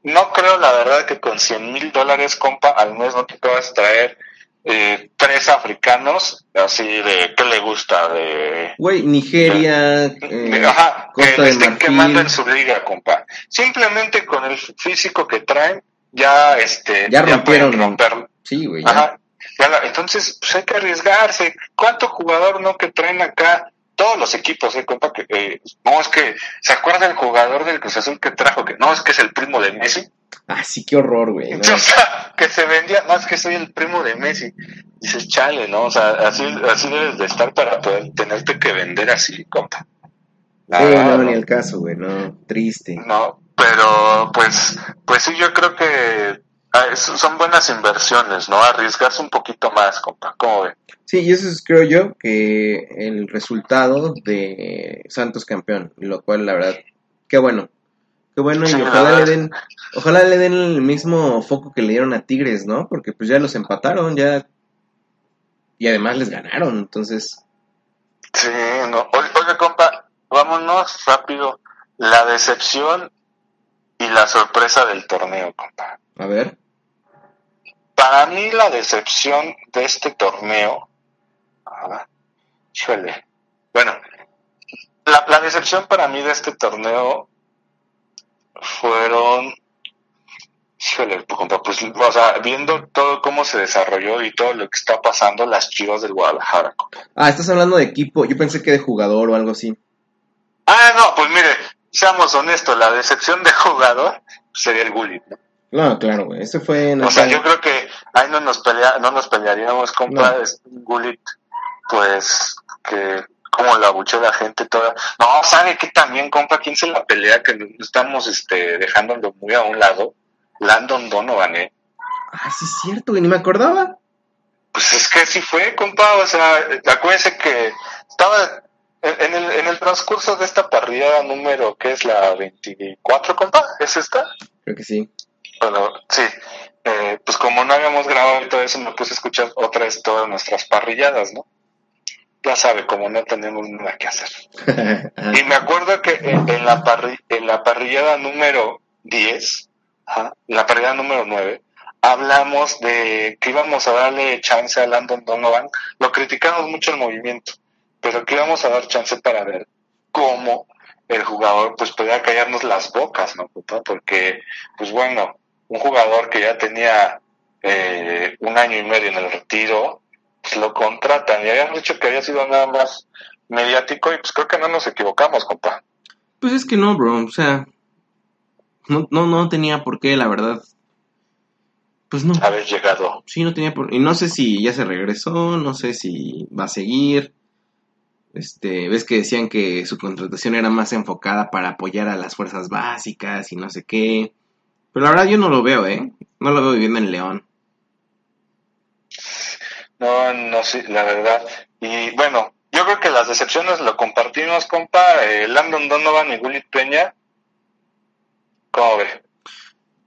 A: No creo, la verdad, que con 100 mil dólares, compa, al mes no te puedas traer eh, tres africanos, así de, ¿qué le gusta? De...
B: Güey, Nigeria,
A: de-
B: eh,
A: ajá, que le estén quemando en su liga, compa. Simplemente con el físico que traen, ya, este,
B: Ya rompieron.
A: romper.
B: Sí, güey. ya.
A: Ajá. Ya la- entonces, pues hay que arriesgarse. ¿Cuánto jugador no que traen acá? Todos los equipos, eh, compa, que, eh, no es que, ¿se acuerda el jugador del Cruz Azul que trajo? Que no, es que es el primo de Messi.
B: Ah, sí, qué horror, güey. ¿no?
A: O sea, que se vendía, no, es que soy el primo de Messi. Dices, chale, ¿no? O sea, así, así debes de estar para poder tenerte que vender así, compa.
B: Sí,
A: Ah,
B: no, ni el caso, güey, no, triste.
A: No, pero pues, pues sí, yo creo que son buenas inversiones, ¿no? Arriesgarse un poquito más, compa. ¿Cómo ve?
B: Sí, y eso es, creo yo, que el resultado de Santos campeón, lo cual, la verdad, qué bueno. Qué bueno,
A: Sí,
B: y ojalá le den, ojalá le den el mismo foco que le dieron a Tigres, ¿no? Porque pues ya los empataron, ya, y además les ganaron, entonces,
A: Sí, no. Compa, vámonos rápido. La decepción y la sorpresa del torneo, compa.
B: A ver,
A: Para mí la decepción de este torneo, ah, híjole, bueno, la, la decepción para mí de este torneo fueron, pues, o sea, viendo todo cómo se desarrolló y todo lo que está pasando, las chivas del Guadalajara,
B: ah, estás hablando de equipo, yo pensé que de jugador o algo así,
A: Ah, no, pues mire, seamos honestos, la decepción de jugador sería el Gullit, ¿no?
B: No, claro, güey, ese fue,
A: O sea, yo creo que ahí no nos pelea, no nos pelearíamos, compa,
B: No.
A: es Gullit, pues, que como la buchó la gente toda. No, ¿sabe qué también, compa? ¿Quién se la pelea? Que estamos, este, dejándolo muy a un lado. Landon Donovan, ¿eh?
B: ah, sí es cierto, güey, ni me acordaba,
A: Pues es que sí fue, compa, o sea, acuérdense que estaba en en el, en el transcurso de esta parrilla número, que es la 24, compa? ¿Es esta?
B: creo que sí,
A: Bueno, sí. Eh, pues como no habíamos grabado y todo eso, me puse a escuchar otra vez todas nuestras parrilladas, ¿no? Ya sabe, como no tenemos nada que hacer. Y me acuerdo que en, en la, parri en la parrillada número 10, ajá, en la parrillada número 9, hablamos de que íbamos a darle chance a Landon Donovan. Lo criticamos mucho el movimiento, pero que íbamos a dar chance para ver cómo el jugador pues podía callarnos las bocas, ¿no? Porque, pues bueno, un jugador que ya tenía eh, un año y medio en el retiro, pues lo contratan y habían dicho que había sido nada más mediático y pues creo que no nos equivocamos, compa.
B: Pues es que no, bro, o sea, no, no, no tenía por qué, la verdad. Pues no,
A: Haber llegado.
B: sí, no tenía por... Y no sé si ya se regresó, no sé si va a seguir. Este, ves que decían que su contratación era más enfocada para apoyar a las fuerzas básicas y no sé qué. Pero la verdad yo no lo veo, ¿eh? No lo veo viviendo en León.
A: No, no, sí, la verdad. Y bueno, yo creo que las decepciones lo compartimos, compa. Eh, Landon Donovan y Gullit Peña. ¿Cómo ve?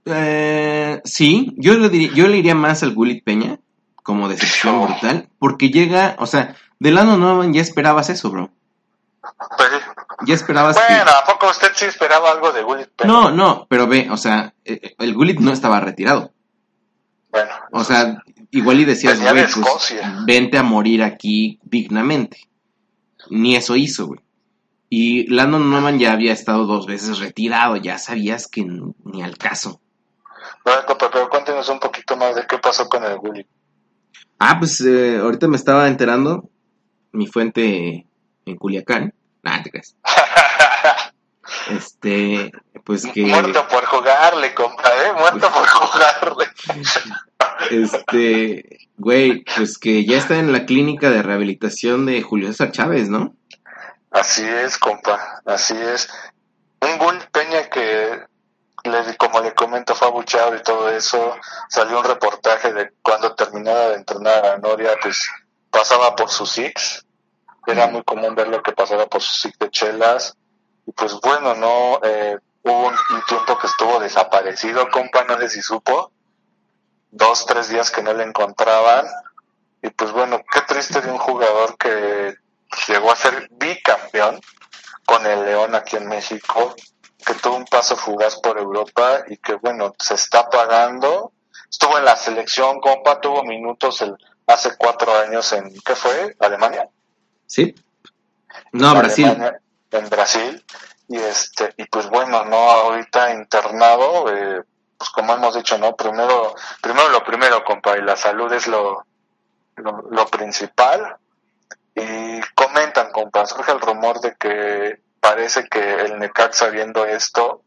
B: Eh, sí, yo le, diría- yo le iría más al Gullit Peña como decepción brutal, porque llega, o sea, De Landon Donovan ya esperabas eso, bro.
A: Pues sí.
B: Ya esperabas
A: Bueno, ¿a poco usted sí esperaba algo de
B: que...
A: Peña?
B: No, no, pero ve, o sea, eh, el Gullit no estaba retirado.
A: Bueno,
B: O sea, igual y decías,
A: Venía de
B: güey, pues, vente a morir aquí dignamente. Ni eso hizo, güey. Y Landon Donovan ya había estado dos veces retirado, ya sabías que ni al caso.
A: bueno, compa, pero cuéntenos un poquito más de qué pasó con el Willy.
B: Ah, pues eh, ahorita me estaba enterando, mi fuente en Culiacán, nah, te. Este, pues que,
A: Muerto por jugarle, compa, ¿eh? Muerto por jugarle.
B: este, güey, pues que ya está en la clínica de rehabilitación de Julio César Chávez, ¿no?
A: Así es, compa, así es. Un Gul Peña que, le, como le comento, fue abucheado y todo eso. Salió un reportaje de cuando terminaba de entrenar a Noria, pues pasaba por sus six. Era muy común ver lo que pasaba por sus six de chelas. Y pues bueno, no, eh, hubo un, un tiempo que estuvo desaparecido, compa, no sé si supo. Dos, tres días que no le encontraban. Y pues bueno, qué triste de un jugador que llegó a ser bicampeón con el León aquí en México, que tuvo un paso fugaz por Europa y que bueno, se está pagando. Estuvo en la selección, compa, tuvo minutos el, hace cuatro años en, ¿qué fue? Alemania.
B: Sí. No, Brasil.
A: Alemania, en Brasil. Y este, y pues bueno, no, ahorita internado, eh, pues como hemos dicho, ¿no? Primero, primero lo primero, compa, y la salud es lo, lo, lo principal. Y comentan, compa, surge el rumor de que parece que el Necaxa viendo esto,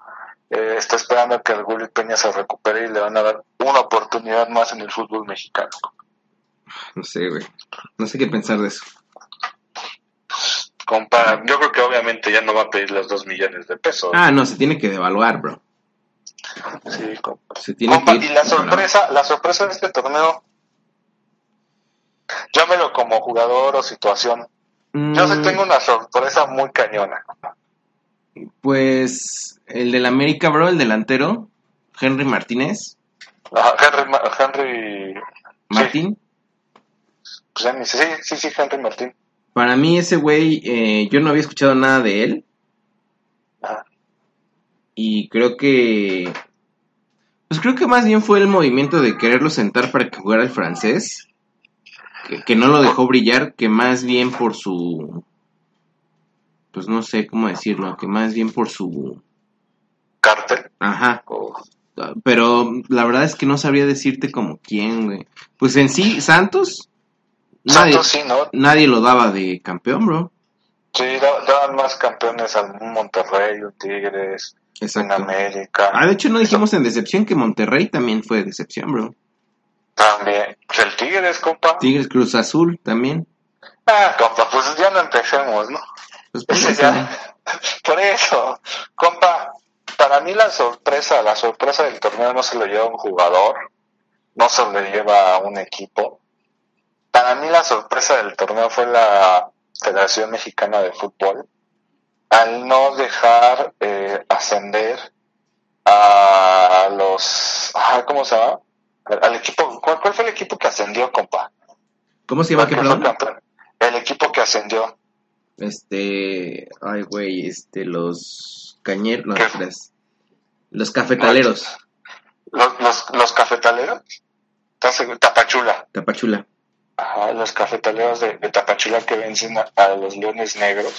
A: eh, está esperando que el Gullit Peña se recupere y le van a dar una oportunidad más en el fútbol mexicano.
B: No sé, güey. No sé qué pensar de eso.
A: Compa, yo creo que obviamente ya no va a pedir los dos millones de pesos.
B: Ah, no, se tiene que devaluar, bro.
A: Sí, compa.
B: Se tiene
A: Compa,
B: que
A: y la sorpresa, la sorpresa de este torneo, llámelo como jugador o situación. Yo sí
B: Mm,
A: tengo una sorpresa muy cañona.
B: Pues el del América, bro, el delantero, Henry Martínez.
A: Henry, Ma- Henry,
B: Martín.
A: pues ni sé, sí, sí, sí, Henry Martín.
B: Para mí ese güey, eh, yo no había escuchado nada de él.
A: Ajá.
B: Y creo que... Pues creo que más bien fue el movimiento de quererlo sentar para que jugara el francés. Que, que no lo dejó brillar, que más bien por su... Pues no sé cómo decirlo, que más bien por su...
A: Cartel.
B: Ajá. Pero la verdad es que no sabría decirte como quién, güey. Pues en sí, Santos... Nadie,
A: Santos sí, ¿no?
B: nadie lo daba de campeón, bro.
A: Sí, da- daban más campeones al Monterrey, un Tigres, en
B: Exacto.
A: América.
B: Ah, de hecho no dijimos en decepción que Monterrey también fue decepción, bro.
A: También. Pues el Tigres, compa.
B: Tigres Cruz Azul también.
A: Ah, compa, pues ya no empecemos, ¿no?
B: Pues por
A: Ese
B: eso.
A: ya- por eso, compa, para mí la sorpresa, la sorpresa del torneo no se lo lleva un jugador, no se lo lleva a un equipo. Para mí la sorpresa del torneo fue la Federación Mexicana de Fútbol al no dejar eh, ascender a los, ah, ¿cómo se llama? Al, equipo, ¿cuál, cuál fue el equipo que ascendió, compa?
B: ¿Cómo se llama
A: ¿Cuál
B: qué?
A: El equipo que ascendió.
B: Este, ay güey, este los cañeros, los cafetaleros,
A: Los, los, los cafetaleros. Tapachula.
B: Tapachula.
A: Ajá, los cafetaleros de, Tapachula que vencen a, los Leones Negros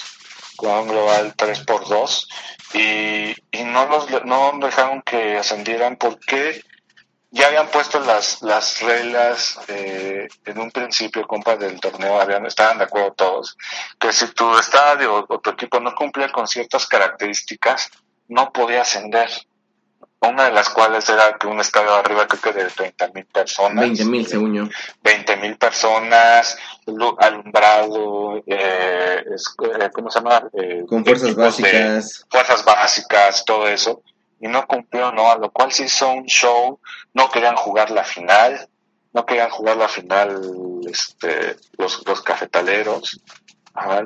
A: con un global 3 por 2 y, y no los no dejaron que ascendieran porque ya habían puesto las, las reglas eh, en un principio, compa, del torneo, habían, estaban de acuerdo todos, que si tu estadio o tu equipo no cumplía con ciertas características, no podía ascender. Una de las cuales era que un estadio arriba creo que de 30 mil personas.
B: 20 mil según yo.
A: 20 mil personas, lu- alumbrado, eh, eh, ¿cómo se llama? Eh,
B: Con fuerzas básicas.
A: fuerzas básicas, todo eso, y no cumplió, ¿no? A lo cual se hizo un show, no querían jugar la final, no querían jugar la final este, los, los cafetaleros ajá,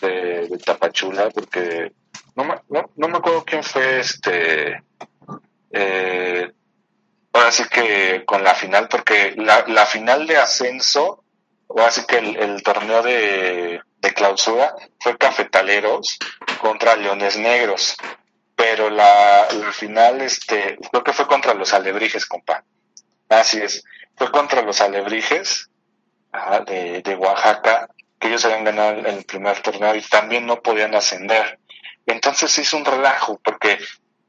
A: de, de Tapachula, porque no no, no me acuerdo quién fue este. Eh, ahora sí que con la final, porque la, la final de ascenso ahora sí que el, torneo de, de clausura fue Cafetaleros contra Leones Negros, pero la, la final, este, creo que fue contra los Alebrijes, compa. Así es, fue contra los Alebrijes de, de Oaxaca, que ellos habían ganado el, primer torneo y también no podían ascender. Entonces hizo un relajo, porque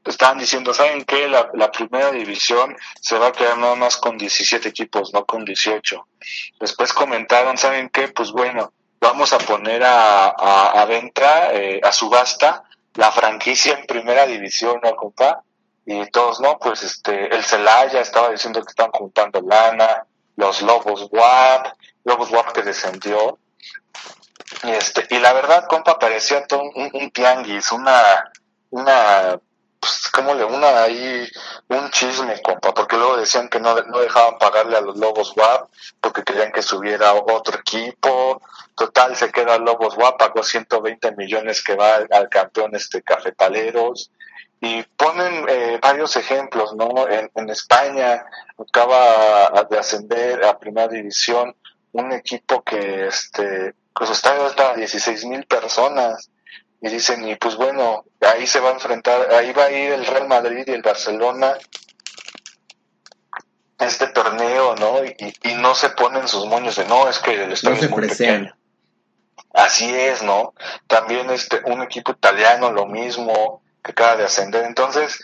A: estaban diciendo, ¿saben qué? La, primera división se va a quedar nada más con 17 equipos, no con 18. Después comentaron, ¿saben qué? Pues bueno, vamos a poner a, a, a venta, eh, a subasta, la franquicia en primera división, ¿no, compa? Y todos, no, pues este, el Celaya estaba diciendo que están juntando lana, los Lobos WAP, Lobos WAP que descendió. Y este, y la verdad, compa, parecía todo un, un tianguis, una, una, pues, ¿cómo le, una ahí, un chisme, compa, porque luego decían que no, no dejaban pagarle a los Lobos WAP, porque querían que subiera otro equipo, total, se queda Lobos WAP, pagó 120 millones que va al, campeón este Cafetaleros, y ponen eh, varios ejemplos, ¿no? En, España acaba de ascender a primera división un equipo que, este, estadio está a 16 mil personas, y dicen, y pues bueno, ahí se va a enfrentar, ahí va a ir el Real Madrid y el Barcelona este torneo, ¿no? Y, y no se ponen sus moños de, no, es que el
B: No
A: estadio
B: se
A: es muy pequeño. Así es, ¿no? También este, un equipo italiano, lo mismo, que acaba de ascender. Entonces,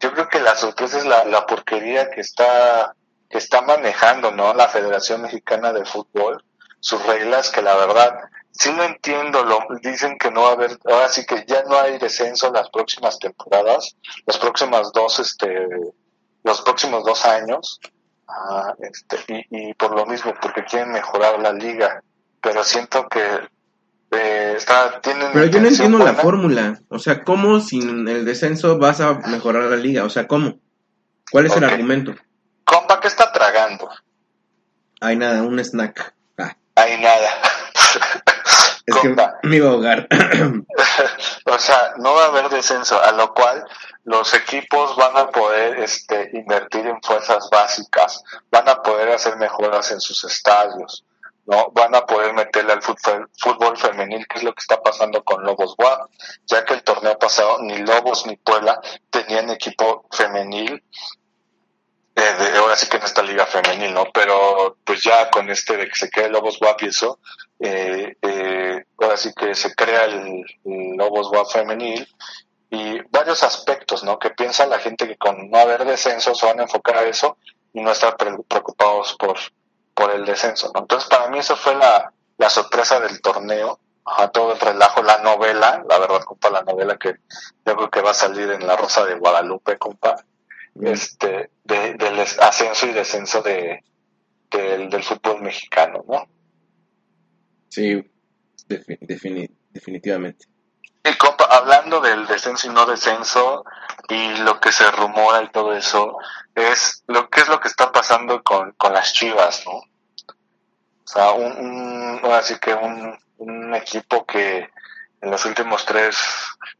A: yo creo que la sorpresa es la, la porquería que está, que está manejando, ¿no? La Federación Mexicana de Fútbol, sus reglas, que la verdad, sí lo entiendo, lo, dicen que no va a haber, ahora sí que ya no hay descenso las próximas temporadas, las próximas dos, este, los próximos dos años, ah, este, y, y por lo mismo, porque quieren mejorar la liga, pero siento que eh, está, tienen
B: Pero yo no entiendo la fórmula. O sea, ¿cómo sin el descenso vas a mejorar la liga? O sea, ¿cómo? ¿Cuál es el argumento?
A: Compa, ¿qué está tragando?
B: Hay nada, un snack. Ah,
A: Hay nada.
B: es
A: Compa.
B: que me iba a ahogar.
A: o sea, no va a haber descenso, a lo cual los equipos van a poder este, invertir en fuerzas básicas, van a poder hacer mejoras en sus estadios, no van a poder meterle al fútbol, fútbol femenil, que es lo que está pasando con Lobos WAP, ya que el torneo pasado ni Lobos ni Puebla tenían equipo femenil eh, de, ahora sí que en esta liga femenil, ¿no? Pero pues ya con este de que se quede Lobos WAP y eso, eh, eh, ahora sí que se crea el, el Lobos WAP femenil y varios aspectos, ¿no? Que piensa la gente que con no haber descenso se van a enfocar a eso y no estar pre- preocupados por, por el descenso, ¿no? Entonces para mí eso fue la, la sorpresa del torneo, Ajá, todo el relajo, la novela, la verdad, compa, la novela que yo creo que va a salir en La Rosa de Guadalupe, compa, este, de, del ascenso y descenso de, del, del fútbol mexicano, ¿no?
B: Sí, defi- defini- definitivamente.
A: Y compa, hablando del descenso y no descenso y lo que se rumora y todo eso, es lo que es lo que está pasando con, con las Chivas, ¿no? O sea, un, un ahora sí que un, un equipo que en los últimos tres,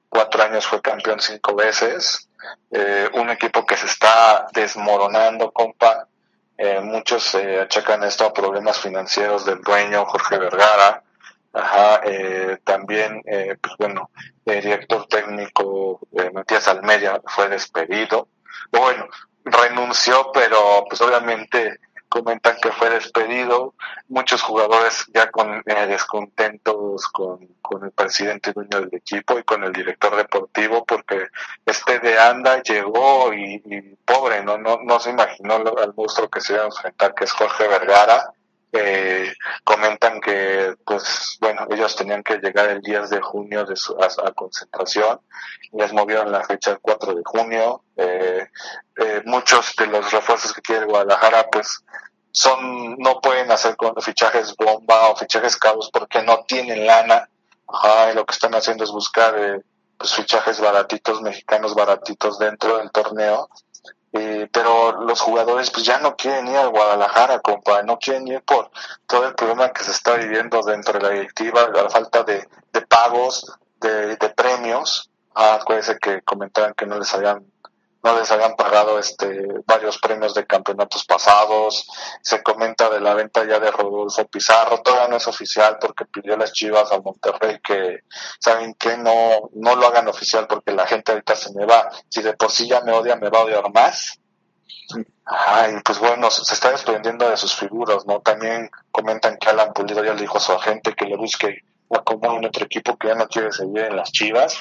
A: cuatro años fue campeón cinco veces, eh, un equipo que se está desmoronando, compa. Eh, muchos eh, achacan esto a problemas financieros del dueño Jorge Vergara. Ajá, eh, también, eh, pues bueno, el director técnico eh, Matías Almeida fue despedido. Bueno, renunció, pero pues obviamente comentan que fue despedido. Muchos jugadores ya con eh, descontentos con, con el presidente dueño del equipo y con el director deportivo porque este de anda llegó y, pobre, ¿no? No, no se imaginó al monstruo que se iba a enfrentar, que es Jorge Vergara. Eh, comentan que, pues, bueno, ellos tenían que llegar el 10 de junio de su, a, a concentración, les movieron la fecha al 4 de junio. Eh, eh, muchos de los refuerzos que quiere Guadalajara, pues, son, no pueden hacer con fichajes bomba o fichajes caros porque no tienen lana. Ajá, y lo que están haciendo es buscar, eh, pues, fichajes baratitos, mexicanos baratitos dentro del torneo eh, pero los jugadores pues ya no quieren ir a Guadalajara, compa, no quieren ir por todo el problema que se está viviendo dentro de la directiva, la falta de, pagos, de, de premios. Ah, acuérdense que comentaban que no les habían no les hayan pagado este varios premios de campeonatos pasados. Se comenta de la venta ya de Rodolfo Pizarro, todavía no es oficial porque pidió las Chivas al Monterrey que saben que no no lo hagan oficial porque la gente ahorita se me va, si de por sí ya me odia, me va a odiar más. Ay, pues bueno, se se está desprendiendo de sus figuras, ¿no? También comentan que Alan Pulido ya le dijo a su agente que le busque la acomodo en otro equipo que ya no quiere seguir en las Chivas.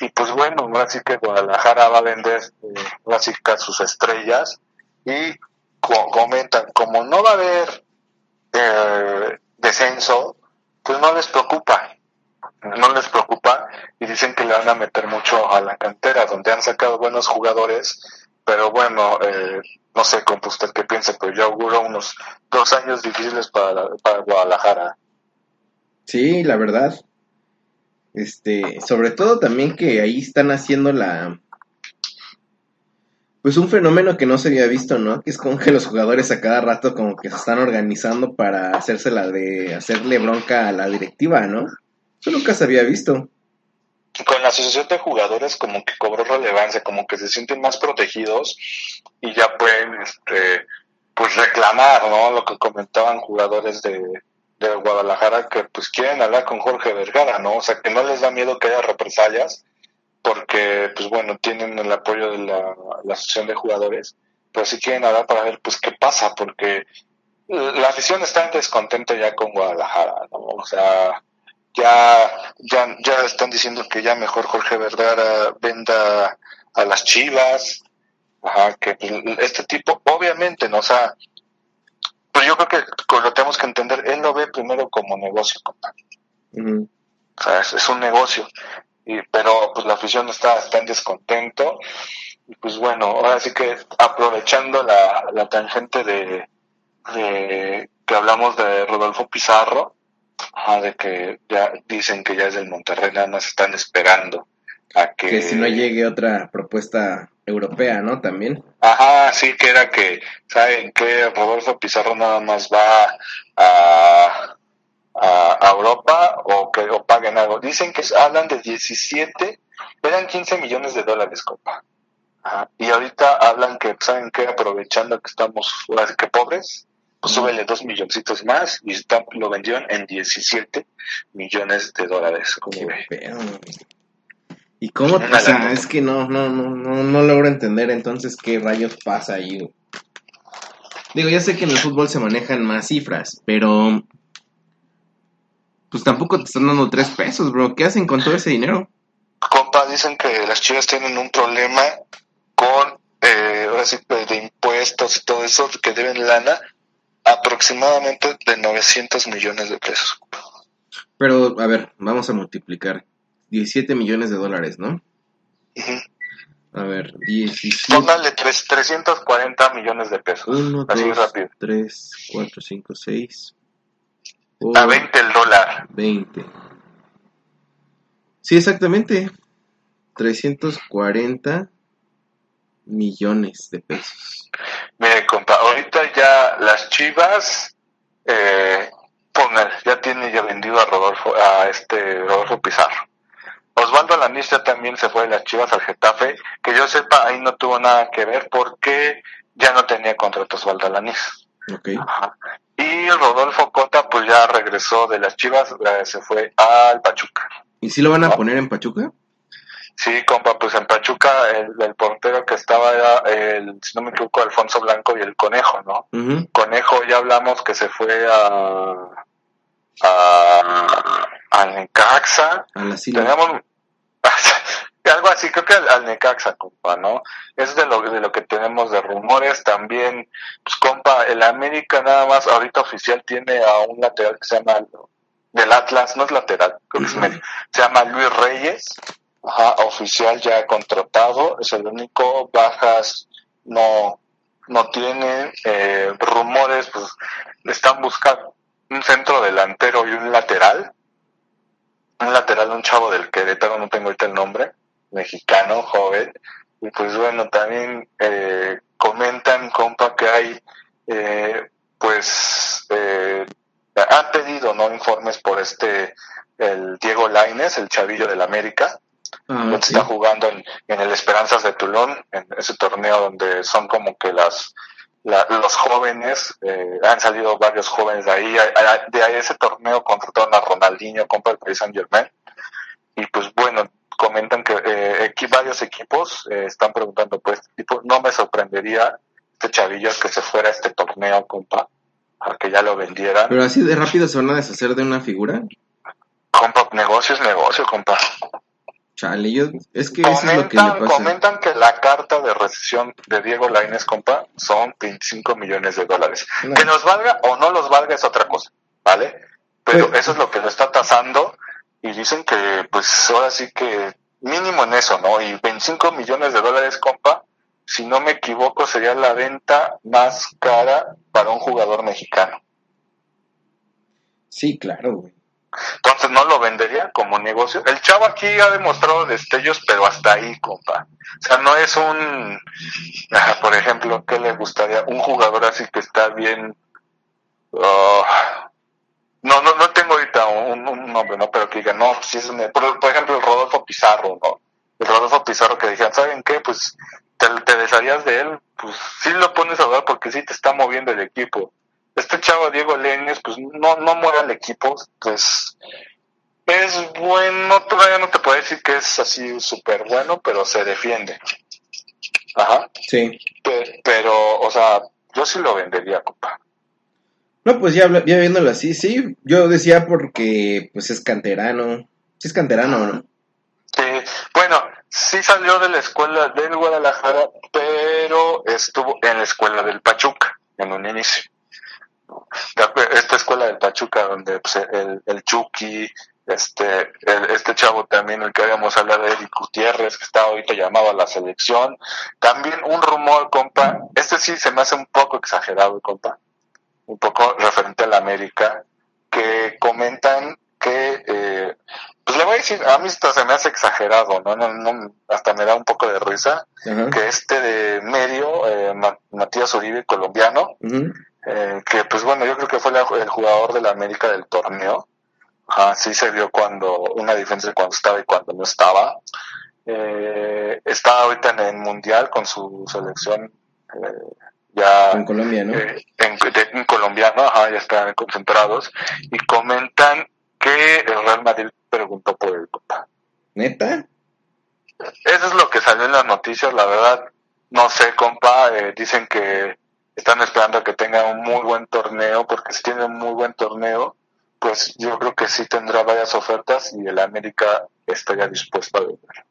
A: Y pues bueno, ahora sí que Guadalajara va a vender eh, sus estrellas y co- comentan, como no va a haber eh, descenso, pues no les preocupa, no les preocupa y dicen que le van a meter mucho a la cantera, donde han sacado buenos jugadores, pero bueno, eh, no sé con usted qué piensa, pero yo auguro unos dos años difíciles para, para Guadalajara.
B: Sí, la verdad. Este, sobre todo también que ahí están haciendo la pues un fenómeno que no se había visto, ¿no? Que es como que los jugadores a cada rato como que se están organizando para hacerse la de hacerle bronca a la directiva, ¿no? Eso nunca se había visto.
A: con la asociación de jugadores como que cobró relevancia, como que se sienten más protegidos y ya pueden este pues reclamar, ¿no? Lo que comentaban jugadores de, de Guadalajara que pues quieren hablar con Jorge Vergara, ¿no? O sea, que no les da miedo que haya represalias porque pues bueno, tienen el apoyo de la, la asociación de jugadores, pero sí quieren hablar para ver pues qué pasa, porque la afición está en descontento ya con Guadalajara, ¿no? O sea, ya, ya, ya están diciendo que ya mejor Jorge Vergara venda a las Chivas, ajá, que pues, este tipo, obviamente, no, o sea, pues yo creo que lo tenemos que entender, él lo ve primero como negocio, compa.
B: Ujú.
A: o sea, es, es un negocio, y, pero pues la afición está, está en descontento, y pues bueno, ahora sí que aprovechando la, la tangente de, de que hablamos de Rodolfo Pizarro, ajá, de que ya dicen que ya es del Monterrey, nada más están esperando a que...
B: Que si no llegue otra propuesta europea, ¿no? También.
A: Ajá, sí, que era que, ¿saben que Rodolfo Pizarro nada más va a, a, a Europa o que o paguen algo? Dicen que hablan de 17, eran 15 millones de dólares, compa. Ajá. Y ahorita hablan que, ¿saben qué? Aprovechando que estamos, que pobres, pues súbele dos milloncitos más y está, lo vendieron en 17 millones de dólares. como
B: Qué
A: ve.
B: ¿Y cómo? O sea, es que no, no, no, no, no logro entender entonces qué rayos pasa ahí. Digo, ya sé que en el fútbol se manejan más cifras, pero pues tampoco te están dando tres pesos, bro. ¿Qué hacen con todo ese dinero?
A: Compa, dicen que las chivas tienen un problema con, eh, ahora sí, de impuestos y todo eso, que deben lana aproximadamente de 900 millones de pesos.
B: Pero, a ver, vamos a multiplicar. 17 millones de dólares, ¿no? A ver, 17.
A: Póngale tres- 340 millones de pesos.
B: 1,
A: Así
B: 2,
A: rápido.
B: 3, 4, 5, 6.
A: A 20 el dólar.
B: 20. Sí, exactamente. 340 millones de pesos.
A: Mire, compa, ahorita ya las chivas, eh, póngale, ya tiene ya vendido a Rodolfo, a este Rodolfo Pizarro. Osvaldo Alanís ya también se fue de las chivas al Getafe, que yo sepa, ahí no tuvo nada que ver porque ya no tenía contrato Osvaldo Alanís.
B: Ok.
A: Ajá. Y Rodolfo Cota, pues ya regresó de las chivas, se fue al Pachuca.
B: ¿Y si lo van a poner en Pachuca?
A: Sí, compa, pues en Pachuca el, el portero que estaba era, el, si no me equivoco, Alfonso Blanco y el Conejo, ¿no? Conejo ya hablamos que se fue a a, a Necaxa.
B: A la.
A: Tenemos algo así, creo que al, al Necaxa, compa, ¿no? Es de lo, de lo que tenemos de rumores. También, pues, compa, el América nada más ahorita oficial tiene a un lateral que se llama del Atlas, no es lateral, creo que. Se llama Luis Reyes. Ajá, oficial ya contratado, es el único, bajas no, no tiene, eh, rumores, pues están buscando un centro delantero y un lateral, un lateral, un chavo del Querétaro, no tengo ahorita el nombre, mexicano, joven, y pues bueno, también eh, comentan, compa, que hay, eh, pues, eh, han pedido, ¿no? Informes por este, el Diego Laines, el chavillo del América,
B: Ah, sí.
A: está jugando en, en el Esperanzas de Tulón, en ese torneo donde son como que las la- los jóvenes, eh, han salido varios jóvenes de ahí, de ahí ese torneo contrataron a Ronaldinho, compa del Paris Saint Germain, y pues bueno, comentan que eh, aquí varios equipos eh, están preguntando, pues tipo, no me sorprendería este chavillo que se fuera a este torneo, compa, a que ya lo vendieran.
B: Pero así de rápido se van a deshacer de una figura.
A: Compa, negocio es negocio, compa.
B: Chale, yo, es que eso es lo que le
A: Comentan,
B: pasa.
A: comentan que la carta de recesión de Diego Lainez, compa, son 25 millones de dólares.
B: No.
A: Que los valga o no los valga es otra cosa, ¿vale? Pero
B: Pero-
A: eso es lo que lo está tasando y dicen que, pues ahora sí que mínimo en eso, ¿no? Y 25 millones de dólares, compa, si no me equivoco, sería la venta más cara para un jugador mexicano.
B: Sí, claro, güey.
A: Entonces no lo vendería como negocio. El chavo aquí ha demostrado destellos, pero hasta ahí, compa. O sea, no es un, por ejemplo, ¿qué le gustaría? Un jugador así que está bien. ah, no, no, no tengo ahorita un, nombre, ¿no? Pero que diga, no, si es un, por, ejemplo, el Rodolfo Pizarro, ¿no? El Rodolfo Pizarro que dijeran, ¿saben qué? Pues te, te desharías de él, pues sí lo pones a jugar porque sí te está moviendo el equipo este chavo Diego Leñez, pues no, no muere al equipo, pues es bueno, todavía no te puedo decir que es así súper bueno, pero se defiende. Ajá,
B: Sí.
A: Pe- pero, o sea, yo sí lo vendería, compa.
B: No, pues ya, ya viéndolo así, sí. Yo decía porque, pues es canterano. Sí es canterano, ¿no?
A: Sí, bueno, sí salió de la escuela del Guadalajara, pero estuvo en la escuela del Pachuca en un inicio. ¿Te acuer- Esta escuela del Pachuca donde pues, el, el Chucky, este, el- este chavo también, el que habíamos hablado de Eric Gutiérrez, que está ahorita llamado a la selección. También un rumor, compa, este sí se me hace un poco exagerado, compa, un poco referente a la América, que comentan que, eh, pues le voy a decir, a mí esto se me hace exagerado, ¿no? No, no, hasta me da un poco de risa, que este de medio, eh, Ma- Matías Uribe, colombiano. Eh, que pues bueno, yo creo que fue la- el jugador de la América del torneo. Ajá, sí se vio cuando, una diferencia cuando estaba y cuando no estaba. Eh, está ahorita en el Mundial con su selección eh, ya
B: En Colombia, ¿no?
A: eh, en, de- en colombiano, ajá, ya están concentrados, y comentan que el Real Madrid preguntó por el compa.
B: ¿Neta?
A: Eso es lo que salió en las noticias, la verdad, no sé, compa, eh, dicen que están esperando a que tenga un muy buen torneo, porque si tiene un muy buen torneo, pues yo creo que sí tendrá varias ofertas y el América estaría dispuesto a vender.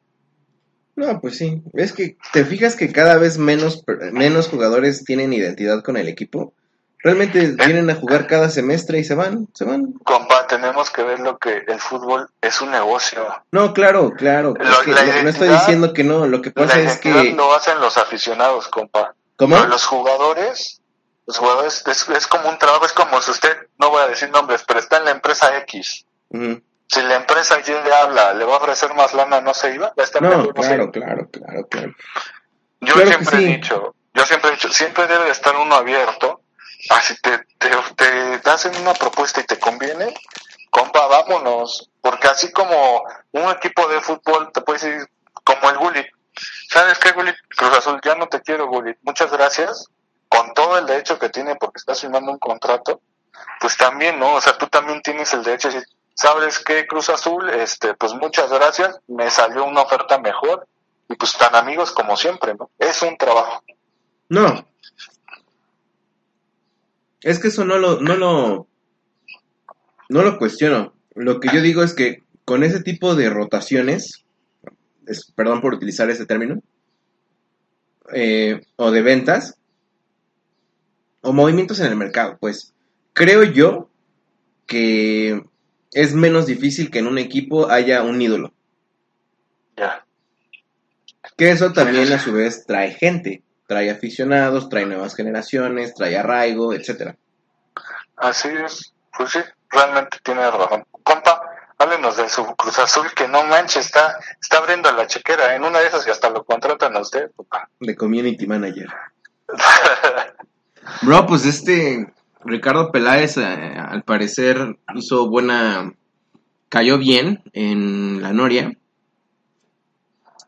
B: No, pues sí. Es que te fijas que cada vez menos, menos jugadores tienen identidad con el equipo. Realmente vienen a jugar cada semestre y se van, se van.
A: Compa, tenemos que ver lo que el fútbol es un negocio.
B: No, claro, claro.
A: Lo-
B: es que no, estoy diciendo que no. Lo que pasa
A: La
B: es que.
A: lo hacen los aficionados, compa.
B: ¿Cómo?
A: Pero los jugadores, los jugadores es, es como un trabajo, es como si usted, no voy a decir nombres, pero está en la empresa X. Si la empresa Y le habla, le va a ofrecer más lana, no se iba, estar
B: No,
A: mejor, no
B: claro,
A: iba.
B: claro, claro, claro.
A: Yo
B: claro
A: siempre
B: sí.
A: he dicho, yo siempre he dicho, siempre debe de estar uno abierto. Así te, te, te hacen una propuesta y te conviene, compa, vámonos. Porque así como un equipo de fútbol te puede decir, como el Gullit, ¿sabes qué, Gullit? Cruz Azul, ya no te quiero, Gullit. Muchas gracias. Con todo el derecho que tiene porque estás firmando un contrato, pues también, ¿no? O sea, tú también tienes el derecho de decir, ¿sabes qué, Cruz Azul? Este, pues muchas gracias, me salió una oferta mejor y pues tan amigos como siempre, ¿no? Es un trabajo.
B: No. Es que eso no lo, no lo, no lo cuestiono. Lo que yo digo es que con ese tipo de rotaciones, es- perdón por utilizar ese término, eh, o de ventas, o movimientos en el mercado, pues creo yo que es menos difícil que en un equipo haya un ídolo.
A: Ya.
B: Que eso también a su vez trae gente, trae aficionados, trae nuevas generaciones, trae arraigo, etcétera.
A: Así es. Pues sí, realmente tiene razón. Compa, háblenos de su Cruz Azul, que no manche, está, está abriendo la chequera. En una de esas y hasta lo contratan a usted, compa.
B: De community manager. Bro, pues este Ricardo Peláez eh, al parecer hizo buena, cayó bien en la Noria.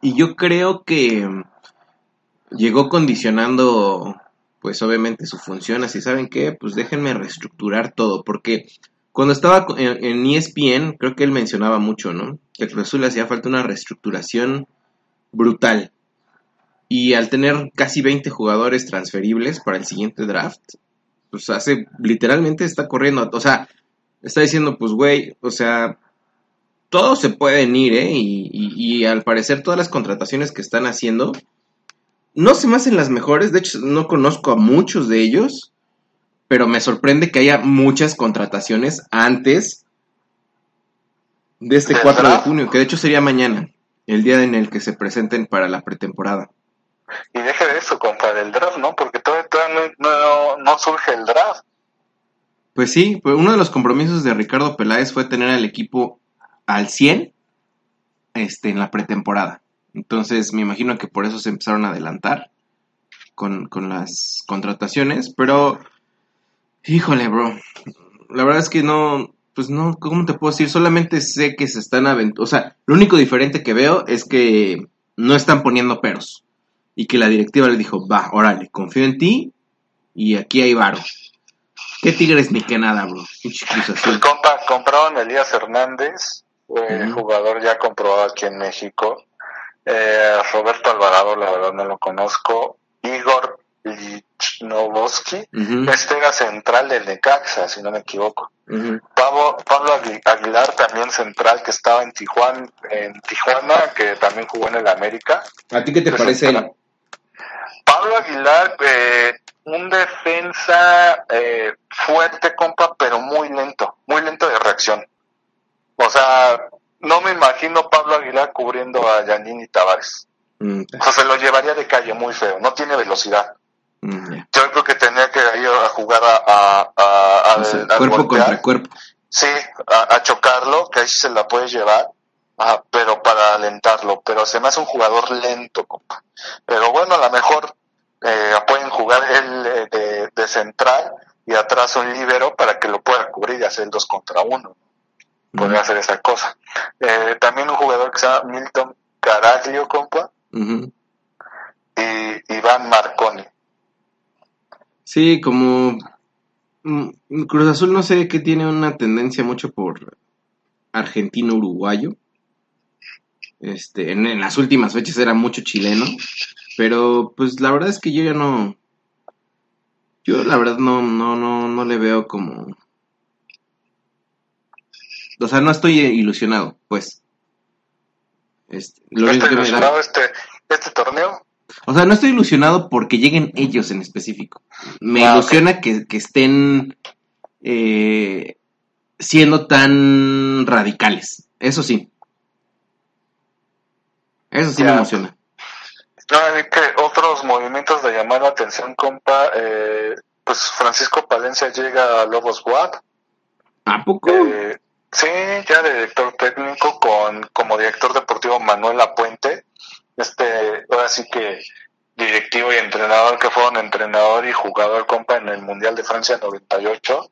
B: Y yo creo que llegó condicionando, pues obviamente su función, así saben qué, pues déjenme reestructurar todo, porque cuando estaba en, en E ESPN, creo que él mencionaba mucho, ¿no? Que a Cruz Azul hacía falta una reestructuración brutal. Y al tener casi 20 jugadores transferibles para el siguiente draft, pues hace, literalmente está corriendo, o sea, está diciendo, pues güey, o sea, todos se pueden ir, ¿eh? Y, y- y al parecer todas las contrataciones que están haciendo no se me hacen las mejores. De hecho, no conozco a muchos de ellos. Pero me sorprende que haya muchas contrataciones antes de este
A: ¿Del
B: 4 de junio, que de hecho sería mañana, el día en el que se presenten para la pretemporada.
A: Y deje de eso, compa, del draft, ¿no? Porque todavía, todavía no, no, no surge el draft.
B: Pues sí, pues uno de los compromisos de Ricardo Peláez fue tener al equipo al 100 este, en la pretemporada. Entonces me imagino que por eso se empezaron a adelantar con, con las contrataciones. Pero, híjole, bro. La verdad es que no, pues no, ¿cómo te puedo decir? Solamente sé que se están aventando. O sea, lo único diferente que veo es que no están poniendo peros. Y que la directiva le dijo, va, órale, confío en ti y aquí hay varo. ¿Qué tigres ni qué nada, bro? Cruz
A: Pues compa, compraron a Elías Hernández, eh, jugador ya comprobado aquí en México. Eh, Roberto Alvarado, la verdad no lo conozco. Igor Lichnowski,
B: Ujú,
A: este era central del Necaxa, si no me equivoco. Pablo, Pablo Agui- Aguilar, también central, que estaba en Tijuana, en Tijuana, que también jugó en el América.
B: ¿A ti qué te
A: Pues
B: parece él?
A: Pablo Aguilar, eh, un defensa eh, fuerte, compa, pero muy lento, muy lento de reacción. O sea, no me imagino Pablo Aguilar cubriendo a Yanini Tavares.
B: Mm,
A: O sea, se lo llevaría de calle muy feo, no tiene velocidad.
B: Mm.
A: Yo creo que tenía que ir a jugar a, a- a-
B: O sea, cuerpo contra cuerpo.
A: Sí, a, chocarlo, que ahí sí se la puedes llevar, ajá, pero para alentarlo. Pero se me hace un jugador lento, compa. Pero bueno, a lo mejor eh, pueden jugar él eh, de, de central y atrás un líbero para que lo pueda cubrir y hacer el dos contra uno. Podría hacer esa cosa. Eh, también un jugador que se llama Milton Caraglio, compa, y Iván Marconi.
B: Sí, como mm, Cruz Azul no sé que tiene una tendencia mucho por argentino-uruguayo. Este, en, en las últimas fechas era mucho chileno, pero pues la verdad es que yo ya no, yo la verdad no, no, no, no le veo como, o sea, no estoy ilusionado, pues. Este, lo único
A: ¿Está
B: que me da-
A: ilusionado este, este torneo?
B: O sea, no estoy ilusionado porque lleguen ellos en específico. Me
A: Ah,
B: ilusiona que, que estén eh, siendo tan radicales. Eso sí. Eso sí me emociona.
A: No, hay que otros movimientos de llamar la atención, compa. Eh, pues Francisco Palencia llega a Lobos WAP.
B: ¿A poco?
A: Eh, sí, ya de director técnico con como director deportivo Manuel Apuente. Este, ahora sí que directivo y entrenador que fueron entrenador y jugador, compa, en el Mundial de Francia 98.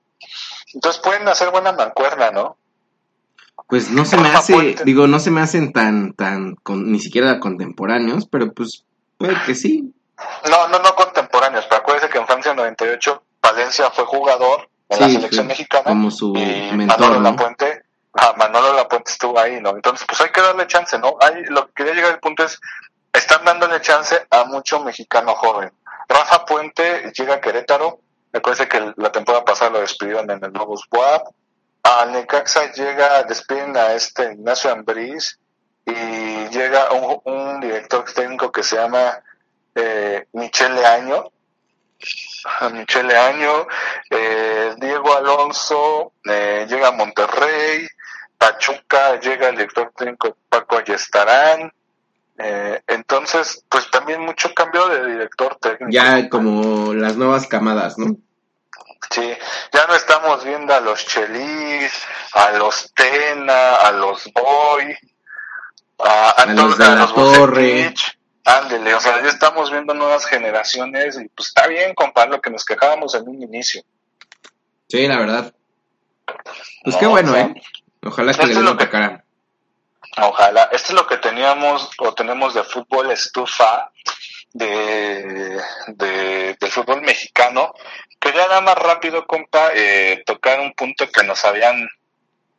A: Entonces pueden hacer buena mancuerna, ¿no?
B: Pues no se me hace,
A: Puente.
B: digo, no se me hacen tan, tan, con- ni siquiera contemporáneos, pero pues puede que sí.
A: No, no, no contemporáneos, pero acuérdense que en Francia 98 Palencia fue jugador en la selección
B: sí,
A: mexicana.
B: como su
A: y
B: mentor, ¿no?
A: Lapuente, ah, Manolo Lapuente estuvo ahí, ¿no? Entonces, pues hay que darle chance, ¿no? Hay, lo que quería llegar al punto es, están dándole chance a mucho mexicano joven. Rafa Puente llega a Querétaro, acuérdense que la temporada pasada lo despidieron en el Lobos WAP, al Necaxa llega, despiden a este Ignacio Ambriz y llega un, director técnico que se llama eh, Michele Año, a Michele Año, eh, Diego Alonso eh, llega a Monterrey, Pachuca llega el director técnico Paco Ayestarán, eh, entonces pues también mucho cambio de director técnico.
B: Ya como las nuevas camadas, ¿no?
A: Sí, ya no estamos viendo a los Chelis, a los Tena, a los Boy, a,
B: A los de
A: a
B: la
A: los
B: Torre.
A: Bucetich. Ándele, o sea, ya estamos viendo nuevas generaciones y pues está bien, compadre, lo que nos quejábamos en un inicio.
B: Sí, la verdad. Pues
A: No,
B: qué bueno,
A: o sea,
B: ¿eh? Ojalá que
A: eso
B: le den
A: lo
B: otra
A: que-
B: cara.
A: Ojalá. Esto es lo que teníamos o tenemos de fútbol estufa de, de, del fútbol mexicano. Quería nada más rápido, compa, eh, tocar un punto que nos habían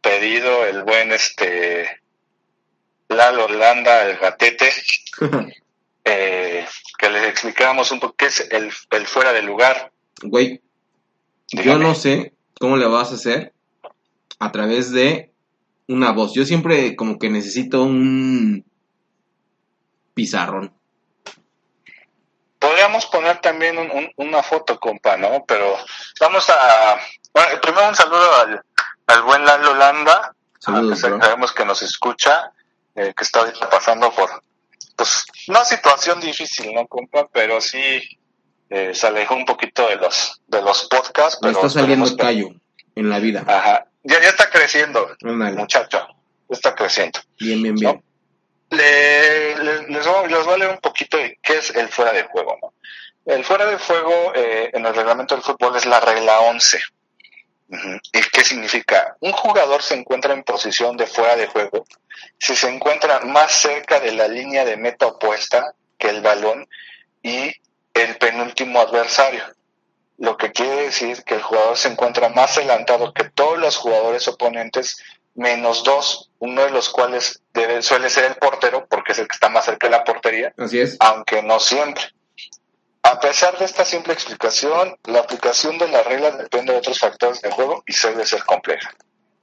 A: pedido el buen este Lalo Holanda, el gatete, eh, que les explicáramos un poco qué es el, el fuera de lugar.
B: Güey, yo no sé cómo le vas a hacer a través de una voz. Yo siempre como que necesito un pizarrón.
A: Podríamos poner también un- un- una foto, compa, ¿no? Pero vamos a... bueno, primero un saludo al, al buen Lalo Holanda,
B: Saludos, bro.
A: Sabemos que nos escucha, eh, que está ahorita pasando por, pues, una situación difícil, ¿no, compa? Pero sí eh, se alejó un poquito de los, de los podcasts.
B: Me
A: Pero
B: está saliendo
A: que-
B: callo en la vida.
A: Ajá. Ya, ya está creciendo, muchacho. Ya está creciendo.
B: Bien, bien, bien.
A: Le- le- les, voy, les voy a leer un poquito de qué es el fuera de juego, ¿no? El fuera de juego eh, en el reglamento del fútbol es la regla 11. Ujú. ¿Y qué significa? Un jugador se encuentra en posición de fuera de juego si se encuentra más cerca de la línea de meta opuesta que el balón y el penúltimo adversario. Lo que quiere decir que el jugador se encuentra más adelantado que todos los jugadores oponentes menos dos, uno de los cuales debe, suele ser el portero porque es el que está más cerca de la portería,
B: Así es.
A: aunque no siempre. A pesar de esta simple explicación, la aplicación de la regla depende de otros factores de juego y suele ser compleja.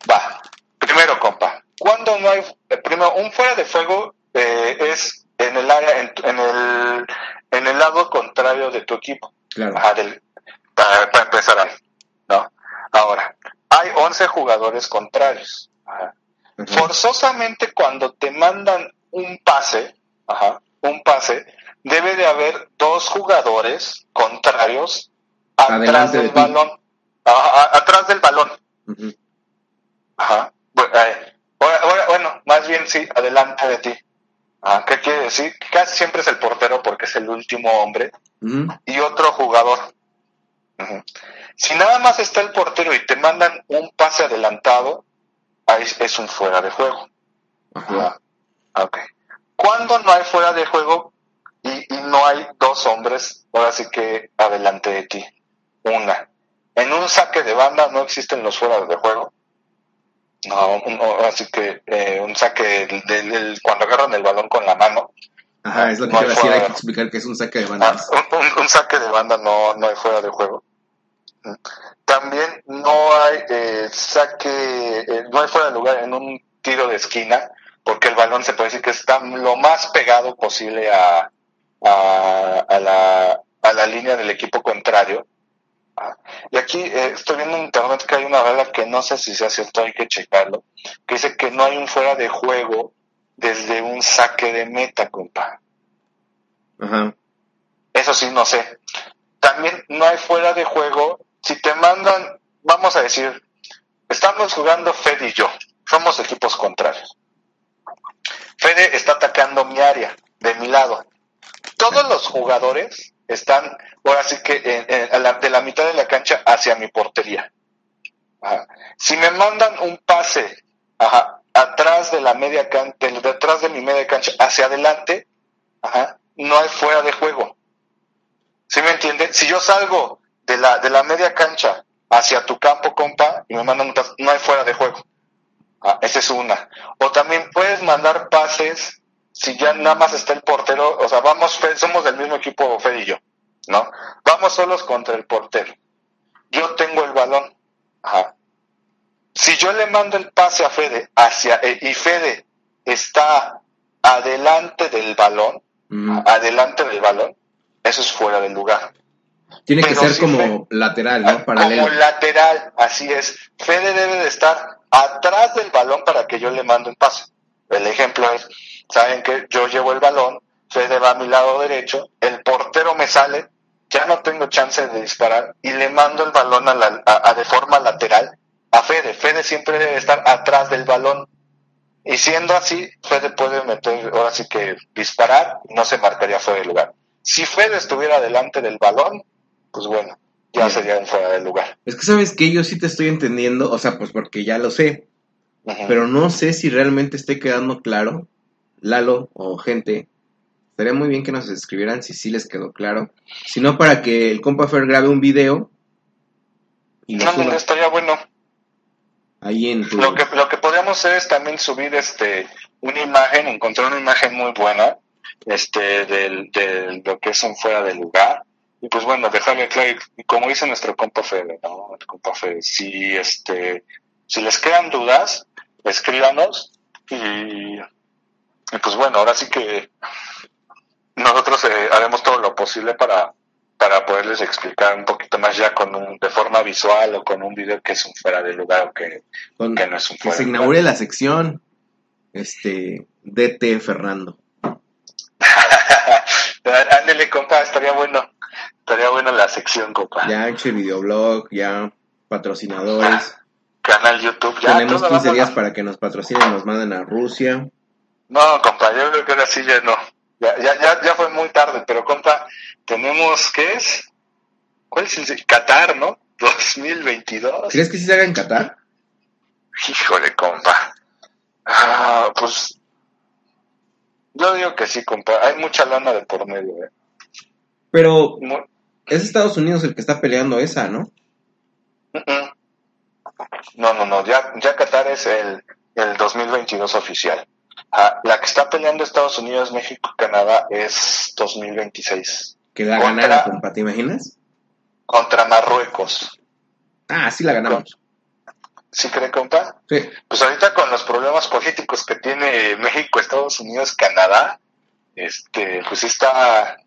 A: Va, primero, compa, cuando no hay, eh, primero, un fuera de juego eh, es en el área, en, en el, en el lado contrario de tu equipo.
B: Claro.
A: Ajá, del- para, para empezar ahí, ¿no? Ahora, hay 11 jugadores contrarios. Ajá. Forzosamente cuando te mandan un pase, ajá, un pase, debe de haber dos jugadores contrarios atrás
B: de
A: del balón. A- atrás del balón. Ajá. Eh, bueno, más bien sí, adelante de ti. Ajá, ¿Qué quiere decir? Casi siempre es el portero porque es el último hombre y otro jugador. Si nada más está el portero y te mandan un pase adelantado, ahí es un fuera de juego. Cuando no hay fuera de juego y, y no hay dos hombres, ahora sí que adelante de ti. Una. En un saque de banda no existen los fuera de juego. No, un- ahora sí que eh, un saque del, del- del- cuando agarran el balón con la mano.
B: Ajá, es lo que
A: No
B: decir. Hay que explicar que es un saque de
A: Ah,
B: bandas.
A: un, un- un saque de banda no, no hay fuera de juego. También no hay eh, saque, eh, no hay fuera de lugar en un tiro de esquina, porque el balón se puede decir que está lo más pegado posible a, a, a la, a la línea del equipo contrario. Ah, Y aquí eh, estoy viendo en internet que hay una regla que no sé si sea cierto, hay que checarlo, que dice que no hay un fuera de juego desde un saque de meta, compa.
B: Ajá.
A: Eso sí, no sé. También no hay fuera de juego. Si te mandan, vamos a decir, estamos jugando Fede y yo. Somos equipos contrarios. Fede está atacando mi área, de mi lado. Todos los jugadores están, ahora sí que en- en- a la- de la mitad de la cancha hacia mi portería. Ajá. Si me mandan un pase ajá, atrás de la media cancha, detrás de mi media cancha hacia adelante, ajá, no hay fuera de juego. ¿Sí me entiende? Si yo salgo de la, de la media cancha hacia tu campo, compa, y me mandan un no hay fuera de juego. Ah, esa es una. O también puedes mandar pases si ya nada más está el portero, o sea, vamos, somos del mismo equipo, Fede y yo, ¿no? Vamos solos contra el portero. Yo tengo el balón. Ajá. Si yo le mando el pase a Fede hacia, eh, y Fede está adelante del balón, adelante del balón, eso es fuera del lugar.
B: Tiene que ser como lateral, ¿no?
A: Como
B: Paralelo.
A: lateral, así es. Fede debe de estar atrás del balón para que yo le mande un pase. El ejemplo es, saben que yo llevo el balón, Fede va a mi lado derecho, el portero me sale, ya no tengo chance de disparar y le mando el balón a, la- a- a de forma lateral a Fede. Fede siempre debe estar atrás del balón. Y siendo así, Fede puede meter, ahora sí que disparar, y no se marcaría fuera de lugar. Si Fede estuviera delante del balón, pues bueno, ya sería un fuera de lugar.
B: Es que sabes que yo sí te estoy entendiendo, o sea, pues porque ya lo sé. Pero no sé si realmente esté quedando claro, Lalo o gente, estaría muy bien que nos escribieran si sí les quedó claro, si no para que el compa Fer grabe un video y
A: No, no, estaría bueno. Lo que, lo que podríamos hacer es también subir este una imagen, encontrar una imagen muy buena este del, de lo que es un fuera de lugar. Y pues bueno, dejarle claro, y como dice nuestro compa Fede, ¿no? Compa Fede, si este, si les quedan dudas, escríbanos y, y pues bueno, ahora sí que nosotros eh, haremos todo lo posible para, para poderles explicar un poquito más ya con un, de forma visual o con un video que es un fuera de lugar o que,
B: con-
A: que no es un
B: que
A: fuera
B: se
A: de lugar.
B: inaugure la sección este DT Fernando.
A: Ándele, compa, estaría bueno. Estaría bueno la sección, compa.
B: Ya hecho videoblog, ya patrocinadores.
A: Canal YouTube, ya.
B: Tenemos
A: todo,
B: 15 días para que nos patrocinen, nos manden a Rusia.
A: No, compa, yo creo que ahora sí ya no. Ya, ya, ya, ya fue muy tarde, pero compa, tenemos, ¿qué es? ¿Cuál es el? Qatar, ¿no? 2022.
B: ¿Crees que sí se haga en Qatar?
A: Híjole, compa. Ah, pues. Yo digo que sí, compa. Hay mucha lana de por medio, ¿eh?
B: Pero es Estados Unidos el que está peleando esa, ¿no?
A: No, no, no, ya, ya Qatar es el, el 2022 oficial. Ah, la que está peleando Estados Unidos, México, Canadá es 2026
B: Que la
A: Contra-
B: ganara, compa, ¿te imaginas?
A: contra Marruecos.
B: Ah, sí la ganamos.
A: ¿Sí cree, compa?
B: Sí.
A: Pues ahorita con los problemas políticos que tiene México, Estados Unidos, Canadá, este, pues está,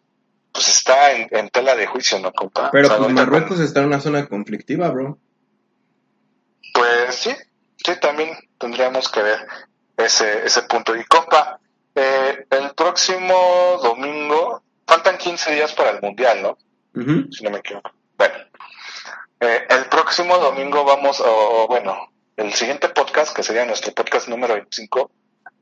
A: pues está en, en tela de juicio, ¿no, compa?
B: Pero
A: O sea,
B: pues
A: con-
B: Marruecos está en una zona conflictiva, bro.
A: Pues sí, sí, también tendríamos que ver ese, ese punto. Y compa, eh, el próximo domingo, faltan 15 días para el Mundial, ¿no? Si no me equivoco. Bueno, eh, el próximo domingo vamos, o o, bueno, el siguiente podcast, que sería nuestro podcast número 25,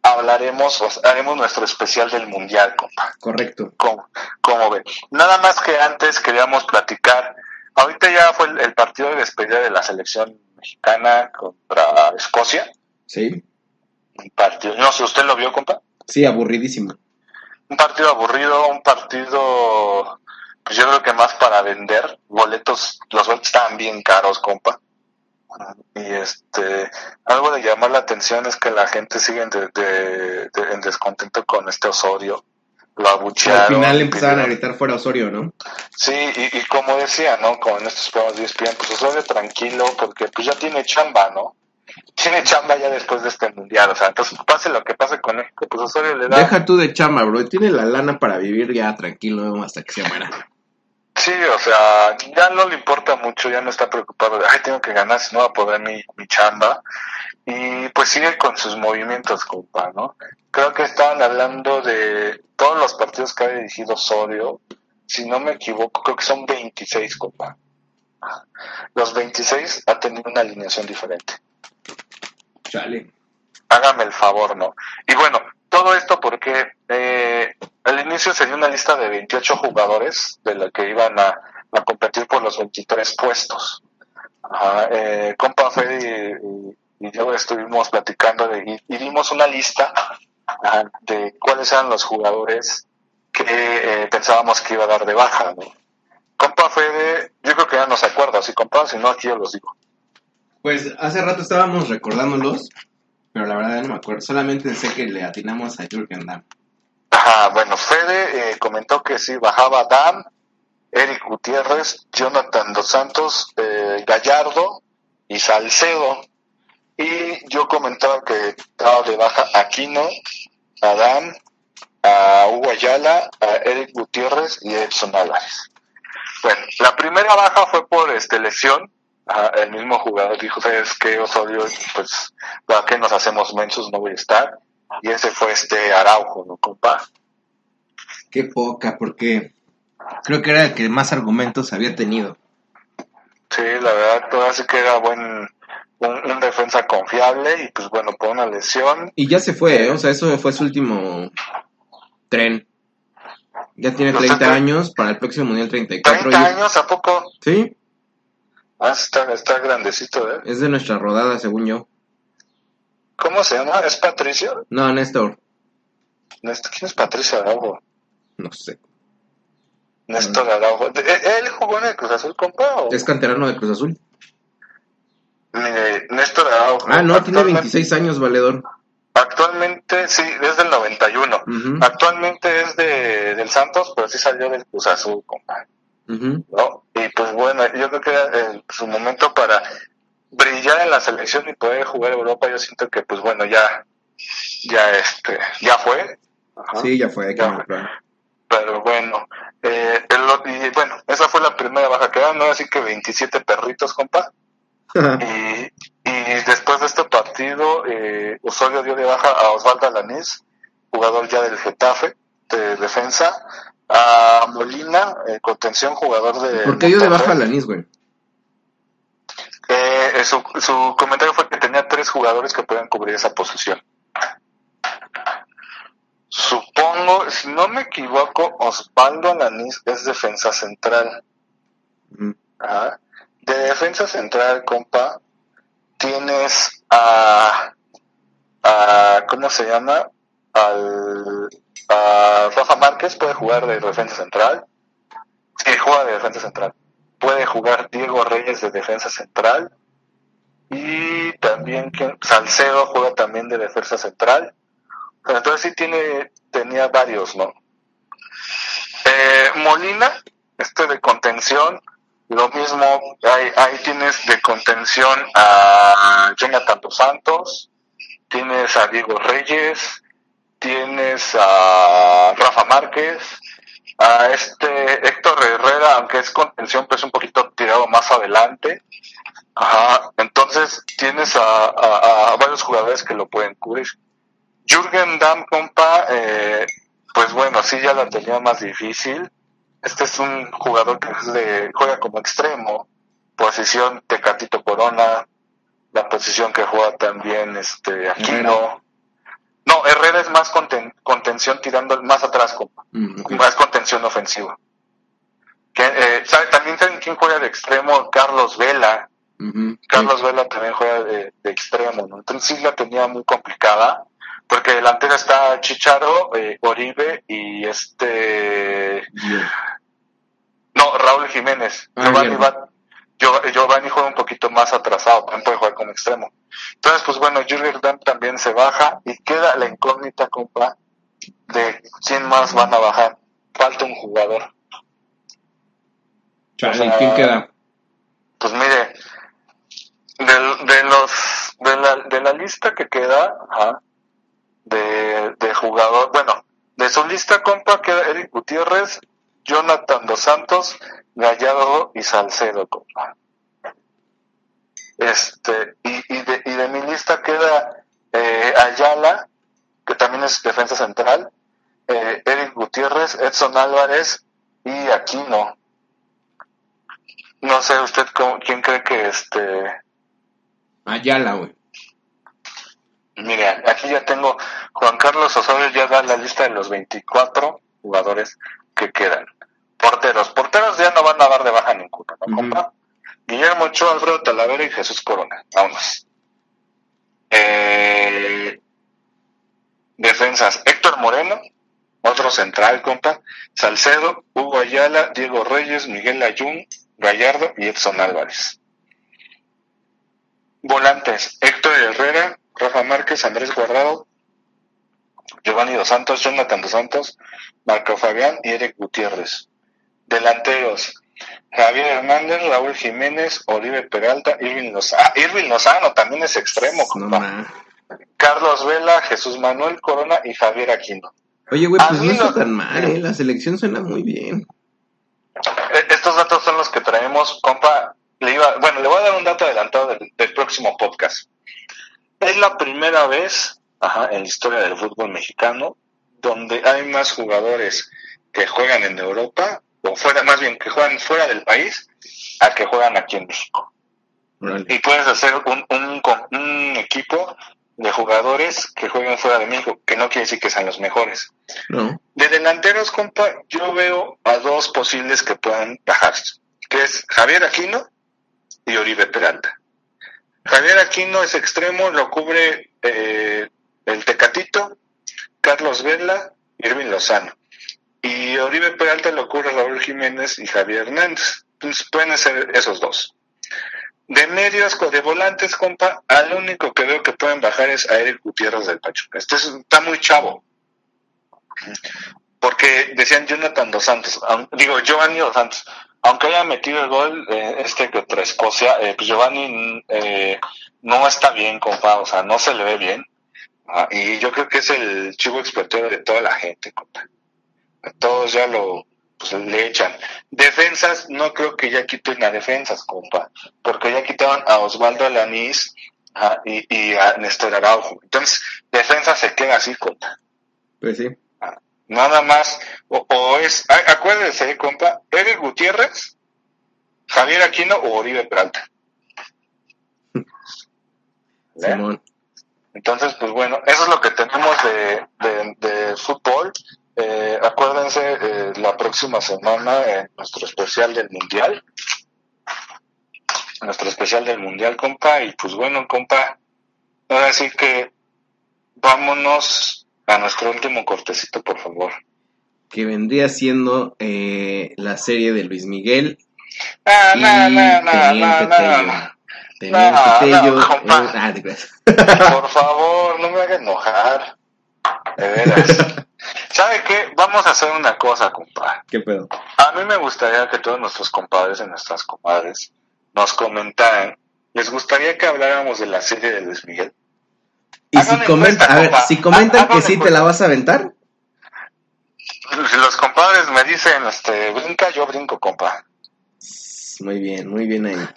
A: hablaremos, o sea, haremos nuestro especial del Mundial, compa.
B: Correcto.
A: ¿Cómo, cómo ven? Nada más que antes queríamos platicar. Ahorita ya fue el, el partido de despedida de la selección mexicana contra Escocia.
B: Sí.
A: Un partido, no sé, ¿usted lo vio, compa?
B: Sí, aburridísimo.
A: Un partido aburrido, un partido, pues yo creo que más para vender. Boletos, los boletos estaban bien caros, compa. Y este, algo de llamar la atención es que la gente sigue en, de- de- de- en descontento con este Osorio. Lo abuchearon.
B: Al final empezaron a gritar fuera Osorio, ¿no?
A: Sí, y, y como decía, ¿no? Como en estos programas de ESPN, pues Osorio tranquilo porque pues ya tiene chamba, ¿no? Tiene chamba ya después de este mundial, o sea, entonces pase lo que pase con México, pues Osorio le da...
B: Deja tú de chamba, bro. Tiene la lana para vivir ya tranquilo hasta que se muera.
A: Sí, o sea, ya no le importa mucho, ya no está preocupado de, ay, tengo que ganar, si no va a poder mi, mi chamba. Y pues sigue con sus movimientos, compa, ¿no? Creo que estaban hablando de todos los partidos que ha dirigido Osorio, si no me equivoco, creo que son 26, compa. Los 26 ha tenido una alineación diferente. Hágame el favor, ¿no? Y bueno, todo esto porque eh, al inicio se dio una lista de 28 jugadores de la que iban a, competir por los 23 puestos. Ajá, eh, compa Fede y, yo estuvimos platicando de, y, dimos una lista de cuáles eran los jugadores que eh, pensábamos que iba a dar de baja, ¿no? Compa Fede, yo creo que ya no se acuerda, si compa, si no aquí yo los digo.
B: Pues hace rato estábamos recordándolos, pero la verdad no me acuerdo. Solamente sé que le atinamos a Jürgen Damm.
A: Ajá, bueno, Fede eh, comentó que sí bajaba Dan, Eric Gutiérrez, Jonathan Dos Santos, eh, Gallardo y Salcedo. Y yo comentaba que estaba de baja Aquino, a Dan, a Hugo Ayala, a Eric Gutiérrez y Edson Álvarez. Bueno, la primera baja fue por este lesión. Ajá, el mismo jugador dijo, ¿sabes qué, Osorio? Pues, ¿para qué nos hacemos mensos? No voy a estar. Y ese fue este Araujo, ¿no, compa?
B: Qué poca, porque creo que era el que más argumentos había tenido.
A: Sí, la verdad, todo así que era buen, un, un defensa confiable y pues bueno, por una lesión.
B: Y ya se fue, ¿eh? o sea, eso fue su último tren. Ya tiene
A: Lo
B: 30
A: saca-
B: años, para el próximo Mundial 34.
A: 30
B: y-
A: años, ¿a poco?
B: Sí,
A: Ah, está, está grandecito, ¿eh?
B: es de nuestra rodada, según yo.
A: ¿Cómo se llama? ¿Es Patricio?
B: No, Néstor.
A: Néstor- ¿Quién es Patricio Araujo?
B: No sé.
A: Néstor Araujo. ¿De- ¿e- ¿Él jugó en el Cruz Azul, compa? o?
B: Es canterano de Cruz Azul.
A: Mire, Néstor Araujo.
B: Ah, no, tiene
A: Actualmente-
B: 26 años, valedor.
A: Actualmente, sí, es del 91.
B: Ujú,
A: Actualmente es de, del Santos, pero sí salió del Cruz Azul, compa. ¿No? Y pues bueno, yo creo que era eh, su momento para brillar en la selección y poder jugar Europa. Yo siento que, pues bueno, ya, ya este, ya fue. Ajá.
B: Sí, ya fue,
A: Ya. Pero bueno, eh, el- y bueno, esa fue la primera baja que ¿no? Así que 27 perritos, compa. Y, y después de este partido, eh, Osorio dio de baja a Osvaldo Alanís, jugador ya del Getafe, de defensa, a Molina, eh, contención, jugador de...
B: ¿Por qué dio de baja a
A: Monterrey.
B: Lanís, güey?
A: Eh, su, su comentario fue que tenía tres jugadores que podían cubrir esa posición. Supongo, si no me equivoco, Osvaldo Alanís es defensa central. Ajá. De defensa central, compa, tienes a, a ¿cómo se llama? Al, a Rafa Márquez, puede jugar de defensa central. Sí, juega de defensa central. Puede jugar Diego Reyes de defensa central. Y también que Salcedo juega también de defensa central. Entonces sí tiene, tenía varios, ¿no? Eh, Molina, este de contención, lo mismo, ahí, ahí tienes de contención a Jonathan Santos, tienes a Diego Reyes, tienes a Rafa Márquez, a este Héctor Herrera, aunque es contención, pues un poquito tirado más adelante. Ajá, entonces tienes a, varios jugadores que lo pueden cubrir. Jürgen Damm, compa, eh, pues bueno, sí ya la tenía más difícil. Este es un jugador que es juega como extremo, posición Tecatito Corona, la posición que juega también este Aquino. No, Herrera es más conten- contención tirando más atrás, compa
B: Mm,
A: más contención ofensiva. Que, eh. También saben quién juega de extremo, Carlos Vela. Carlos Vela también juega de, de extremo, ¿no? Entonces sí la tenía muy complicada, porque delantera está Chicharo, eh, Oribe y este... No, Raúl Jiménez.
B: Ah,
A: Giovanni, va- Gio- Giovanni juega un poquito más atrasado, también puede jugar como extremo. Entonces, pues bueno, Jürgen Damm también se baja y queda la incógnita, compa, de quién más van a bajar. Falta un jugador.
B: Chale, ¿y quién queda?
A: Pues mire, del- de los de la, de la lista que queda ajá, de, de jugador, bueno, de su lista compa queda Eric Gutiérrez, Jonathan Dos Santos, Gallardo y Salcedo, compa. Este, y, y, de, y de mi lista queda eh, Ayala, que también es defensa central, eh, Eric Gutiérrez, Edson Álvarez y Aquino. No sé usted cómo- quién cree que este...
B: Ayala, güey.
A: Mire, aquí ya tengo, Juan Carlos Osorio ya da la lista de los 24 jugadores que quedan. Porteros, porteros ya no van a dar de baja ninguno, ¿no, compa? Guillermo Ochoa, Alfredo Talavera y Jesús Corona, vámonos. Eh, defensas, Héctor Moreno, otro central, compa, Salcedo, Hugo Ayala, Diego Reyes, Miguel Ayun, Gallardo y Edson Álvarez. Volantes, Héctor Herrera, Rafa Márquez, Andrés Guardado, Giovanni Dos Santos, Jonathan Dos Santos, Marco Fabián y Eric Gutiérrez. Delanteros, Javier Hernández, Raúl Jiménez, Oribe Peralta, Irving Lozano. Ah, Irving Lozano también es extremo, compa. Carlos Vela, Jesús Manuel Corona y Javier Aquino.
B: Oye, güey, pues no está
A: lo-
B: tan mal, ¿eh? La selección suena muy bien.
A: Eh, Estos datos son los que traemos, compa. Le iba, bueno, le voy a dar un dato adelantado del, del próximo podcast. Es la primera vez ajá, en la historia del fútbol mexicano donde hay más jugadores que juegan en Europa, o fuera, más bien que juegan fuera del país, a que juegan aquí en México. Y puedes hacer un, un, con- un equipo de jugadores que jueguen fuera de México, que no quiere decir que sean los mejores.
B: ¿No?
A: De delanteros, compa, yo veo a dos posibles que puedan bajar, que es Javier Aquino y Oribe Peralta. Javier Aquino es extremo, lo cubre eh, el Tecatito, Carlos Vela, Irving Lozano. Y Oribe Peralta le ocurre Raúl Jiménez y Javier Hernández. Entonces pueden ser esos dos. De medios, de volantes, compa, al único que veo que pueden bajar es a Eric Gutiérrez del Pachuca. Este es- está muy chavo. Porque decían Jonathan Dos Santos, digo Giovanni Dos Santos, aunque haya metido el gol eh, este contra Escocia, eh, pues Giovanni eh, no está bien, compa, o sea, no se le ve bien. Ah, y yo creo que es el chivo expiatorio de toda la gente, compa. Todos ya lo pues, le echan. Defensas, no creo que ya quiten a defensas, compa, porque ya quitaron a Osvaldo Alanís ah, y, y a Néstor Araujo. Entonces, defensa se queda así, compa.
B: Pues sí.
A: Nada más, o, o es, a- acuérdense, compa, Eric Gutiérrez, Javier Aquino o Oribe Peralta. ¿Eh?
B: Simón.
A: Entonces, pues bueno, eso es lo que tenemos de, de, de fútbol. Eh, acuérdense eh, la próxima semana en nuestro especial del Mundial. Nuestro especial del Mundial, compa. Y pues bueno, compa, ahora sí que vámonos a nuestro último cortecito, por favor.
B: Que vendría siendo eh, la serie de Luis Miguel
A: Ah, no, no, no,
B: Tello.
A: compa.
B: eh, ah, te.
A: Por favor, no me haga enojar. De veras. ¿Sabe qué? Vamos a hacer una cosa, compa.
B: ¿Qué pedo?
A: A mí me gustaría que todos nuestros compadres y nuestras comadres nos comentaran. ¿Les gustaría que habláramos de la serie de Luis Miguel?
B: Y
A: Hagan
B: si, comenta, a ver, si comentan
A: Hagan
B: que sí te la vas a aventar,
A: Si los compadres me dicen, este, brinca, yo brinco, compa.
B: muy bien, muy bien ahí.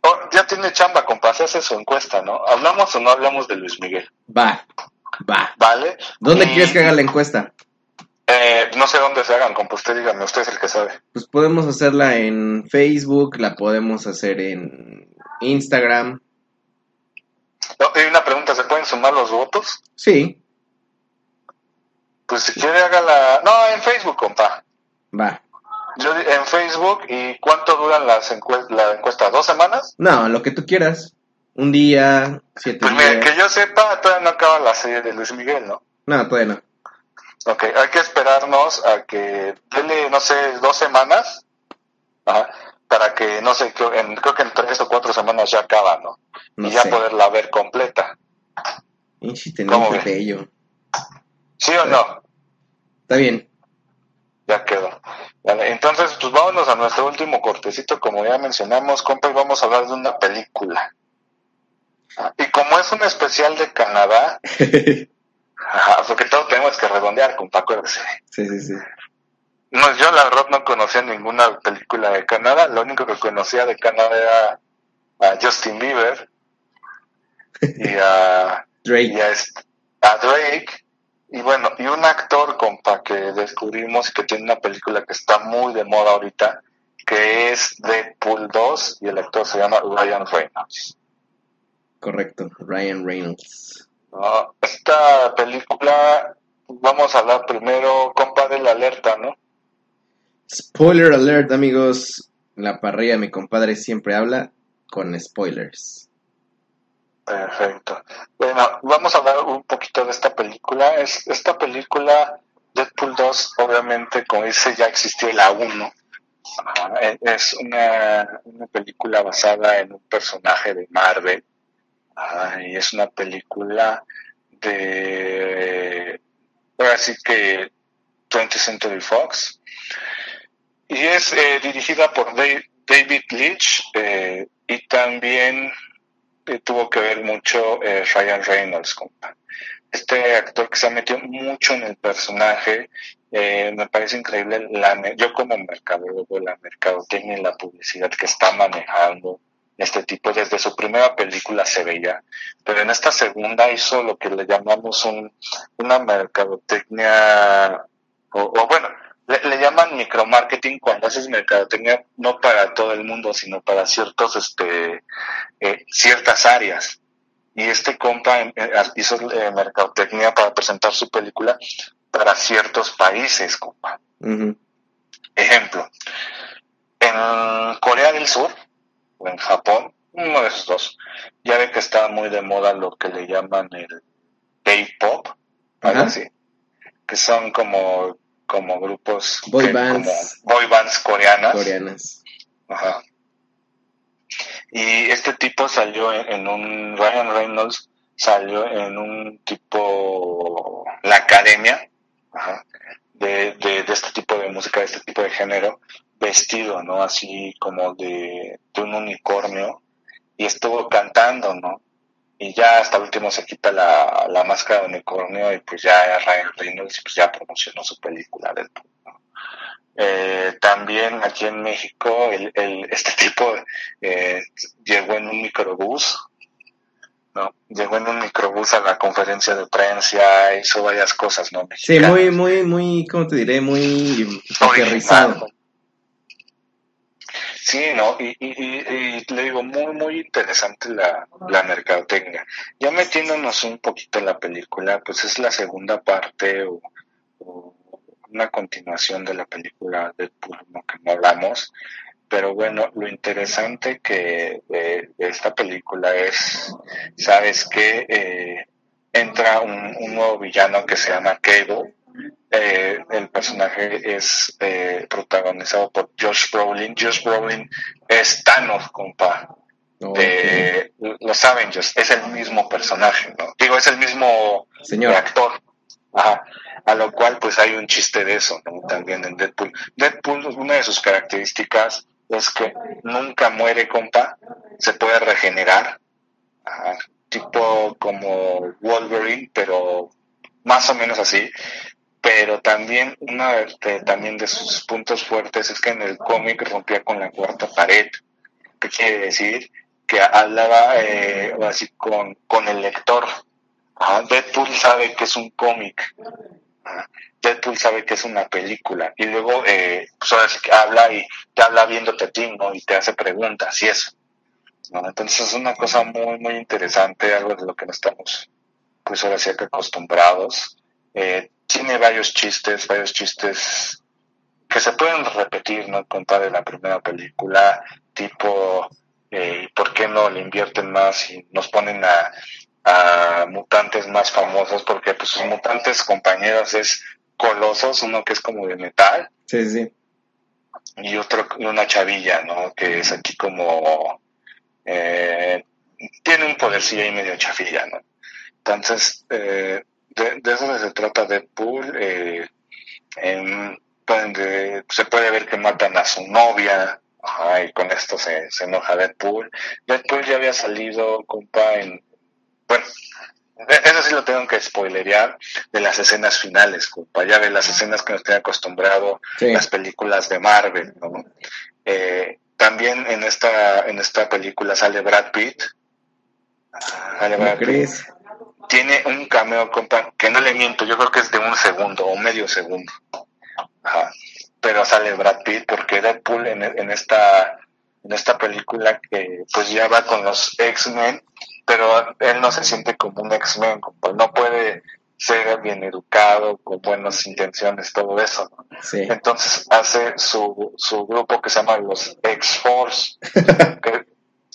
A: Oh, ya tiene chamba, compa, se hace su encuesta, ¿no? ¿Hablamos o no hablamos de Luis Miguel?
B: Va, va.
A: ¿Vale?
B: ¿Dónde
A: Y,
B: quieres que haga la encuesta?
A: eh, no sé dónde se hagan, compa, usted dígame, usted es el que sabe.
B: Pues podemos hacerla en Facebook, la podemos hacer en Instagram.
A: No, y una pregunta, ¿se pueden sumar los votos?
B: Sí,
A: Pues si quiere hágala... No, en Facebook, compa.
B: va.
A: Yo en Facebook, ¿y cuánto duran las encuestas, la encuesta? ¿Dos semanas?
B: No, lo que tú quieras. Un día, siete
A: Pues mire,
B: días.
A: que yo sepa, todavía no acaba la serie de Luis Miguel, ¿no?
B: No, todavía no.
A: Ok, hay que esperarnos a que dele, no sé, dos semanas, ajá, para que, no sé, creo, en, creo que en tres o cuatro semanas ya acaba, ¿no?
B: No
A: y ya poderla ver completa. ¿Cómo?
B: Tello.
A: ¿Sí o no?
B: Está bien.
A: Ya quedó. Vale, entonces, pues vámonos a nuestro último cortecito, como ya mencionamos, compa, y vamos a hablar de una película. Y como es un especial de Canadá, porque todo tenemos que redondear, compa, acuérdese.
B: sí, sí, sí.
A: No, yo la verdad no conocía ninguna película de Canadá, lo único que conocía de Canadá era a Justin Bieber y a, y
B: Drake.
A: a, este- a Drake, y bueno, y un actor, compa, que descubrimos que tiene una película que está muy de moda ahorita, que es Deadpool 2, y el actor se llama Ryan Reynolds.
B: Correcto. Ryan Reynolds.
A: ¿no? Esta película, vamos a hablar primero, compa, de la alerta, ¿no?
B: Spoiler alert, amigos. La parrilla, mi compadre siempre habla con spoilers.
A: Perfecto. Bueno, vamos a hablar un poquito de esta película. Es, esta película, Deadpool 2, obviamente, como dice, ya existió la 1. Ajá, e- Es una, una película basada en un personaje de Marvel. Ajá, y es una película de. Ahora sí que 20th Century Fox. Y es eh, dirigida por Da- David Leitch eh, y también eh, tuvo que ver mucho eh, Ryan Reynolds, compa. Este actor que se ha metido mucho en el personaje, me parece increíble, la, yo como mercadólogo, la mercadotecnia y la publicidad que está manejando este tipo, desde su primera película se veía, pero en esta segunda hizo lo que le llamamos un, una mercadotecnia, o, o bueno, le, le llaman micromarketing cuando haces mercadotecnia no para todo el mundo, sino para ciertos, este, eh, ciertas áreas. Y este compa eh, eh, hizo eh, mercadotecnia para presentar su película para ciertos países, compa. Ejemplo, en Corea del Sur o en Japón, uno de esos dos, ya ve que está muy de moda lo que le llaman el K-pop, algo así, que son como, como grupos,
B: Boy
A: que-
B: bands.
A: como boy bands coreanas.
B: Coreanas.
A: Ajá. Y este tipo salió en, en un, Ryan Reynolds salió en un tipo, la academia, ajá, de, de, de este tipo de música, de este tipo de género, vestido, ¿no? Así como de, de un unicornio, y estuvo cantando, ¿no? Y ya hasta el último se quita la, la máscara de unicornio y pues ya Ryan Reynolds pues ya promocionó su película del eh, también aquí en México el, el- este tipo eh, llegó en un microbús, ¿no? Llegó en un microbús a la conferencia de prensa, hizo varias cosas, ¿no?
B: Sí, muy, muy, muy, ¿cómo te diré? Muy aterrizado.
A: Sí, ¿no? Y, y, y- y le digo, muy, muy interesante la, la mercadotecnia. Ya metiéndonos un poquito en la película, pues es la segunda parte o, o una continuación de la película Deadpool, ¿no? que no hablamos. Pero bueno, lo interesante que de, de esta película es, ¿sabes qué? Eh, entra un, un nuevo villano que se llama Cable. Eh, el personaje es eh, protagonizado por Josh Brolin. Josh Brolin es Thanos, compa, de los Avengers. Es el mismo personaje, ¿no? Digo, es el mismo
B: Señor.
A: actor. Ajá. A lo cual, pues hay un chiste de eso, ¿no? También en Deadpool. Deadpool, una de sus características es que nunca muere, compa. Se puede regenerar. Ajá. Tipo como Wolverine, pero más o menos así. Pero también, una de, también de sus puntos fuertes es que en el cómic rompía con la cuarta pared. ¿Qué quiere decir? Que hablaba eh, así con, con el lector. Ajá, Deadpool sabe que es un cómic. Ajá, Deadpool sabe que es una película. Y luego, eh, pues ahora sí que habla y te habla viéndote a ti, ¿no? Y te hace preguntas y eso. ¿no? Entonces es una cosa muy, muy interesante, algo de lo que no estamos, pues ahora sí que acostumbrados. Eh, tiene varios chistes, varios chistes que se pueden repetir, ¿no? Contar de la primera película, tipo, eh, ¿por qué no le invierten más y nos ponen a, a mutantes más famosos? Porque pues sus mutantes compañeros es Colosos, uno que es como de metal,
B: Sí, sí.
A: y otro, una chavilla, ¿no? Que es aquí como, eh, tiene un podercillo ahí medio chafilla, ¿no? Entonces, eh, de, de eso se trata Deadpool, eh, en se puede ver que matan a su novia, ajá, y con esto se, se enoja Deadpool. Deadpool ya había salido, compa, en, bueno, de- eso sí lo tengo que spoilerear, de las escenas finales, compa, ya de las escenas que nos tiene acostumbrado
B: Sí.
A: las películas de Marvel, ¿no? Eh, también en esta, en esta película sale Brad Pitt. Sale
B: ¿Cómo
A: Brad Pitt. Tiene un cameo, compa, que no le miento, yo creo que es de un segundo o medio segundo. Ajá. Pero sale Brad Pitt porque Deadpool en, en esta en esta película que pues ya va con los X-Men, pero él no se siente como un X-Men, no puede ser bien educado, con buenas intenciones, todo eso. ¿no?
B: Sí.
A: Entonces hace su, su grupo que se llama los X-Force, que,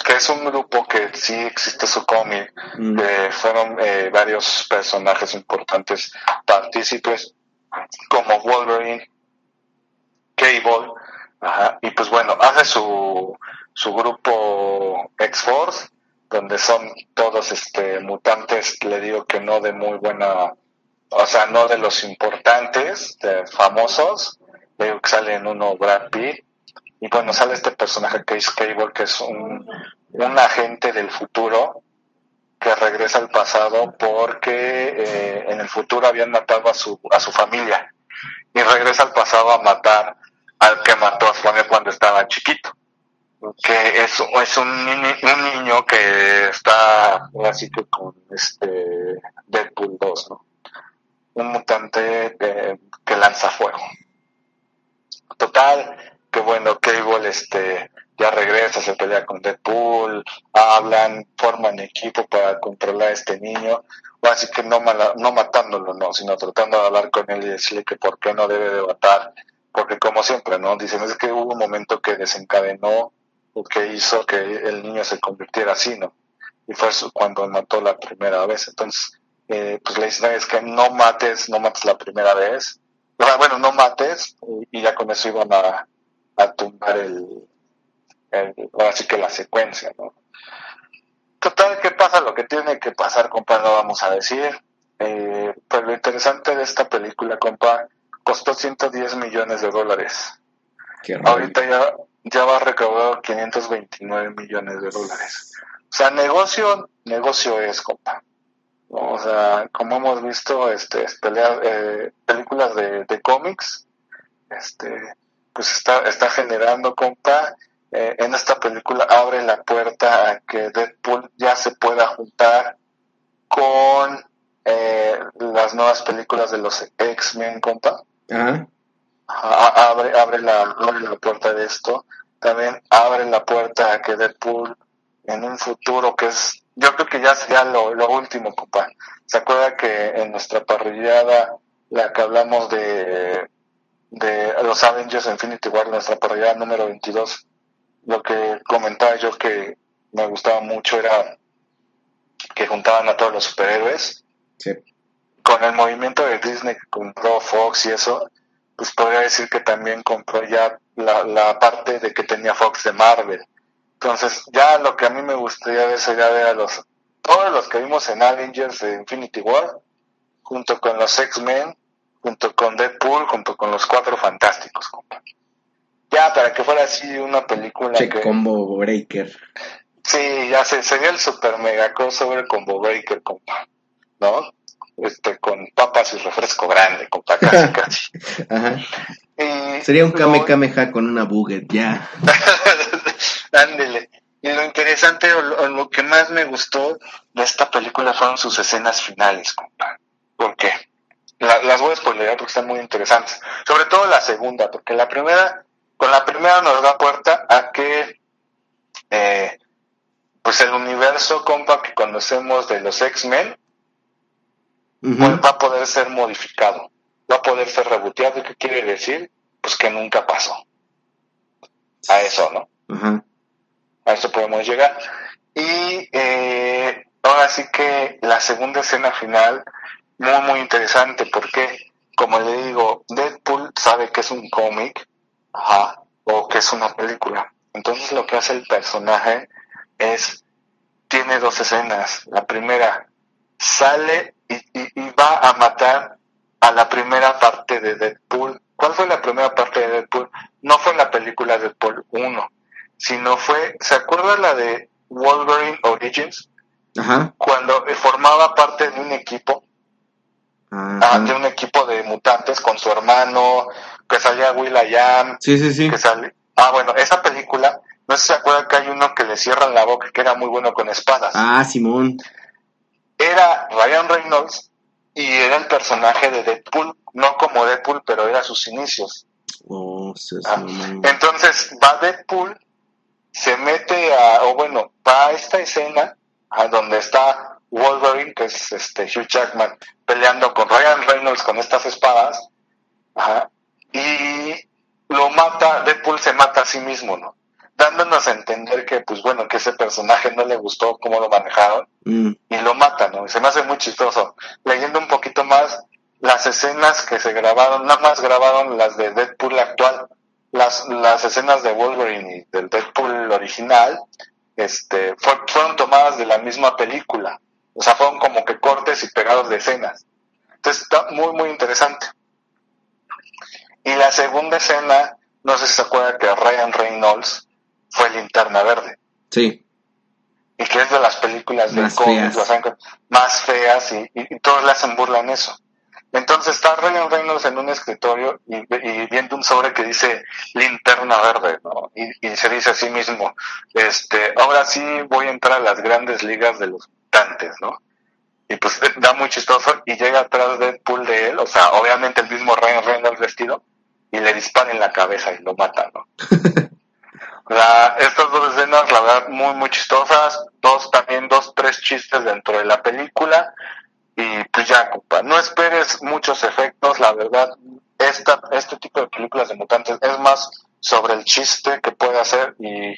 A: que es un grupo que sí existe su cómic,
B: Mm.
A: fueron eh, varios personajes importantes partícipes, como Wolverine, Cable, ajá, y pues bueno, hace su, su grupo X-Force, donde son todos este mutantes, le digo que no de muy buena, o sea, no de los importantes, de famosos, le digo que sale en uno Brad Pitt, y bueno, sale este personaje es Cable, que es un, un agente del futuro, que regresa al pasado porque eh, en el futuro habían matado a su, a su familia y regresa al pasado a matar al que mató a su familia cuando estaba chiquito que es, es un, un niño que está así que con este Deadpool 2 ¿no? un mutante eh, que lanza fuego total que bueno Cable este ya regresa, se pelea con Deadpool, hablan, forman equipo para controlar a este niño, así que no, mala- no matándolo, no, sino tratando de hablar con él y decirle que por qué no debe de matar, porque como siempre, ¿no? Dicen, es que hubo un momento que desencadenó o que hizo que el niño se convirtiera así, ¿no? y fue cuando mató la primera vez. Entonces, eh, pues le dicen, es que no mates, no mates la primera vez. Bueno, no mates, y, y ya con eso iban a, a tumbar el, el, ahora sí que la secuencia, ¿no? Total, ¿qué pasa? Lo que tiene que pasar, compa, no vamos a decir. Eh, pues lo interesante de esta película, compa, costó 110 millones de dólares. Ahorita ya, ya va a recaudar 529 millones de dólares. O sea, negocio, negocio es, compa. O sea, como hemos visto, este, pelea- eh, películas de, de cómics, este, pues está, está generando, compa. Eh, en esta película abre la puerta a que Deadpool ya se pueda juntar con eh, las nuevas películas de los X-Men, compa. A- abre, abre, la, abre la puerta de esto. También abre la puerta a que Deadpool en un futuro que es, yo creo que ya sería lo, lo último, compa. ¿Se acuerda que en nuestra parrillada, la que hablamos de, de los Avengers Infinity War, nuestra parrillada número 22, lo que comentaba yo que me gustaba mucho era que juntaban a todos los superhéroes
B: Sí.
A: con el movimiento de Disney que compró Fox y eso, pues podría decir que también compró ya la, la parte de que tenía Fox de Marvel. Entonces, ya lo que a mí me gustaría ver sería ver a los, todos los que vimos en Avengers de Infinity War, junto con los X-Men, junto con Deadpool, junto con los Cuatro Fantásticos, compa. Ya, para que fuera así una película
B: Che
A: que...
B: combo breaker.
A: Sí, ya sé, sería el super mega crossover combo breaker, compa, ¿no? Este, con papas y refresco grande, compa, casi, casi.
B: Ajá.
A: Y
B: Sería un Kame Kameha con una buget, ya.
A: Ándele. Y lo interesante, o lo, o lo que más me gustó de esta película fueron sus escenas finales, compa. ¿Por qué? La- las voy a spoilear porque están muy interesantes. Sobre todo la segunda, porque la primera, con la primera nos da puerta a que, eh, pues el universo, compa, que conocemos de los X-Men, pues, va a poder ser modificado, va a poder ser reboteado. ¿Y qué quiere decir? Pues que nunca pasó. A eso, ¿no? A eso podemos llegar. Y eh, ahora sí que la segunda escena final, muy, muy interesante, porque, como le digo, Deadpool sabe que es un cómic, ajá, o que es una película. Entonces lo que hace el personaje es, tiene dos escenas. La primera, sale y, y- y va a matar a la primera parte de Deadpool. ¿Cuál fue la primera parte de Deadpool? No fue la película Deadpool 1, sino fue, ¿se acuerda la de Wolverine Origins?
B: Ajá.
A: Cuando formaba parte de un equipo, ah, de
B: Ajá.
A: un equipo de mutantes con su hermano, que salía Will.i.am,
B: Sí, sí, sí.
A: que sale... Ah, bueno, esa película, no sé si se acuerdan que hay uno que le cierran la boca, que era muy bueno con espadas.
B: Ah, Simón.
A: era Ryan Reynolds y era el personaje de Deadpool, no como Deadpool, pero era sus inicios.
B: Oh, sí, sí,
A: Ah. Entonces va Deadpool, se mete a, o bueno, va a esta escena a donde está Wolverine, que es este Hugh Jackman, peleando con Ryan Reynolds con estas espadas, ajá, y lo mata, Deadpool se mata a sí mismo, ¿no? Dándonos a entender que, pues bueno, que ese personaje no le gustó cómo lo manejaron,
B: Mm,
A: y lo matan, ¿no? Y se me hace muy chistoso. Leyendo un poquito más, las escenas que se grabaron, nada más grabaron las de Deadpool actual, las, las escenas de Wolverine y del Deadpool original, este, fue- fueron tomadas de la misma película. O sea, fueron como que cortes y pegados de escenas. Entonces está muy, muy interesante. Y la segunda escena, no sé si se acuerda que Ryan Reynolds fue linterna verde
B: sí.
A: y que es de las películas de
B: Más
A: cómics más feas y, y- y todos le hacen burla en eso. Entonces está Ryan Reynolds en un escritorio y, y viendo un sobre que dice linterna verde, ¿no? Y, y se dice a sí mismo, este, ahora sí voy a entrar a las grandes ligas de los mutantes, ¿no? Y pues da muy chistoso y llega atrás Deadpool de él, o sea, obviamente el mismo Ryan Reynolds vestido, y le dispara en la cabeza y lo mata, ¿no? La, estas dos escenas, la verdad, muy, muy chistosas. Dos, también dos, tres chistes dentro de la película. Y pues ya, compa, no esperes muchos efectos, la verdad. Esta, este tipo de películas de mutantes es más sobre el chiste que puede hacer y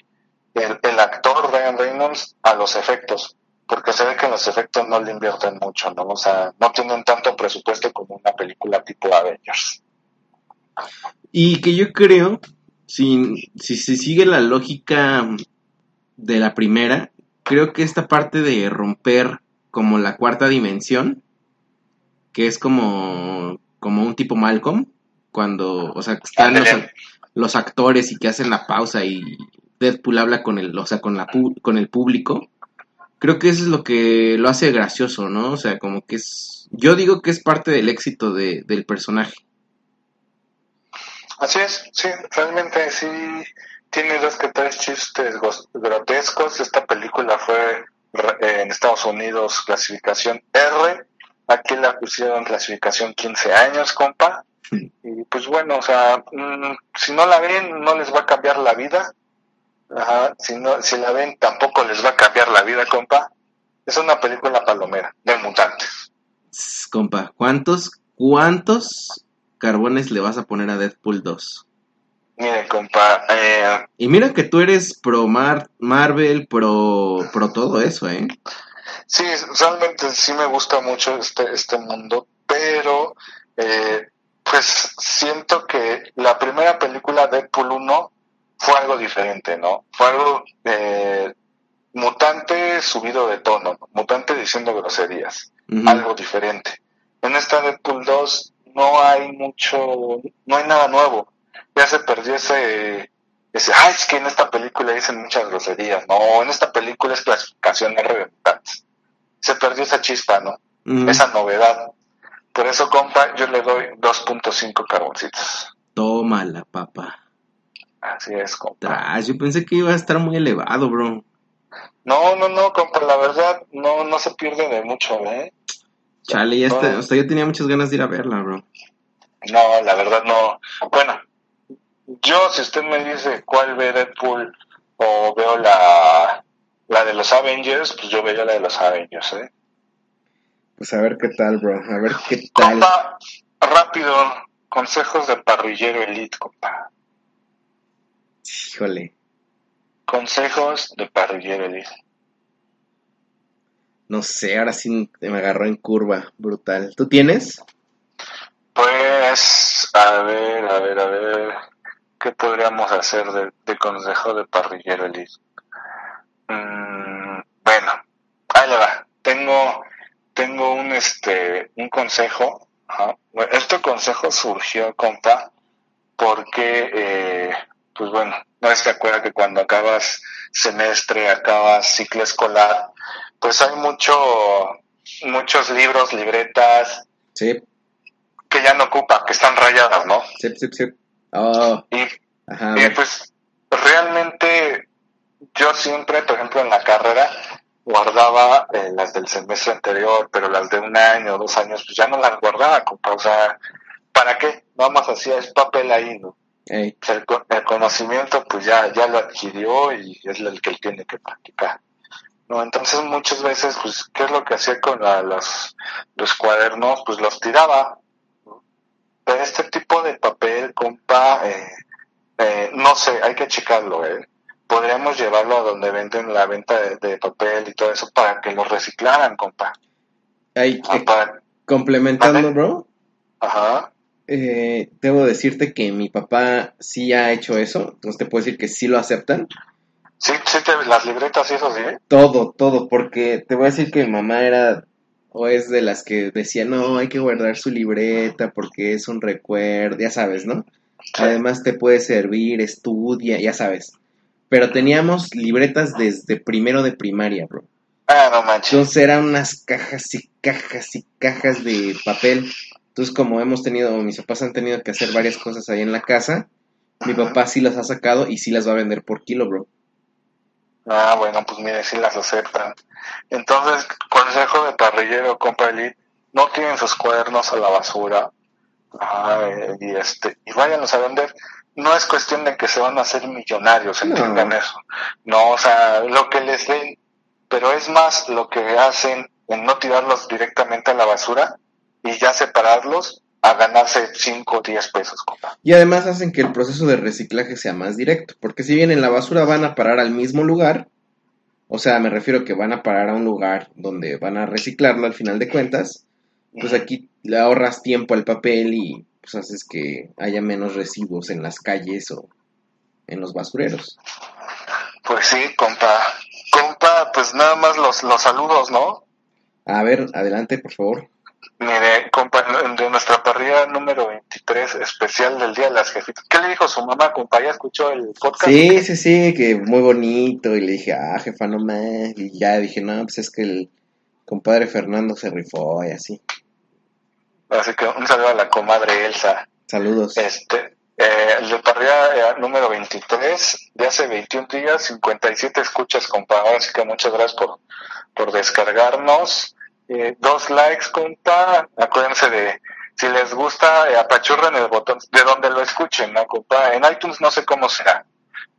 A: el, el actor Ryan Reynolds a los efectos. Porque se ve que en los efectos no le invierten mucho, ¿no? O sea, no tienen tanto presupuesto como una película tipo Avengers.
B: Y que yo creo, si, si se sigue la lógica de la primera, creo que esta parte de romper como la cuarta dimensión, que es como, como un tipo Malcolm, cuando, o sea, que están los, los actores y que hacen la pausa y Deadpool habla con el, o sea, con la con el público. Creo que eso es lo que lo hace gracioso, ¿no? O sea, como que es, yo digo que es parte del éxito de, del personaje.
A: Así es, sí, realmente sí tiene dos que tres chistes grotescos. Esta película fue en Estados Unidos clasificación R, aquí la pusieron clasificación 15 años, compa. Y pues bueno, o sea, mm, si no la ven, no les va a cambiar la vida. Ajá, si, no, si la ven, tampoco les va a cambiar la vida, compa. Es una película palomera de mutantes.
B: Compa, ¿cuántos, cuántos carbones le vas a poner a Deadpool 2?
A: Miren, compa, eh,
B: Y mira que tú eres pro Mar- Marvel, pro, pro todo eso, ¿eh?
A: Sí, realmente sí me gusta mucho este, este mundo, pero eh, pues siento que la primera película Deadpool 1 fue algo diferente, ¿no? Fue algo eh, mutante subido de tono, ¿no? mutante diciendo groserías, algo diferente. En esta Deadpool 2 no hay mucho, no hay nada nuevo. Ya se perdió ese, ese, ay, es que en esta película dicen muchas groserías, no, en esta película es clasificación R de mutantes se perdió esa chispa, ¿no? Esa novedad. Por eso, compa, yo le doy 2.5 carboncitos.
B: Tómala, papá.
A: Así es, compa.
B: Tras, yo pensé que iba a estar muy elevado, bro.
A: No, no, no, compa, la verdad, no, no se pierde de mucho, ¿eh?
B: Chale, ya
A: No.
B: está, hasta yo tenía muchas ganas de ir a verla, bro.
A: No, la verdad no. Bueno, yo, si usted me dice cuál ve Deadpool o veo la, la de los Avengers, pues yo vería la de los Avengers, ¿eh?
B: Pues a ver qué tal, bro. A ver qué tal.
A: Compa, rápido, consejos de parrillero elite, compa.
B: Híjole.
A: Consejos de parrillero elite.
B: No sé, ahora sí me agarró en curva. Brutal. ¿Tú tienes?
A: Pues, a ver, a ver, a ver, ¿qué podríamos hacer de, de consejo de parrillero elite? Mm, bueno, ahí le va. Tengo, tengo un, este, un consejo. ajá. Bueno, Este consejo surgió, compa, porque, eh, pues bueno, no se acuerda que cuando acabas semestre, acabas ciclo escolar, pues hay mucho, muchos libros, libretas,
B: Sí,
A: que ya no ocupa, que están rayadas, ¿no?
B: sí, sí, sí. Oh,
A: Y,
B: ajá.
A: y, pues realmente yo siempre, por ejemplo, en la carrera guardaba eh, las del semestre anterior, pero las de un año, dos años, pues ya no las guardaba, compa. O sea, ¿para qué? Nada más hacía, es papel ahí, ¿no? El, el conocimiento pues ya, ya lo adquirió y es el que él tiene que practicar. ¿no? Entonces muchas veces, pues, ¿qué es lo que hacía con la- los, los cuadernos? Pues los tiraba. Pero este tipo de papel, compa, eh, eh, no sé, hay que checarlo, ¿eh? Podríamos llevarlo a donde venden la venta de, de papel y todo eso para que lo reciclaran, compa. Ah,
B: eh,
A: para-
B: complementando,
A: Vale.
B: bro.
A: Ajá.
B: Eh, debo decirte que mi papá sí ha hecho eso. Entonces te puedo decir que sí lo aceptan.
A: Sí, sí, te- las libretas y eso sí. ¿eh?
B: Todo, todo, porque te voy a decir que mi mamá era o es de las que decía, no, hay que guardar su libreta porque es un recuerdo, ya sabes, ¿no?
A: Sí.
B: Además te puede servir, estudia, ya sabes. Pero teníamos libretas desde primero de primaria, bro.
A: Ah, no manches.
B: Entonces eran unas cajas y cajas y cajas de papel. Entonces como hemos tenido, mis papás han tenido que hacer varias cosas ahí en la casa, mi papá sí las ha sacado y sí las va a vender por kilo, bro.
A: Ah, bueno, pues mire, sí las aceptan. Entonces, consejo de parrillero, compa Elite, no tienen sus cuadernos a la basura. Eh, y este, y váyanlos a vender. No es cuestión de que se van a hacer millonarios,
B: No.
A: entiendan eso. No, o sea, lo que les den, pero es más lo que hacen en no tirarlos directamente a la basura y ya separarlos a ganarse 5 o 10 pesos, compa.
B: Y además hacen que el proceso de reciclaje sea más directo, porque si bien en la basura van a parar al mismo lugar, O sea, me refiero que van a parar a un lugar donde van a reciclarlo al final de cuentas. Pues aquí le ahorras tiempo al papel y pues haces que haya menos residuos en las calles o en los basureros.
A: Pues sí, compa. Compa, pues nada más los, los saludos, ¿no?
B: A ver, adelante, por favor.
A: Mire, compa, de nuestra parrilla número 23, especial del Día de las Jefitas. ¿Qué le dijo su mamá, compa? ¿Ya escuchó el podcast?
B: Sí, sí, sí, que muy bonito. Y le dije, ah, jefa, no más. Y ya dije, no, pues es que el compadre Fernando se rifó y así.
A: Así que un saludo a la comadre Elsa.
B: Saludos.
A: Este, eh, el de parrilla eh, número 23, de hace 21 días, 57 escuchas, compa. Así que muchas gracias por, por descargarnos. Eh, dos likes, compa. Acuérdense de, si les gusta, eh, apachurren el botón de donde lo escuchen, ¿no, compa? En iTunes no sé cómo será,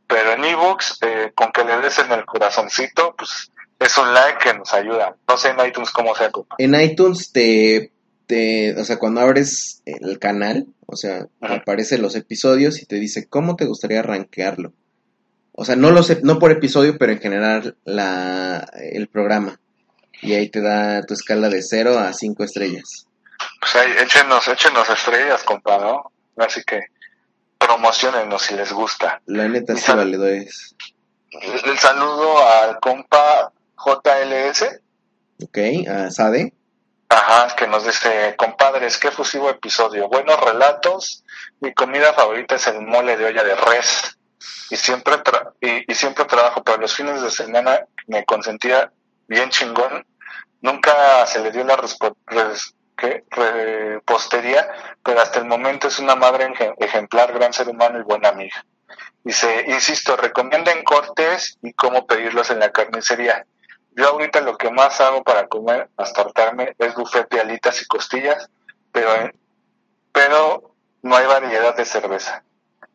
A: pero en ebooks, eh, con que le des en el corazoncito, pues es un like que nos ayuda. No sé en iTunes cómo sea, compa.
B: En iTunes te, te, o sea, cuando abres el canal, o sea,
A: Ajá.
B: aparecen los episodios y te dice cómo te gustaría rankearlo. O sea, no lo sé, no por episodio, pero en general la, el programa. Y ahí te da tu escala de 0 a 5 estrellas.
A: Pues ahí, échenos, échenos estrellas, compa, ¿no? Así que promocionenos si les gusta.
B: La neta sí
A: sabe-
B: valedores.
A: El, el saludo al compa JLS,
B: Ok, a Sade.
A: ajá, que nos dice, compadres, qué fusivo episodio, buenos relatos, mi comida favorita es el mole de olla de res, y siempre, tra- y, y siempre trabajo, pero los fines de semana me consentía bien chingón, nunca se le dio la repostería, pero hasta el momento es una madre ej- ejemplar, gran ser humano y buena amiga. Dice, insisto, recomienden cortes y cómo pedirlos en la carnicería. Yo ahorita lo que más hago para comer hasta hartarme es buffet de alitas y costillas, pero, pero no hay variedad de cerveza.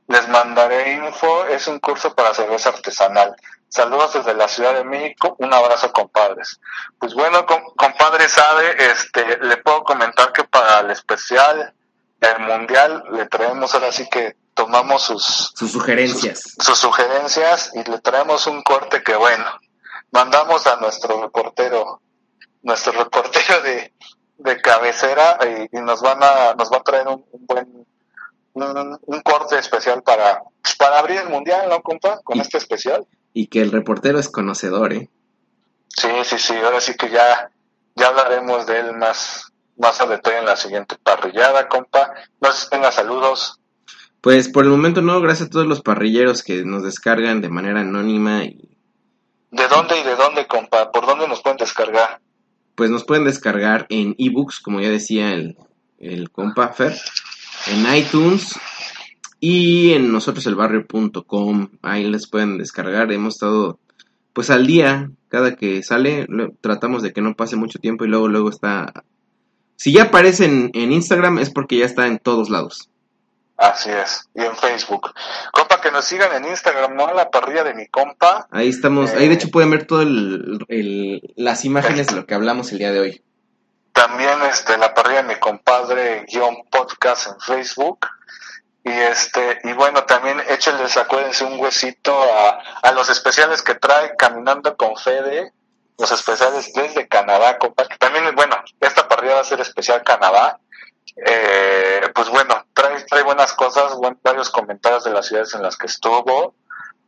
A: Les mandaré info, es un curso para cerveza artesanal. Saludos desde la Ciudad de México, un abrazo compadres. Pues bueno, com- compadre sabe, este, le puedo comentar que para el especial, el mundial, le traemos ahora sí que tomamos sus,
B: Sus sugerencias.
A: sus sugerencias y le traemos un corte que bueno, mandamos a nuestro reportero, nuestro reportero de, de cabecera y, y nos van a, nos va a traer un, un buen, un, un corte especial para, pues, para abrir el mundial, ¿no, compa? Con
B: Y-
A: este especial.
B: Y que el reportero es conocedor, ¿eh?
A: Sí, sí, sí, ahora sí que ya, ya hablaremos de él más, más a detalle en la siguiente parrillada, compa. No sé si tenga saludos.
B: Pues por el momento no, gracias a todos los parrilleros que nos descargan de manera anónima y
A: ¿De dónde y de dónde, compa? ¿Por dónde nos pueden descargar?
B: pues nos pueden descargar en ebooks, como ya decía el, el compa Fer, en iTunes y en nosotroselbarrio.com. Ahí les pueden descargar. Hemos estado pues al día, cada que sale, tratamos de que no pase mucho tiempo y luego luego está... Si ya aparece en, en Instagram es porque ya está en todos lados.
A: Así es, y en Facebook. Compa, que nos sigan en Instagram, ¿no? La parrilla de mi compa.
B: Ahí estamos,
A: Eh.
B: ahí de hecho pueden ver todas las imágenes de lo que hablamos el día de hoy.
A: También este, la parrilla de mi compadre, guion podcast en Facebook. Y este, y bueno, también échenles, acuérdense, un huesito a, a los especiales que trae Caminando con Fede, los especiales desde Canadá, compa. También, bueno, esta parrilla va a ser especial Canadá. Eh, pues bueno, trae, trae buenas cosas, buen- varios comentarios de las ciudades en las que estuvo.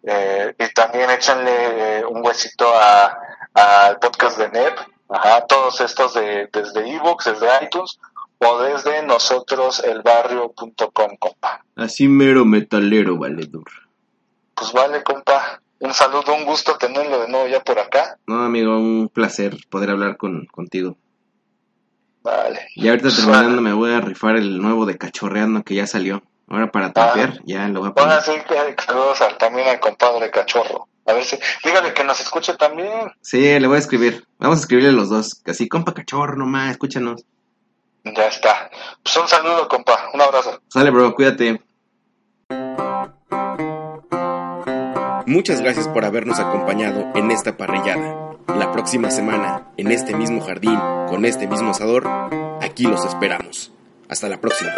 A: Eh, y también échenle eh, un huesito a- al podcast de NEP, ajá, todos estos de, desde ebooks, desde iTunes o desde nosotros elbarrio.com, compa.
B: Así mero metalero, valedor.
A: Pues vale, compa. Un saludo, un gusto tenerlo de nuevo ya por acá.
B: No, amigo, un placer poder hablar con, contigo.
A: Vale.
B: Y ahorita
A: Pues,
B: terminando
A: vale.
B: me voy a rifar el nuevo de cachorreando que ya salió. Ahora para trapear, ya lo voy a
A: Ahora
B: poner.
A: sí saludos al- también al compadre cachorro. A ver si, dígale que nos escuche también.
B: Sí, le voy a escribir. Vamos a escribirle los dos. Así, compa cachorro nomás, escúchanos.
A: Ya está. Pues un saludo, compa. Un abrazo.
B: Sale, bro, cuídate. Muchas gracias por habernos acompañado en esta parrillada. La próxima semana, en este mismo jardín, con este mismo asador, aquí los esperamos. Hasta la próxima.